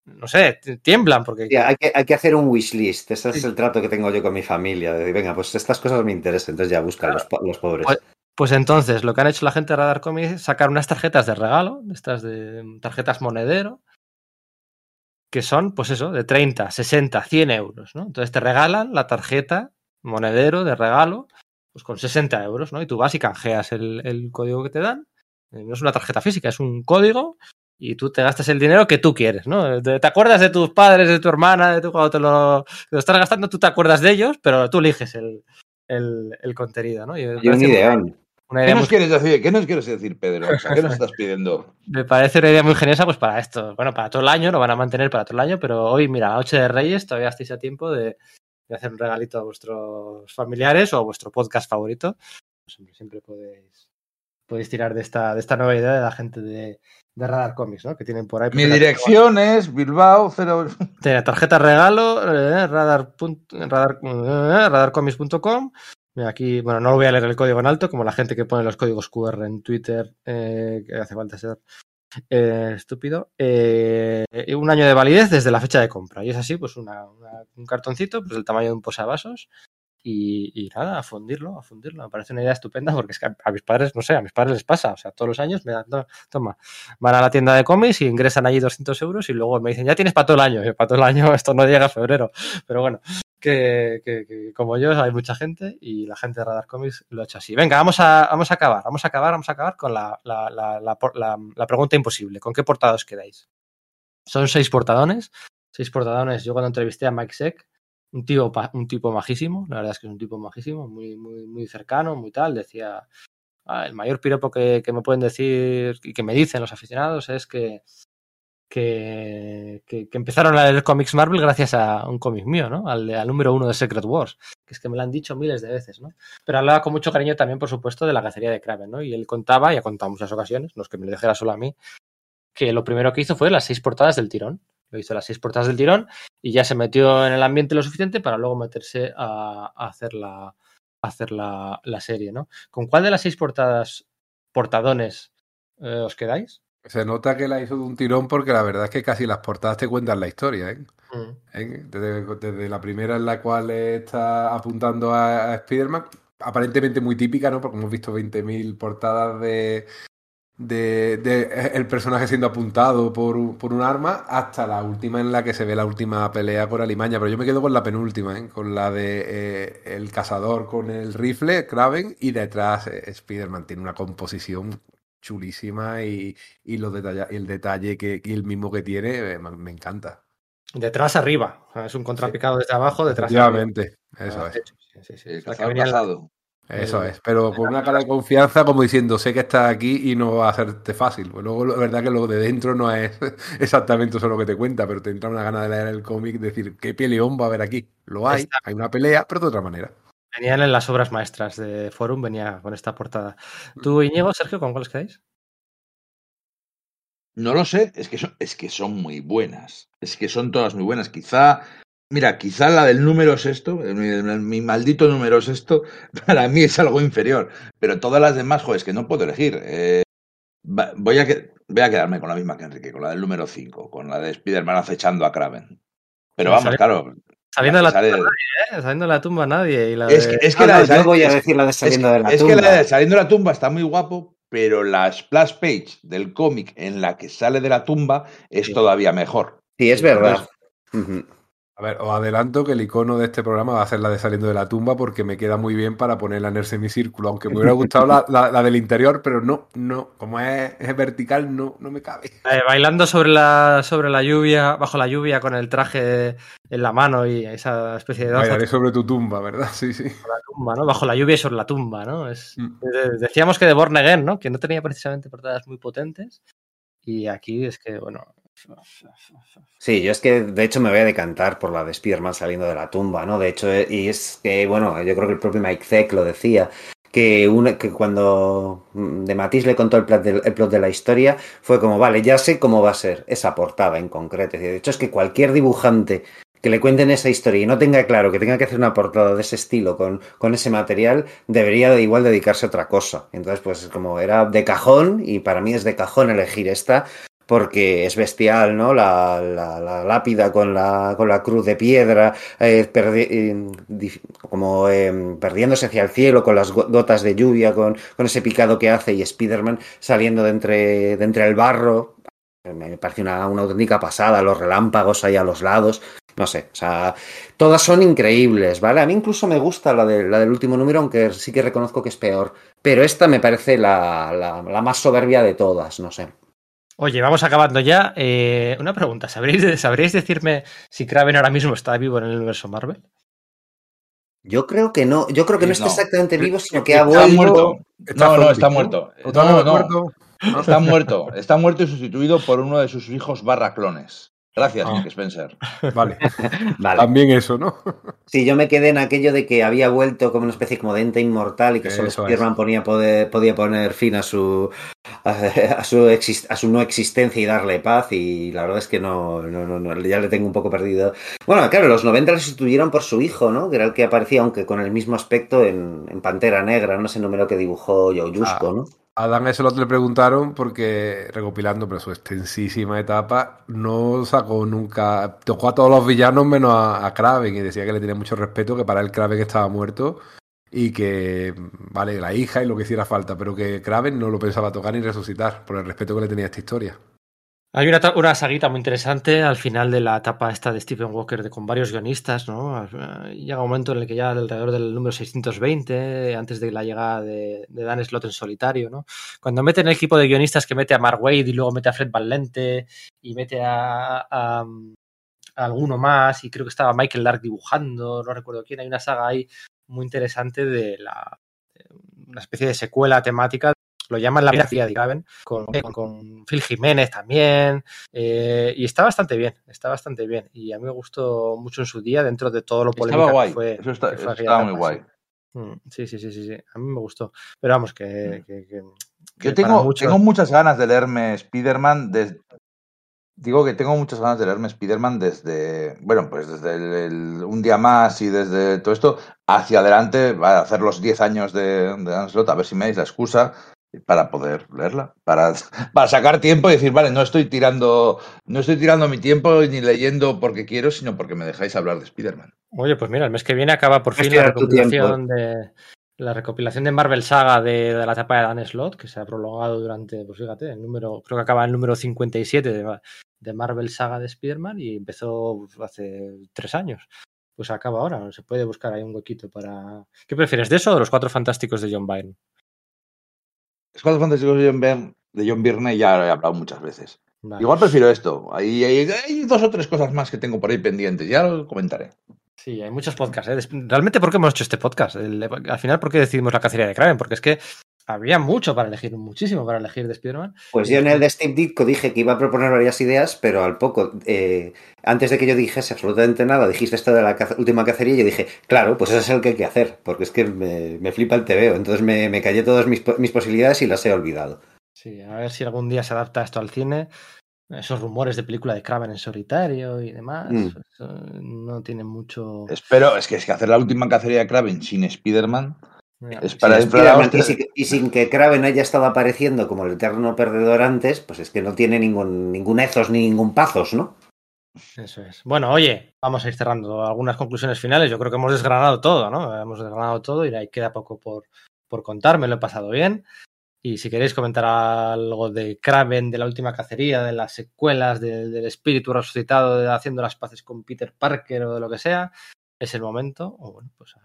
no sé, tiemblan porque... Hay, que, hay que hacer un wishlist, ese es el trato que tengo yo con mi familia, de venga, pues estas cosas me interesan, entonces ya buscan los, los pobres. Pues- Pues entonces, lo que han hecho la gente de Radar Comics es sacar unas tarjetas de regalo, estas de mm, tarjetas monedero, que son, pues eso, de 30, 60, 100 euros, ¿no? Entonces te regalan la tarjeta monedero de regalo, pues con 60 euros, ¿no? Y tú vas y canjeas el, el código que te dan. Eh, No es una tarjeta física, es un código y tú te gastas el dinero que tú quieres, ¿no? Te, acuerdas de tus padres, de tu hermana, de tu, cuando te lo, te lo estás gastando, tú te acuerdas de ellos, pero tú eliges el, el, el contenido, ¿no? Y un ideón. una ¿Qué idea nos muy quieres decir? ¿Qué nos quieres decir, Pedro? O sea, ¿Qué nos estás pidiendo? Me parece una idea muy geniosa, pues para esto. Bueno, para todo el año, lo van a mantener para todo el año, pero hoy, mira, la noche de Reyes, todavía estáis a tiempo de, de hacer un regalito a vuestros familiares o a vuestro podcast favorito. Pues, hombre, siempre podéis, podéis tirar de esta, de esta nueva idea de la gente de, de Radar Comics, ¿no? Que tienen por ahí. Mi dirección es Bilbao 0... Tiene tarjeta regalo, eh, radar, radar, eh, radarcomics.com. Mira, Aquí, bueno, no lo voy a leer el código en alto, como la gente que pone los códigos QR en Twitter, eh, que hace falta ser eh, estúpido. Eh, un año de validez desde la fecha de compra. Y es así, pues una- una- un cartoncito, pues del tamaño de un posavasos. Y, nada, a fundirlo, a fundirlo. Me parece una idea estupenda porque es que a, mis padres, no sé, a mis padres les pasa. O sea, todos los años me dan, "No, toma, van a la tienda de cómics y ingresan allí 200 euros y luego me dicen, ya tienes para todo el año. Y para todo el año esto no llega a febrero. Pero bueno, que, como yo hay mucha gente y la gente de Radar Comics lo ha hecho así. Venga, vamos a, vamos a acabar, vamos a acabar, vamos a acabar con la, la- la- la pregunta imposible. ¿Con qué portados quedáis? Son seis portadones. Seis portadones. Yo cuando entrevisté a Mike Seck un tipo, un tipo majísimo, la verdad es que es un tipo majísimo, muy, muy, muy cercano, muy tal. Decía, ah, el mayor piropo que, que, me pueden decir y que me dicen los aficionados es que, que, que, empezaron a leer cómics Marvel gracias a un cómic mío, ¿no? Al, al, número uno de Secret Wars, que es que me lo han dicho miles de veces, ¿no? Pero hablaba con mucho cariño también, por supuesto, de la cacería de Kraven, ¿no? Y él contaba, y ha contado muchas ocasiones, no es que me lo dijera solo a mí, que lo primero que hizo fue las seis portadas del tirón. Lo hizo las seis portadas del tirón y ya se metió en el ambiente lo suficiente para luego meterse a, a hacer, la, a hacer la, la, serie, ¿no? ¿Con cuál de las seis portadas, portadones, eh, os quedáis? Se nota que la hizo de un tirón porque la verdad es que casi las portadas te cuentan la historia, ¿eh? Mm. ¿Eh? Desde, desde, la primera en la cual está apuntando a, a Spider-Man, aparentemente muy típica, ¿no? Porque hemos visto 20.000 portadas de, de, de, el personaje siendo apuntado por, por, un arma hasta la última en la que se ve la última pelea por Alimaña. Pero yo me quedo con la penúltima, ¿eh? con la de eh, el cazador con el rifle, Kraven, y detrás eh, Spider-Man. Tiene una composición chulísima y, y los detalla, el detalle que, y el mismo que tiene me, me encanta. Detrás arriba, es un contrapicado sí. desde abajo, detrás Efectivamente, arriba. eso ah, es. Sí, sí, sí. El cazador. Eso es, pero con una cara de confianza como diciendo, sé que estás aquí y no va a hacerte fácil. Pues luego, la verdad que lo de dentro no es exactamente eso lo que te cuenta, pero te entra una gana de leer el cómic, decir, ¿qué peleón va a haber aquí? Lo hay, Está. hay una pelea, pero de otra manera. Venían en las obras maestras de Forum, venía con esta portada. ¿Tú, Íñigo, Sergio, con cuáles quedáis? No lo sé, es que, son, es que son muy buenas. Es que son todas muy buenas. Quizá Mira, quizá la del número sexto, mi, mi, maldito número sexto, para mí es algo inferior. Pero todas las demás, joder, es que no puedo elegir. Eh, voy, a que, voy a quedarme con la misma que Enrique, con la del número 5, con la de Spider-Man acechando a Kraven. Pero vamos, claro. Saliendo de la sale... tumba nadie, ¿eh? Saliendo de la tumba nadie. Y la es que, es que no, la no, de, yo voy a decir la de saliendo es, de la es tumba. que la de saliendo de la tumba está muy guapo, pero la splash page del cómic en la que sale de la tumba es sí. todavía mejor. Sí, es verdad. Entonces, uh -huh. A ver, os adelanto que el icono de este programa va a ser la de saliendo de la tumba porque me queda muy bien para ponerla en el semicírculo, aunque me hubiera gustado la, la, la, del interior, pero no, no, como es, es vertical, no, no, me cabe. Eh, bailando sobre la, sobre la lluvia, bajo la lluvia, con el traje en la mano y esa especie de danza. Bailaré sobre tu tumba, ¿verdad? Sí, sí. La tumba, ¿no? Bajo la lluvia y sobre la tumba, ¿no? Es, mm. Decíamos que de Born Again, ¿no? Que no tenía precisamente portadas muy potentes. Y aquí es que, bueno, Sí, yo es que de hecho me voy a decantar por la de Spider-Man saliendo de la tumba, ¿no? De hecho, y es que, bueno, yo creo que el propio Mike Zeck lo decía, que, cuando de Matisse le contó el plot, de, la historia, fue como, vale, ya sé cómo va a ser esa portada en concreto. De hecho, es que cualquier dibujante que le cuenten esa historia y no tenga claro que tenga que hacer una portada de ese estilo con, con ese material, debería de igual dedicarse a otra cosa. Entonces, pues como era de cajón, y para mí es de cajón elegir esta, porque es bestial, ¿no? La, la, lápida con la, con la cruz de piedra, eh, eh, como eh, perdiéndose hacia el cielo con las gotas de lluvia, con, con ese picado que hace y Spider-Man saliendo de entre, de entre el barro. Me parece una, una auténtica pasada, los relámpagos ahí a los lados. No sé, o sea, todas son increíbles, ¿vale? A mí incluso me gusta la, de, la del último número, aunque sí que reconozco que es peor. Pero esta me parece la, la más soberbia de todas, no sé. Oye, vamos acabando ya. Eh, una pregunta, ¿sabréis, ¿sabréis decirme si Kraven ahora mismo está vivo en el universo Marvel? Yo creo que no, yo creo que no, no está exactamente vivo, sino que ha vuelto. Muerto. No, no, está muerto. No, no, no. Está muerto. Está muerto y sustituido por uno de sus hijos barra clones. Gracias, ah. Spencer. Vale. vale. También eso, ¿no? Sí, yo me quedé en aquello de que había vuelto como una especie como de ente inmortal y que solo Spider-Man ponía poder, podía poner fin a su a, a, su exist, a su no existencia y darle paz y la verdad es que no, no, no, no, ya le tengo un poco perdido. Bueno, claro, los 90 le sustituyeron por su hijo, ¿no? Que era el que aparecía, aunque con el mismo aspecto en, en Pantera Negra, no sé el número que dibujó Joe Yusko, ah. ¿no? A Dan eso le preguntaron porque, recopilando pero su extensísima etapa, no sacó nunca. Tocó a todos los villanos menos a, a Kraven y decía que le tenía mucho respeto, que para él Kraven estaba muerto y que, vale, la hija y lo que hiciera falta, pero que Kraven no lo pensaba tocar ni resucitar por el respeto que le tenía a esta historia. Hay una, una saguita muy interesante al final de la etapa esta de Stephen Walker de, con varios guionistas, ¿no? Llega un momento en el que ya alrededor del número 620, antes de la llegada de, Dan Slott en solitario, ¿no? Cuando meten el equipo de guionistas que mete a Mark Wade y luego mete a Fred Van Lente y mete a, a, alguno más y creo que estaba Michael Lark dibujando, no recuerdo quién, hay una saga ahí muy interesante de la una especie de secuela temática lo llaman la vida de Graven, con, con, con, Phil Jiménez también, eh, y está bastante bien, está bastante bien, y a mí me gustó mucho en su día dentro de todo lo polémico guay. que fue. Eso está, que fue eso estaba muy guay. sí. Mm, Sí, sí, sí, sí, a mí me gustó, pero vamos, que... que, que- que Yo tengo, muchos- tengo muchas ganas de leerme Spider-Man desde... Digo que tengo muchas ganas de leerme Spider-Man desde, bueno, pues desde el, el- un día más y desde todo esto hacia adelante, va a hacer los 10 años de, de a ver si me dais la excusa para poder leerla, para, para sacar tiempo y decir, vale, no estoy tirando, no estoy tirando mi tiempo ni leyendo porque quiero, sino porque me dejáis hablar de Spider-Man. Oye, pues mira, el mes que viene acaba por fin la recopilación de la recopilación de Marvel Saga de, de la etapa de Dan Slott, que se ha prolongado durante, pues fíjate, el número, creo que acaba el número 57 de, de Marvel Saga de Spider-Man y empezó hace tres años. Pues acaba ahora, se puede buscar ahí un huequito para. ¿Qué prefieres, de eso o de los cuatro fantásticos de John Byrne? Escuadros Fantásticos de John, Byrne, de John Byrne ya he hablado muchas veces. Vale. Igual prefiero esto. Hay, hay- hay dos o tres cosas más que tengo por ahí pendientes, ya lo comentaré. Sí, hay muchos podcasts. ¿eh? Realmente, ¿por qué hemos hecho este podcast? El- al final, ¿por qué decidimos la cacería de Kraven? Porque es que había mucho para elegir, muchísimo para elegir de Spider-Man. Pues yo en el de Steve Ditko dije que iba a proponer varias ideas, pero al poco, eh, antes de que yo dijese absolutamente nada, dijiste esto de la caza- última cacería y yo dije, claro, pues ese es el que hay que hacer, porque es que me, me flipa el TVO. Entonces me, me callé todas mis, mis posibilidades y las he olvidado. Sí, a ver si algún día se adapta esto al cine. Esos rumores de película de Kraven en solitario y demás, Mm. eso no tienen mucho. Espero, es que, es que hacer la última cacería de Kraven sin Spider-Man Mira, es para a Spider-Man, y, sin, y sin que Kraven haya estado apareciendo como el eterno perdedor antes, pues es que no tiene ningún, ningún ethos ni ningún pazos, ¿no? Eso es. Bueno, oye, vamos a ir cerrando algunas conclusiones finales. Yo creo que hemos desgranado todo, ¿no? Hemos desgranado todo y ahí queda poco por, por contar. Me lo he pasado bien. Y si queréis comentar algo de Kraven, de la última cacería, de las secuelas, de- del espíritu resucitado, de haciendo las paces con Peter Parker o de lo que sea, es el momento. O bueno, pues a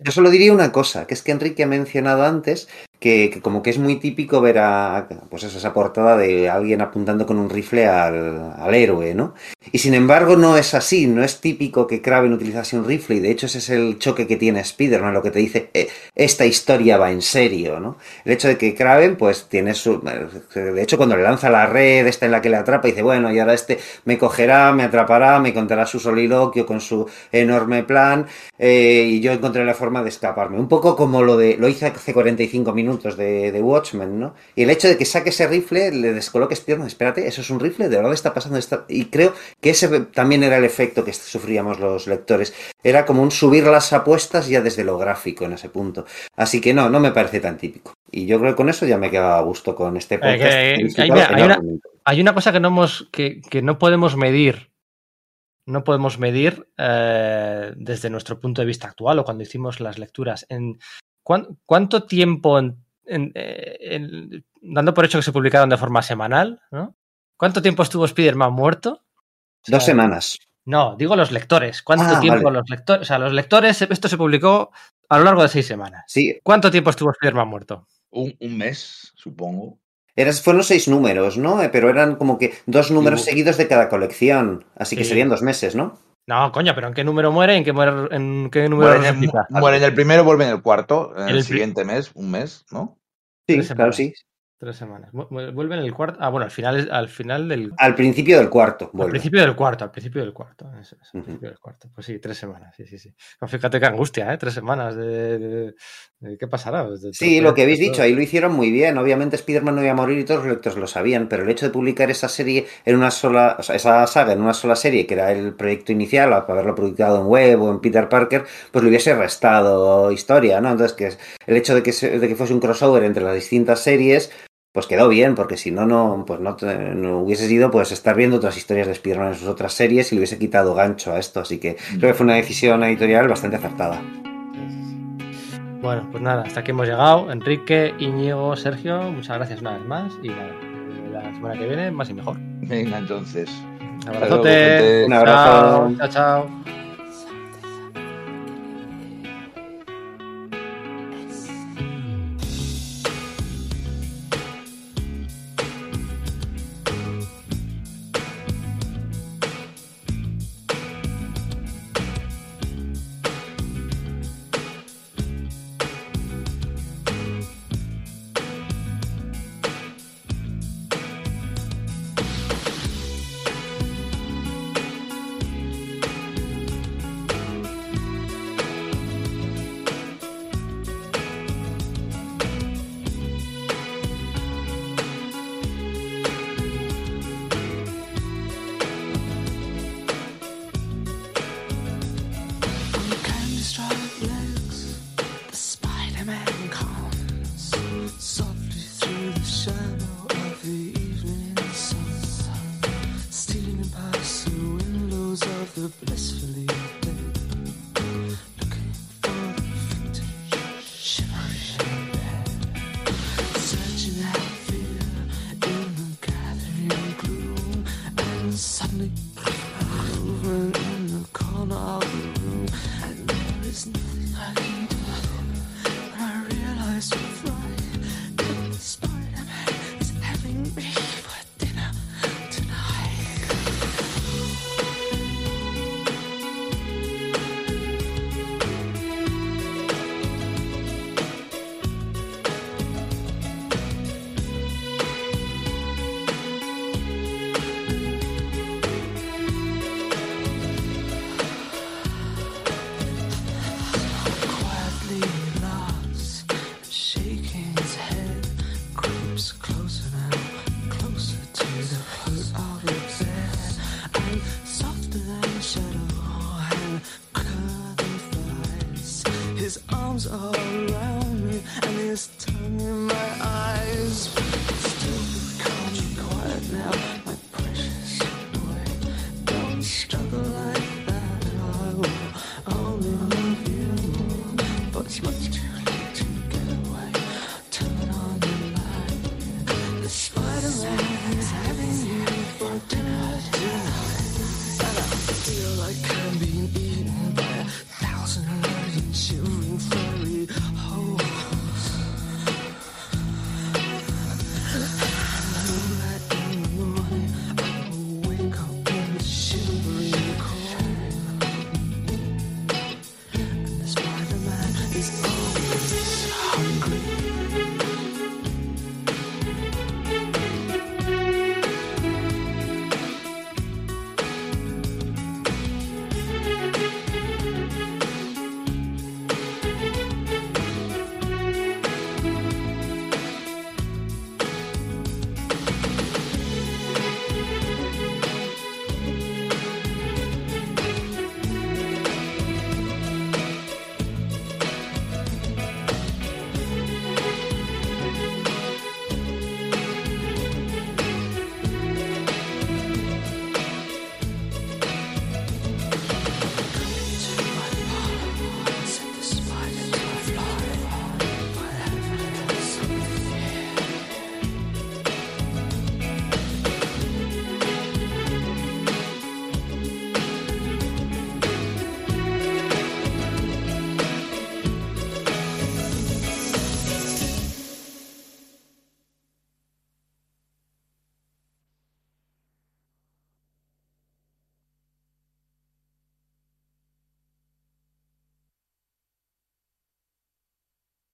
Yo solo diría una cosa, que es que Enrique ha mencionado antes que, como que es muy típico ver a, pues esa portada de alguien apuntando con un rifle al, al héroe, ¿no? Y sin embargo no es así, no es típico que Kraven utilizase un rifle y de hecho ese es el choque que tiene Spider-Man, lo que te dice, eh, esta historia va en serio, ¿no? El hecho de que Kraven pues tiene su... De hecho cuando le lanza la red esta en la que le atrapa dice, bueno, y ahora este me cogerá, me atrapará, me contará su soliloquio con su enorme plan eh, y yo encontré la forma de escaparme. Un poco como lo de lo hice hace 45 minutos de, de Watchmen, ¿no? Y el hecho de que saque ese rifle, le descoloque Spiderman, espérate, eso es un rifle, de verdad está pasando esto. Y creo que ese también era el efecto que sufríamos los lectores. Era como un subir las apuestas ya desde lo gráfico en ese punto. Así que no, no me parece tan típico. Y yo creo que con eso ya me quedaba a gusto con este podcast. que- disfrutado hay- una- enormemente. Hay una cosa que no, hemos, que, que no podemos medir. No podemos medir eh, desde nuestro punto de vista actual o cuando hicimos las lecturas. En ¿Cuánto tiempo, en- en- eh, en- dando por hecho que se publicaron de forma semanal, ¿no? ¿Cuánto tiempo estuvo Spider-Man muerto? O sea, Dos semanas. No, digo los lectores. ¿Cuánto Ah, tiempo vale. los lectores? O sea, los lectores, esto se publicó a lo largo de seis semanas. Sí, ¿Cuánto tiempo estuvo Spider-Man muerto? Un, un mes, supongo. Eras, fueron seis números, ¿no? Eh, Pero eran como que dos números seguidos de cada colección. Así que Sí. serían dos meses, ¿no? No, coño, pero ¿en qué número muere? ¿En qué, muere, en qué número Muere en, el, muere en el primero, vuelve en el cuarto, en el, siguiente mes, un mes, ¿no? Sí, claro, sí. Tres semanas. Vu- vu- Vuelve en el cuarto. Ah, bueno, al final, al final del. Al principio del cuarto, Al principio del cuarto, al principio del cuarto. Eso es, al principio del cuarto. Pues sí, tres semanas. Sí, sí, sí. No, fíjate qué angustia, ¿eh? Tres semanas de. de- de- ¿Qué pasará? Pues de- Sí, lo que habéis dicho, ahí lo hicieron muy bien. Obviamente Spider-Man no iba a morir y todos los lectores lo sabían, pero el hecho de publicar esa serie en una sola, o sea, esa saga en una sola serie, que era el proyecto inicial, para haberlo publicado en web o en Peter Parker, pues le hubiese restado historia, ¿no? Entonces, que el hecho de que, se- de que fuese un crossover entre las distintas series, pues quedó bien, porque si no, no, pues no, te- no hubiese sido pues estar viendo otras historias de Spider-Man en sus otras series y le hubiese quitado gancho a esto. Así que creo que fue una decisión editorial bastante acertada. Bueno, pues nada, hasta aquí hemos llegado. Enrique, Íñigo, Sergio, muchas gracias una vez más. Y nada, la semana que viene, más y mejor. Venga, entonces. Un abrazote. Un abrazo. Chao, chao, chao. Blissfully